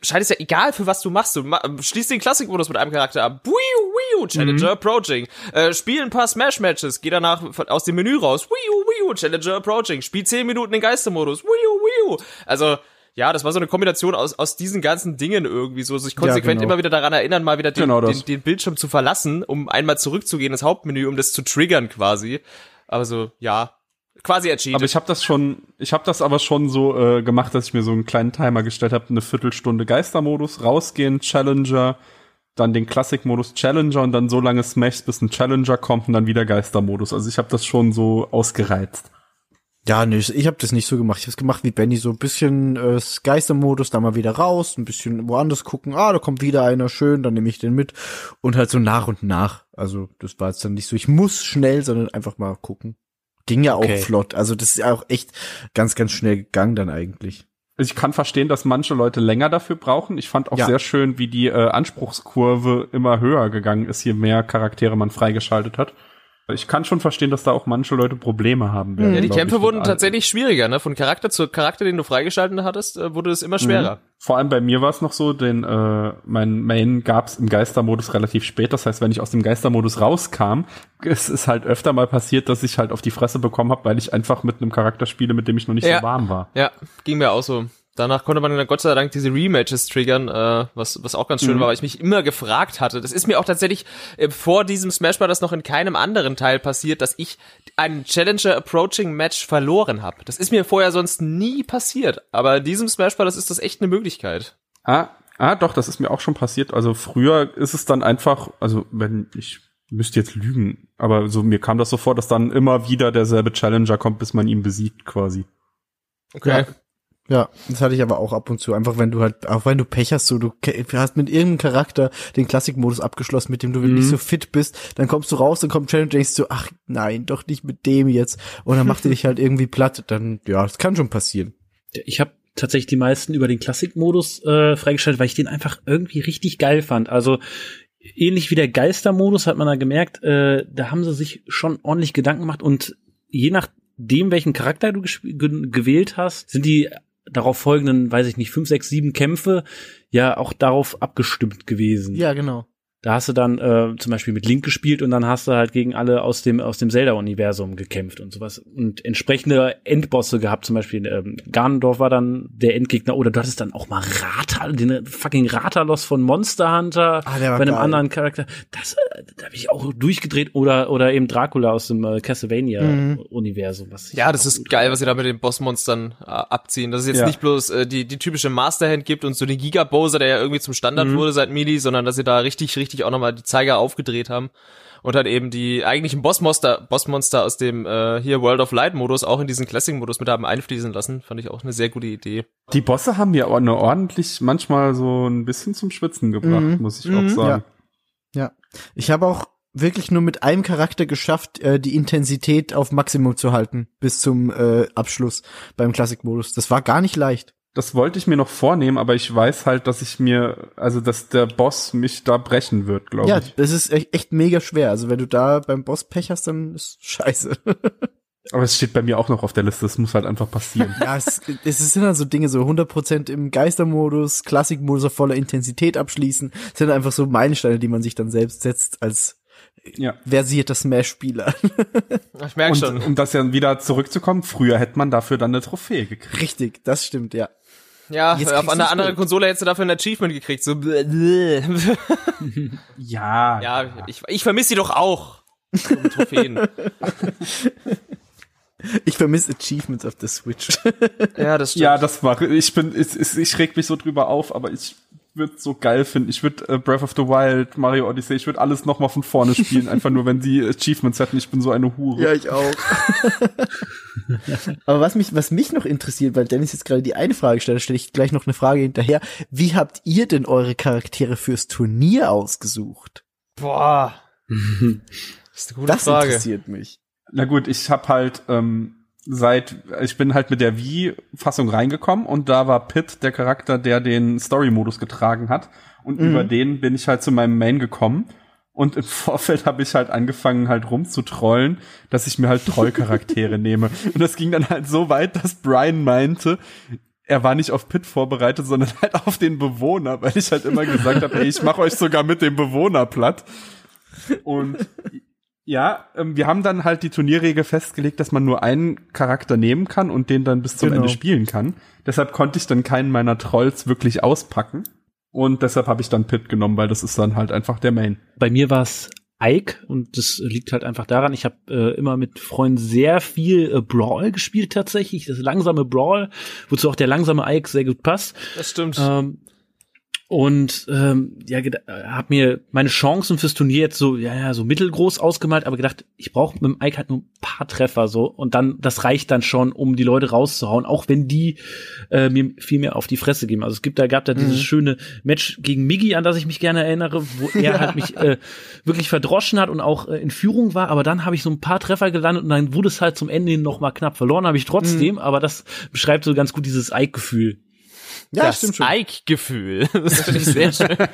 schaltest ja egal, für was du machst. Du ma schließt den Klassikmodus mit einem Charakter ab. Wiu, wiu, Challenger approaching. Äh, spiel ein paar Smash-Matches, geh danach aus dem Menü raus. Wiu, wiu, Challenger approaching. Spiel 10 Minuten den Geistermodus. Wiu, wiu. Also, ja, das war so eine Kombination aus, aus diesen ganzen Dingen irgendwie so, sich konsequent genau. immer wieder daran erinnern, mal wieder den, Genau den, den Bildschirm zu verlassen, um einmal zurückzugehen ins Hauptmenü, um das zu triggern quasi. Aber so, ja, quasi ercheatet. Aber ich habe das schon, ich habe das aber schon so äh, gemacht, dass ich mir so einen kleinen Timer gestellt habe, eine Viertelstunde Geistermodus, rausgehen, Challenger, dann den Klassikmodus Challenger und dann so lange Smash, bis ein Challenger kommt und dann wieder Geistermodus. Also ich habe das schon so ausgereizt. Ja, nee, ich habe das nicht so gemacht. Ich habe es gemacht wie Benny, so ein bisschen äh, Geistermodus, da mal wieder raus, ein bisschen woanders gucken. Ah, da kommt wieder einer schön, dann nehme ich den mit und halt so nach und nach. Also das war jetzt dann nicht so, ich muss schnell, sondern einfach mal gucken. Ging ja Okay. auch flott. Also das ist ja auch echt ganz, ganz schnell gegangen dann eigentlich. Ich kann verstehen, dass manche Leute länger dafür brauchen. Ich fand auch Ja. sehr schön, wie die äh, Anspruchskurve immer höher gegangen ist, je mehr Charaktere man freigeschaltet hat. Ich kann schon verstehen, dass da auch manche Leute Probleme haben werden. ja, die Kämpfe ich, wurden tatsächlich schwieriger, ne? Von Charakter zu Charakter, den du freigeschalten hattest, äh, wurde es immer schwerer. Vor allem bei mir war es noch so, denn äh, mein Main gab's im Geistermodus relativ spät. Das heißt, wenn ich aus dem Geistermodus rauskam, es ist halt öfter mal passiert, dass ich halt auf die Fresse bekommen habe, weil ich einfach mit einem Charakter spiele, mit dem ich noch nicht Ja. so warm war. Ja, ging mir auch so. Danach konnte man dann Gott sei Dank diese Rematches triggern, äh, was, was auch ganz schön war, weil ich mich immer gefragt hatte. Das ist mir auch tatsächlich äh, vor diesem Smash Bros. noch in keinem anderen Teil passiert, dass ich ein Challenger Approaching Match verloren habe. Das ist mir vorher sonst nie passiert. Aber in diesem Smash Bros. ist das echt eine Möglichkeit. Ah, ah, doch, das ist mir auch schon passiert. Also früher ist es dann einfach, also wenn ich müsste jetzt lügen, aber so mir kam das so vor, dass dann immer wieder derselbe Challenger kommt, bis man ihn besiegt quasi. Okay. Ja, das hatte ich aber auch ab und zu. Einfach wenn du halt, auch wenn du Pech hast, so du hast mit irgendeinem Charakter den Klassikmodus abgeschlossen, mit dem du nicht so fit bist, dann kommst du raus, dann kommt Challenge und denkst du, ach nein, doch nicht mit dem jetzt. Und dann macht er dich halt irgendwie platt. Dann, ja, das kann schon passieren. Ich habe tatsächlich die meisten über den Klassikmodus äh, freigeschaltet, weil ich den einfach irgendwie richtig geil fand. Also ähnlich wie der Geistermodus hat man da gemerkt, äh, da haben sie sich schon ordentlich Gedanken gemacht und je nachdem, welchen Charakter du gewählt hast, sind die darauf folgenden, weiß ich nicht, fünf, sechs, sieben Kämpfe ja auch darauf abgestimmt gewesen. Ja, genau. Da hast du dann äh, zum Beispiel mit Link gespielt und dann hast du halt gegen alle aus dem aus dem Zelda-Universum gekämpft und sowas und entsprechende Endbosse gehabt. Zum Beispiel ähm, Ganondorf war dann der Endgegner oder du hattest dann auch mal Rata, den fucking Ratalos von Monster Hunter Ah, bei einem geil. anderen Charakter. Das, äh, da habe ich auch durchgedreht oder oder eben Dracula aus dem äh, Castlevania-Universum. was ich Ja, das ist geil, was sie da mit den Bossmonstern äh, abziehen. Dass es jetzt Ja. nicht bloß äh, die, die typische Masterhand gibt und so den Giga-Bowser, der ja irgendwie zum Standard wurde seit Melee, sondern dass sie da richtig, richtig auch nochmal die Zeiger aufgedreht haben. Und dann eben die eigentlichen Bossmonster, Bossmonster aus dem äh, hier World of Light Modus auch in diesen Classic-Modus mit haben einfließen lassen. Fand ich auch eine sehr gute Idee. Die Bosse haben mir auch nur ordentlich manchmal so ein bisschen zum Schwitzen gebracht, Mhm. muss ich Mhm, auch sagen. Ja. Ich habe auch wirklich nur mit einem Charakter geschafft, äh, die Intensität auf Maximum zu halten bis zum äh, Abschluss beim Klassikmodus. Das war gar nicht leicht. Das wollte ich mir noch vornehmen, aber ich weiß halt, dass ich mir, also dass der Boss mich da brechen wird, glaube Ja, ich. das ist echt, echt mega schwer. Also wenn du da beim Boss Pech hast, dann ist scheiße. Aber es steht bei mir auch noch auf der Liste, das muss halt einfach passieren. ja, es, es sind dann so Dinge, so 100% im Geistermodus, Klassikmodus auf voller Intensität abschließen, sind einfach so Meilensteine, die man sich dann selbst setzt als ja. versierter Smash-Spieler. Ich merke Und schon. um das ja wieder zurückzukommen, früher hätte man dafür dann eine Trophäe gekriegt. Richtig, das stimmt, ja. Ja, Jetzt auf einer anderen. Konsole hättest du dafür ein Achievement gekriegt. So Ja. Ja, ich, ich vermisse sie doch auch. Um Trophäen. Ich vermisse Achievements auf der Switch. ja, das stimmt. Ja, das mache ich. bin, ich, ich, ich reg mich so drüber auf, aber ich würde so geil finden. Ich würde äh, Breath of the Wild, Mario Odyssey, ich würde alles noch mal von vorne spielen, einfach nur wenn die Achievements hätten. Ich bin so eine Hure. Ja, ich auch. Aber was mich, was mich noch interessiert, weil Dennis jetzt gerade die eine Frage stellt, stelle ich gleich noch eine Frage hinterher. Wie habt ihr denn eure Charaktere fürs Turnier ausgesucht? Boah. Das ist eine gute Das Frage. interessiert mich. Na gut, ich habe halt ähm, seit ich bin halt mit der Wii-Fassung reingekommen und da war Pit der Charakter, der den Story-Modus getragen hat. Und über den bin ich halt zu meinem Main gekommen. Und im Vorfeld habe ich halt angefangen halt rumzutrollen, dass ich mir halt Trollcharaktere nehme. Und das ging dann halt so weit, dass Brian meinte, er war nicht auf Pit vorbereitet, sondern halt auf den Bewohner, weil ich halt immer gesagt habe, ey, ich mache euch sogar mit dem Bewohner platt. Und ja, ähm, wir haben dann halt die Turnierregel festgelegt, dass man nur einen Charakter nehmen kann und den dann bis zum Genau. Ende spielen kann. Deshalb konnte ich dann keinen meiner Trolls wirklich auspacken. Und deshalb habe ich dann Pit genommen, weil das ist dann halt einfach der Main. Bei mir war es Ike und das liegt halt einfach daran, ich habe äh, immer mit Freunden sehr viel äh, Brawl gespielt tatsächlich, das langsame Brawl, wozu auch der langsame Ike sehr gut passt. Das stimmt. Ähm, und ähm, ja, habe mir meine Chancen fürs Turnier jetzt so ja ja so mittelgroß ausgemalt, aber gedacht, ich brauche mit dem Ike halt nur ein paar Treffer so. Und dann das reicht dann schon, um die Leute rauszuhauen, auch wenn die äh, mir viel mehr auf die Fresse geben. Also es gibt da gab da dieses schöne Match gegen Miggy, an das ich mich gerne erinnere, wo er halt mich äh, wirklich verdroschen hat und auch äh, in Führung war, aber dann habe ich so ein paar Treffer gelandet und dann wurde es halt zum Ende hin noch mal knapp verloren, habe ich trotzdem, aber das beschreibt so ganz gut dieses Ike-Gefühl. Ja, das stimmt schon. Ike-Gefühl. Das finde ich sehr schön.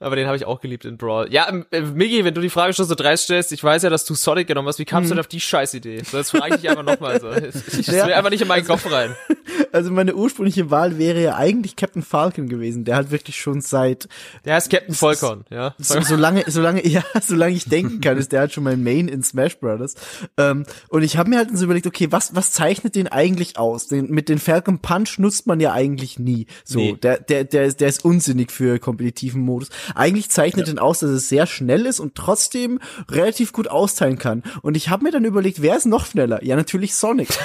Aber den habe ich auch geliebt in Brawl. Ja, ähm, äh, Miggi, wenn du die Frage schon so dreist stellst, ich weiß ja, dass du Sonic genommen hast. Wie kamst du denn auf die Scheißidee? So, jetzt frage ich dich einfach nochmal so. Ich, ich Ja. will einfach nicht in meinen Kopf rein. Also meine ursprüngliche Wahl wäre ja eigentlich Captain Falcon gewesen. Der hat wirklich schon seit Der heißt Captain Volcon, ja. so, solange, solange, ja, solange ich denken kann, ist der halt schon mein Main in Smash Brothers. Ähm, und ich habe mir halt so überlegt, okay, was, was zeichnet den eigentlich aus? Den, mit den Falcon Punch nutzt man ja eigentlich nie. So, Nee. der, der, der, ist- der ist unsinnig für kompetitiven Modus. Eigentlich zeichnet den aus, dass es sehr schnell ist und trotzdem relativ gut austeilen kann. Und ich habe mir dann überlegt, wer ist noch schneller? Ja, natürlich Sonic.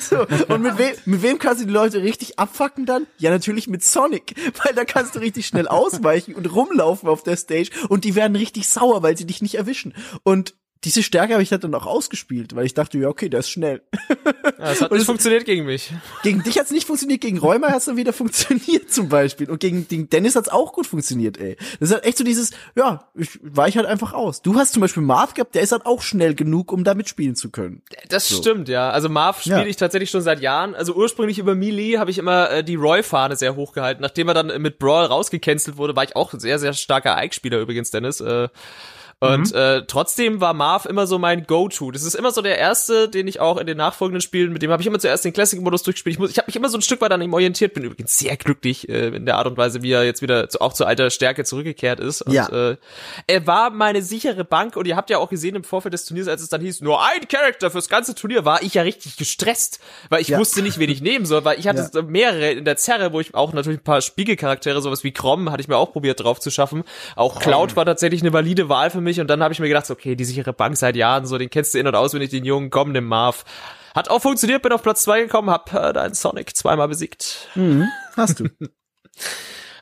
So, und mit wem, mit wem kannst du die Leute richtig abfacken dann? Ja, natürlich mit Sonic, weil da kannst du richtig schnell ausweichen und rumlaufen auf der Stage und die werden richtig sauer, weil sie dich nicht erwischen. Und diese Stärke habe ich halt dann auch ausgespielt, weil ich dachte, ja, okay, der ist schnell. Ja, das hat nicht funktioniert gegen mich. Gegen dich hat's nicht funktioniert, gegen Räumer hat's dann wieder funktioniert zum Beispiel. Und gegen den Dennis hat's auch gut funktioniert, ey. Das ist halt echt so dieses, ja, ich weich halt einfach aus. Du hast zum Beispiel Marv gehabt, der ist halt auch schnell genug, um damit spielen zu können. Das stimmt, ja. Also Marv spiele Ja. ich tatsächlich schon seit Jahren. Also ursprünglich über Melee habe ich immer äh, die Roy-Fahne sehr hoch gehalten. Nachdem er dann mit Brawl rausgecancelt wurde, war ich auch ein sehr, sehr starker Ike-Spieler übrigens, Dennis. Äh, und äh, trotzdem war Marv immer so mein Go-To. Das ist immer so der erste, den ich auch in den nachfolgenden Spielen, mit dem habe ich immer zuerst den Classic-Modus durchgespielt. Ich, muss, ich habe mich immer so ein Stück weit an ihm orientiert, bin übrigens sehr glücklich äh, in der Art und Weise, wie er jetzt wieder zu, auch zu alter Stärke zurückgekehrt ist. Und, Ja. äh, er war meine sichere Bank und ihr habt ja auch gesehen im Vorfeld des Turniers, als es dann hieß, nur ein Charakter fürs ganze Turnier, war ich ja richtig gestresst, weil ich Ja. wusste nicht, wen ich nehmen soll, weil ich hatte Ja. mehrere in der Zerre, wo ich auch natürlich ein paar Spiegelcharaktere, sowas wie Krom, hatte ich mir auch probiert drauf zu schaffen. Auch Cloud war tatsächlich eine valide Wahl für mich und dann habe ich mir gedacht, okay, die sichere Bank seit Jahren, so den kennst du in- und auswendig, den jungen, komm, den Marv. Hat auch funktioniert, bin auf Platz zwei gekommen, hab äh, deinen Sonic zweimal besiegt. Hast du.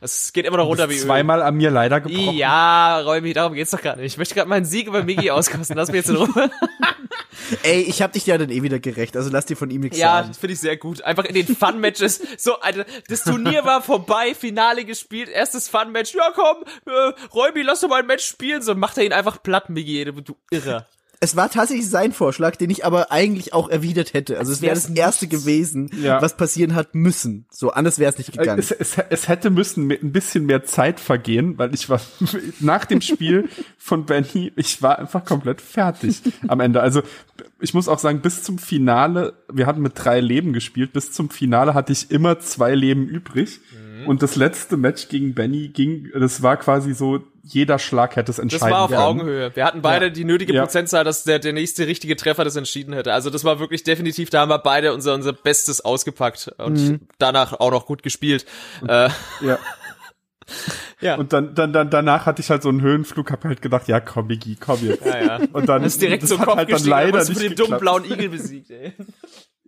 Es geht immer noch runter wie Öl. Zweimal an mir leider gebrochen. Ja, Räumi, darum geht's doch gar nicht. Ich möchte gerade meinen Sieg über Migi auskosten. Lass mich jetzt in Ruhe. Ey, ich hab dich ja dann eh wieder gerecht, also lass dir von ihm nichts Ja, sagen. das finde ich sehr gut. Einfach in den Fun-Matches. So, Alter, das Turnier war vorbei, Finale gespielt, erstes Fun-Match. Ja, komm, äh, Räumi, lass doch mal ein Match spielen. So macht er ihn einfach platt, Migi, du, du Irrer. Es war tatsächlich sein Vorschlag, den ich aber eigentlich auch erwidert hätte. Also es wäre das erste gewesen, Ja. was passieren hat müssen. So, anders wäre es nicht gegangen. Es, es, es hätte müssen mit ein bisschen mehr Zeit vergehen, weil ich war nach dem Spiel von Benny, ich war einfach komplett fertig am Ende. Also ich muss auch sagen, bis zum Finale, wir hatten mit drei Leben gespielt, bis zum Finale hatte ich immer zwei Leben übrig. Mhm. Und das letzte Match gegen Benny ging, das war quasi so, jeder Schlag hätte es Das entscheiden war auf können. Augenhöhe. Wir hatten beide die nötige Ja. Prozentzahl, dass der, der nächste richtige Treffer das entschieden hätte. Also das war wirklich definitiv, da haben wir beide unser, unser Bestes ausgepackt und danach auch noch gut gespielt. Äh, Ja. ja. Und dann, dann, dann, danach hatte ich halt so einen Höhenflug, hab halt gedacht, ja, komm, Biggie, komm jetzt. ja, ja. Und dann Das ist direkt das zum hat Kopf halt dann leider nicht den dummen geklappt. blauen Igel besiegt, ey.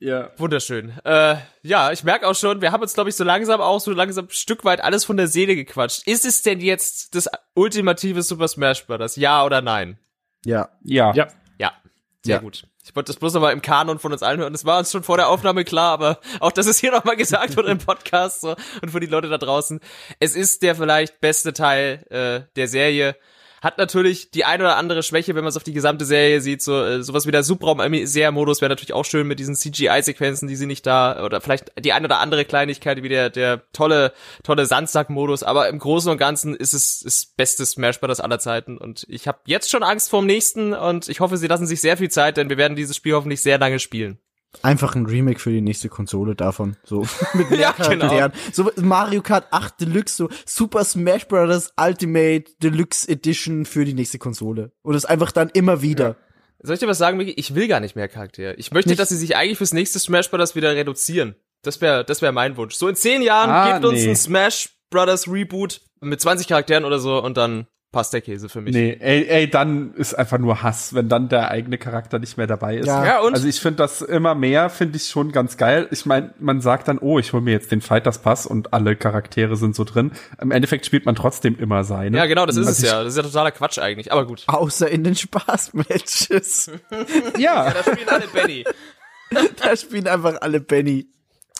Ja. Wunderschön. Äh, ja, ich merke auch schon, wir haben uns, glaube ich, so langsam auch so langsam ein Stück weit alles von der Seele gequatscht. Ist es denn jetzt das ultimative Super Smash Bros.? Ja oder nein? ja. Ja. Ja. Ja, sehr Ja. gut. Ich wollte das bloß noch mal im Kanon von uns allen hören. Das war uns schon vor der Aufnahme klar, aber auch, dass es hier noch mal gesagt wurde im Podcast so, und für die Leute da draußen. Es ist der vielleicht beste Teil äh, der Serie. Hat natürlich die ein oder andere Schwäche, wenn man es auf die gesamte Serie sieht. So äh, sowas wie der Subraum-Modus wäre natürlich auch schön mit diesen CGI-Sequenzen, die sie nicht da oder vielleicht die ein oder andere Kleinigkeit wie der der tolle tolle Sandsack-Modus. Aber im Großen und Ganzen ist es das beste Smash Bros. aller Zeiten und ich habe jetzt schon Angst vorm nächsten und ich hoffe, sie lassen sich sehr viel Zeit, denn wir werden dieses Spiel hoffentlich sehr lange spielen. Einfach ein Remake für die nächste Konsole davon. So mit mehr Ja, genau. Charakteren. So Mario Kart 8 Deluxe, so Super Smash Bros. Ultimate Deluxe Edition für die nächste Konsole. Und es einfach dann immer wieder. Soll ich dir was sagen, Miki? Ich will gar nicht mehr Charaktere. Ich möchte, Nicht? dass sie sich eigentlich fürs nächste Smash Bros. wieder reduzieren. Das wäre das wäre mein Wunsch. So in zehn Jahren Ah, gebt uns nee. ein Smash Brothers Reboot mit 20 Charakteren oder so und dann passt der Käse für mich. Nee, ey, ey, dann ist einfach nur Hass, wenn dann der eigene Charakter nicht mehr dabei ist. Ja. Ja, und? Also ich finde das immer mehr, finde ich schon ganz geil. Ich meine, man sagt dann, oh, ich hole mir jetzt den Fighters Pass und alle Charaktere sind so drin. Im Endeffekt spielt man trotzdem immer seine. Ja, genau, das ist Also es ja. Das ist ja totaler Quatsch eigentlich, aber gut. Außer in den Spaßmatches. Ich, ja, Da spielen alle Benny. da spielen einfach alle Benny.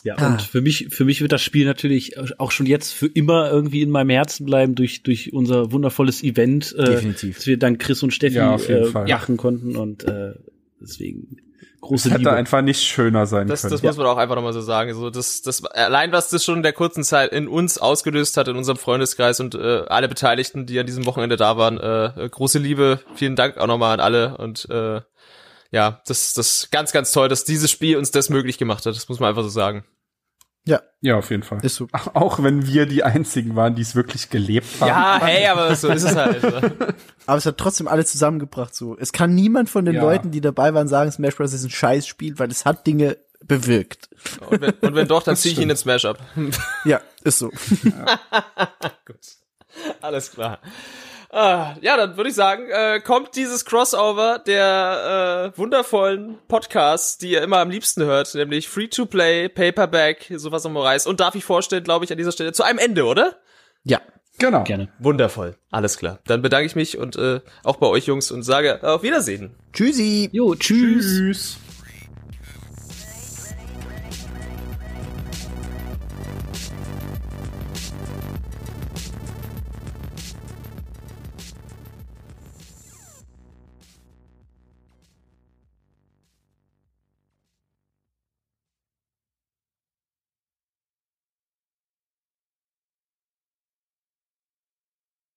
Ja, und für mich, für mich wird das Spiel natürlich auch schon jetzt für immer irgendwie in meinem Herzen bleiben durch, durch unser wundervolles Event, äh, Definitiv. dass wir dann Chris und Steffi Ja, auf jeden äh, Fall. machen konnten und äh, deswegen große hätte Liebe. einfach nicht schöner sein Das, können. das muss man auch einfach nochmal so sagen. So, das, das, allein was das schon in der kurzen Zeit in uns ausgelöst hat, in unserem Freundeskreis und äh, alle Beteiligten, die an diesem Wochenende da waren, äh, äh, große Liebe. Vielen Dank auch nochmal an alle und äh, ja, das, das ganz, ganz toll, dass dieses Spiel uns das möglich gemacht hat. Das muss man einfach so sagen. Ja, ja, auf jeden Fall. ist so. Auch wenn wir die einzigen waren, die es wirklich gelebt haben. Ja, hey, aber so ist es halt. Aber es hat trotzdem alle zusammengebracht so. Es kann niemand von den Ja. Leuten, die dabei waren, sagen, Smash Bros. ist ein Scheißspiel, weil es hat Dinge bewirkt. Und wenn, und wenn doch, dann ziehe ich ihn ins Smash ab. Ja, ist so. Gut. Alles klar. Ah, ja, dann würde ich sagen, äh, kommt dieses Crossover der äh, wundervollen Podcasts, die ihr immer am liebsten hört, nämlich Free-to-Play, Paperback, sowas am Reis. Und darf ich vorstellen, glaube ich, an dieser Stelle zu einem Ende, oder? Ja. Genau. Gerne. Wundervoll. Alles klar. Dann bedanke ich mich und äh, auch bei euch Jungs und sage auf Wiedersehen. Tschüssi. Jo, tschüss. Tschüss.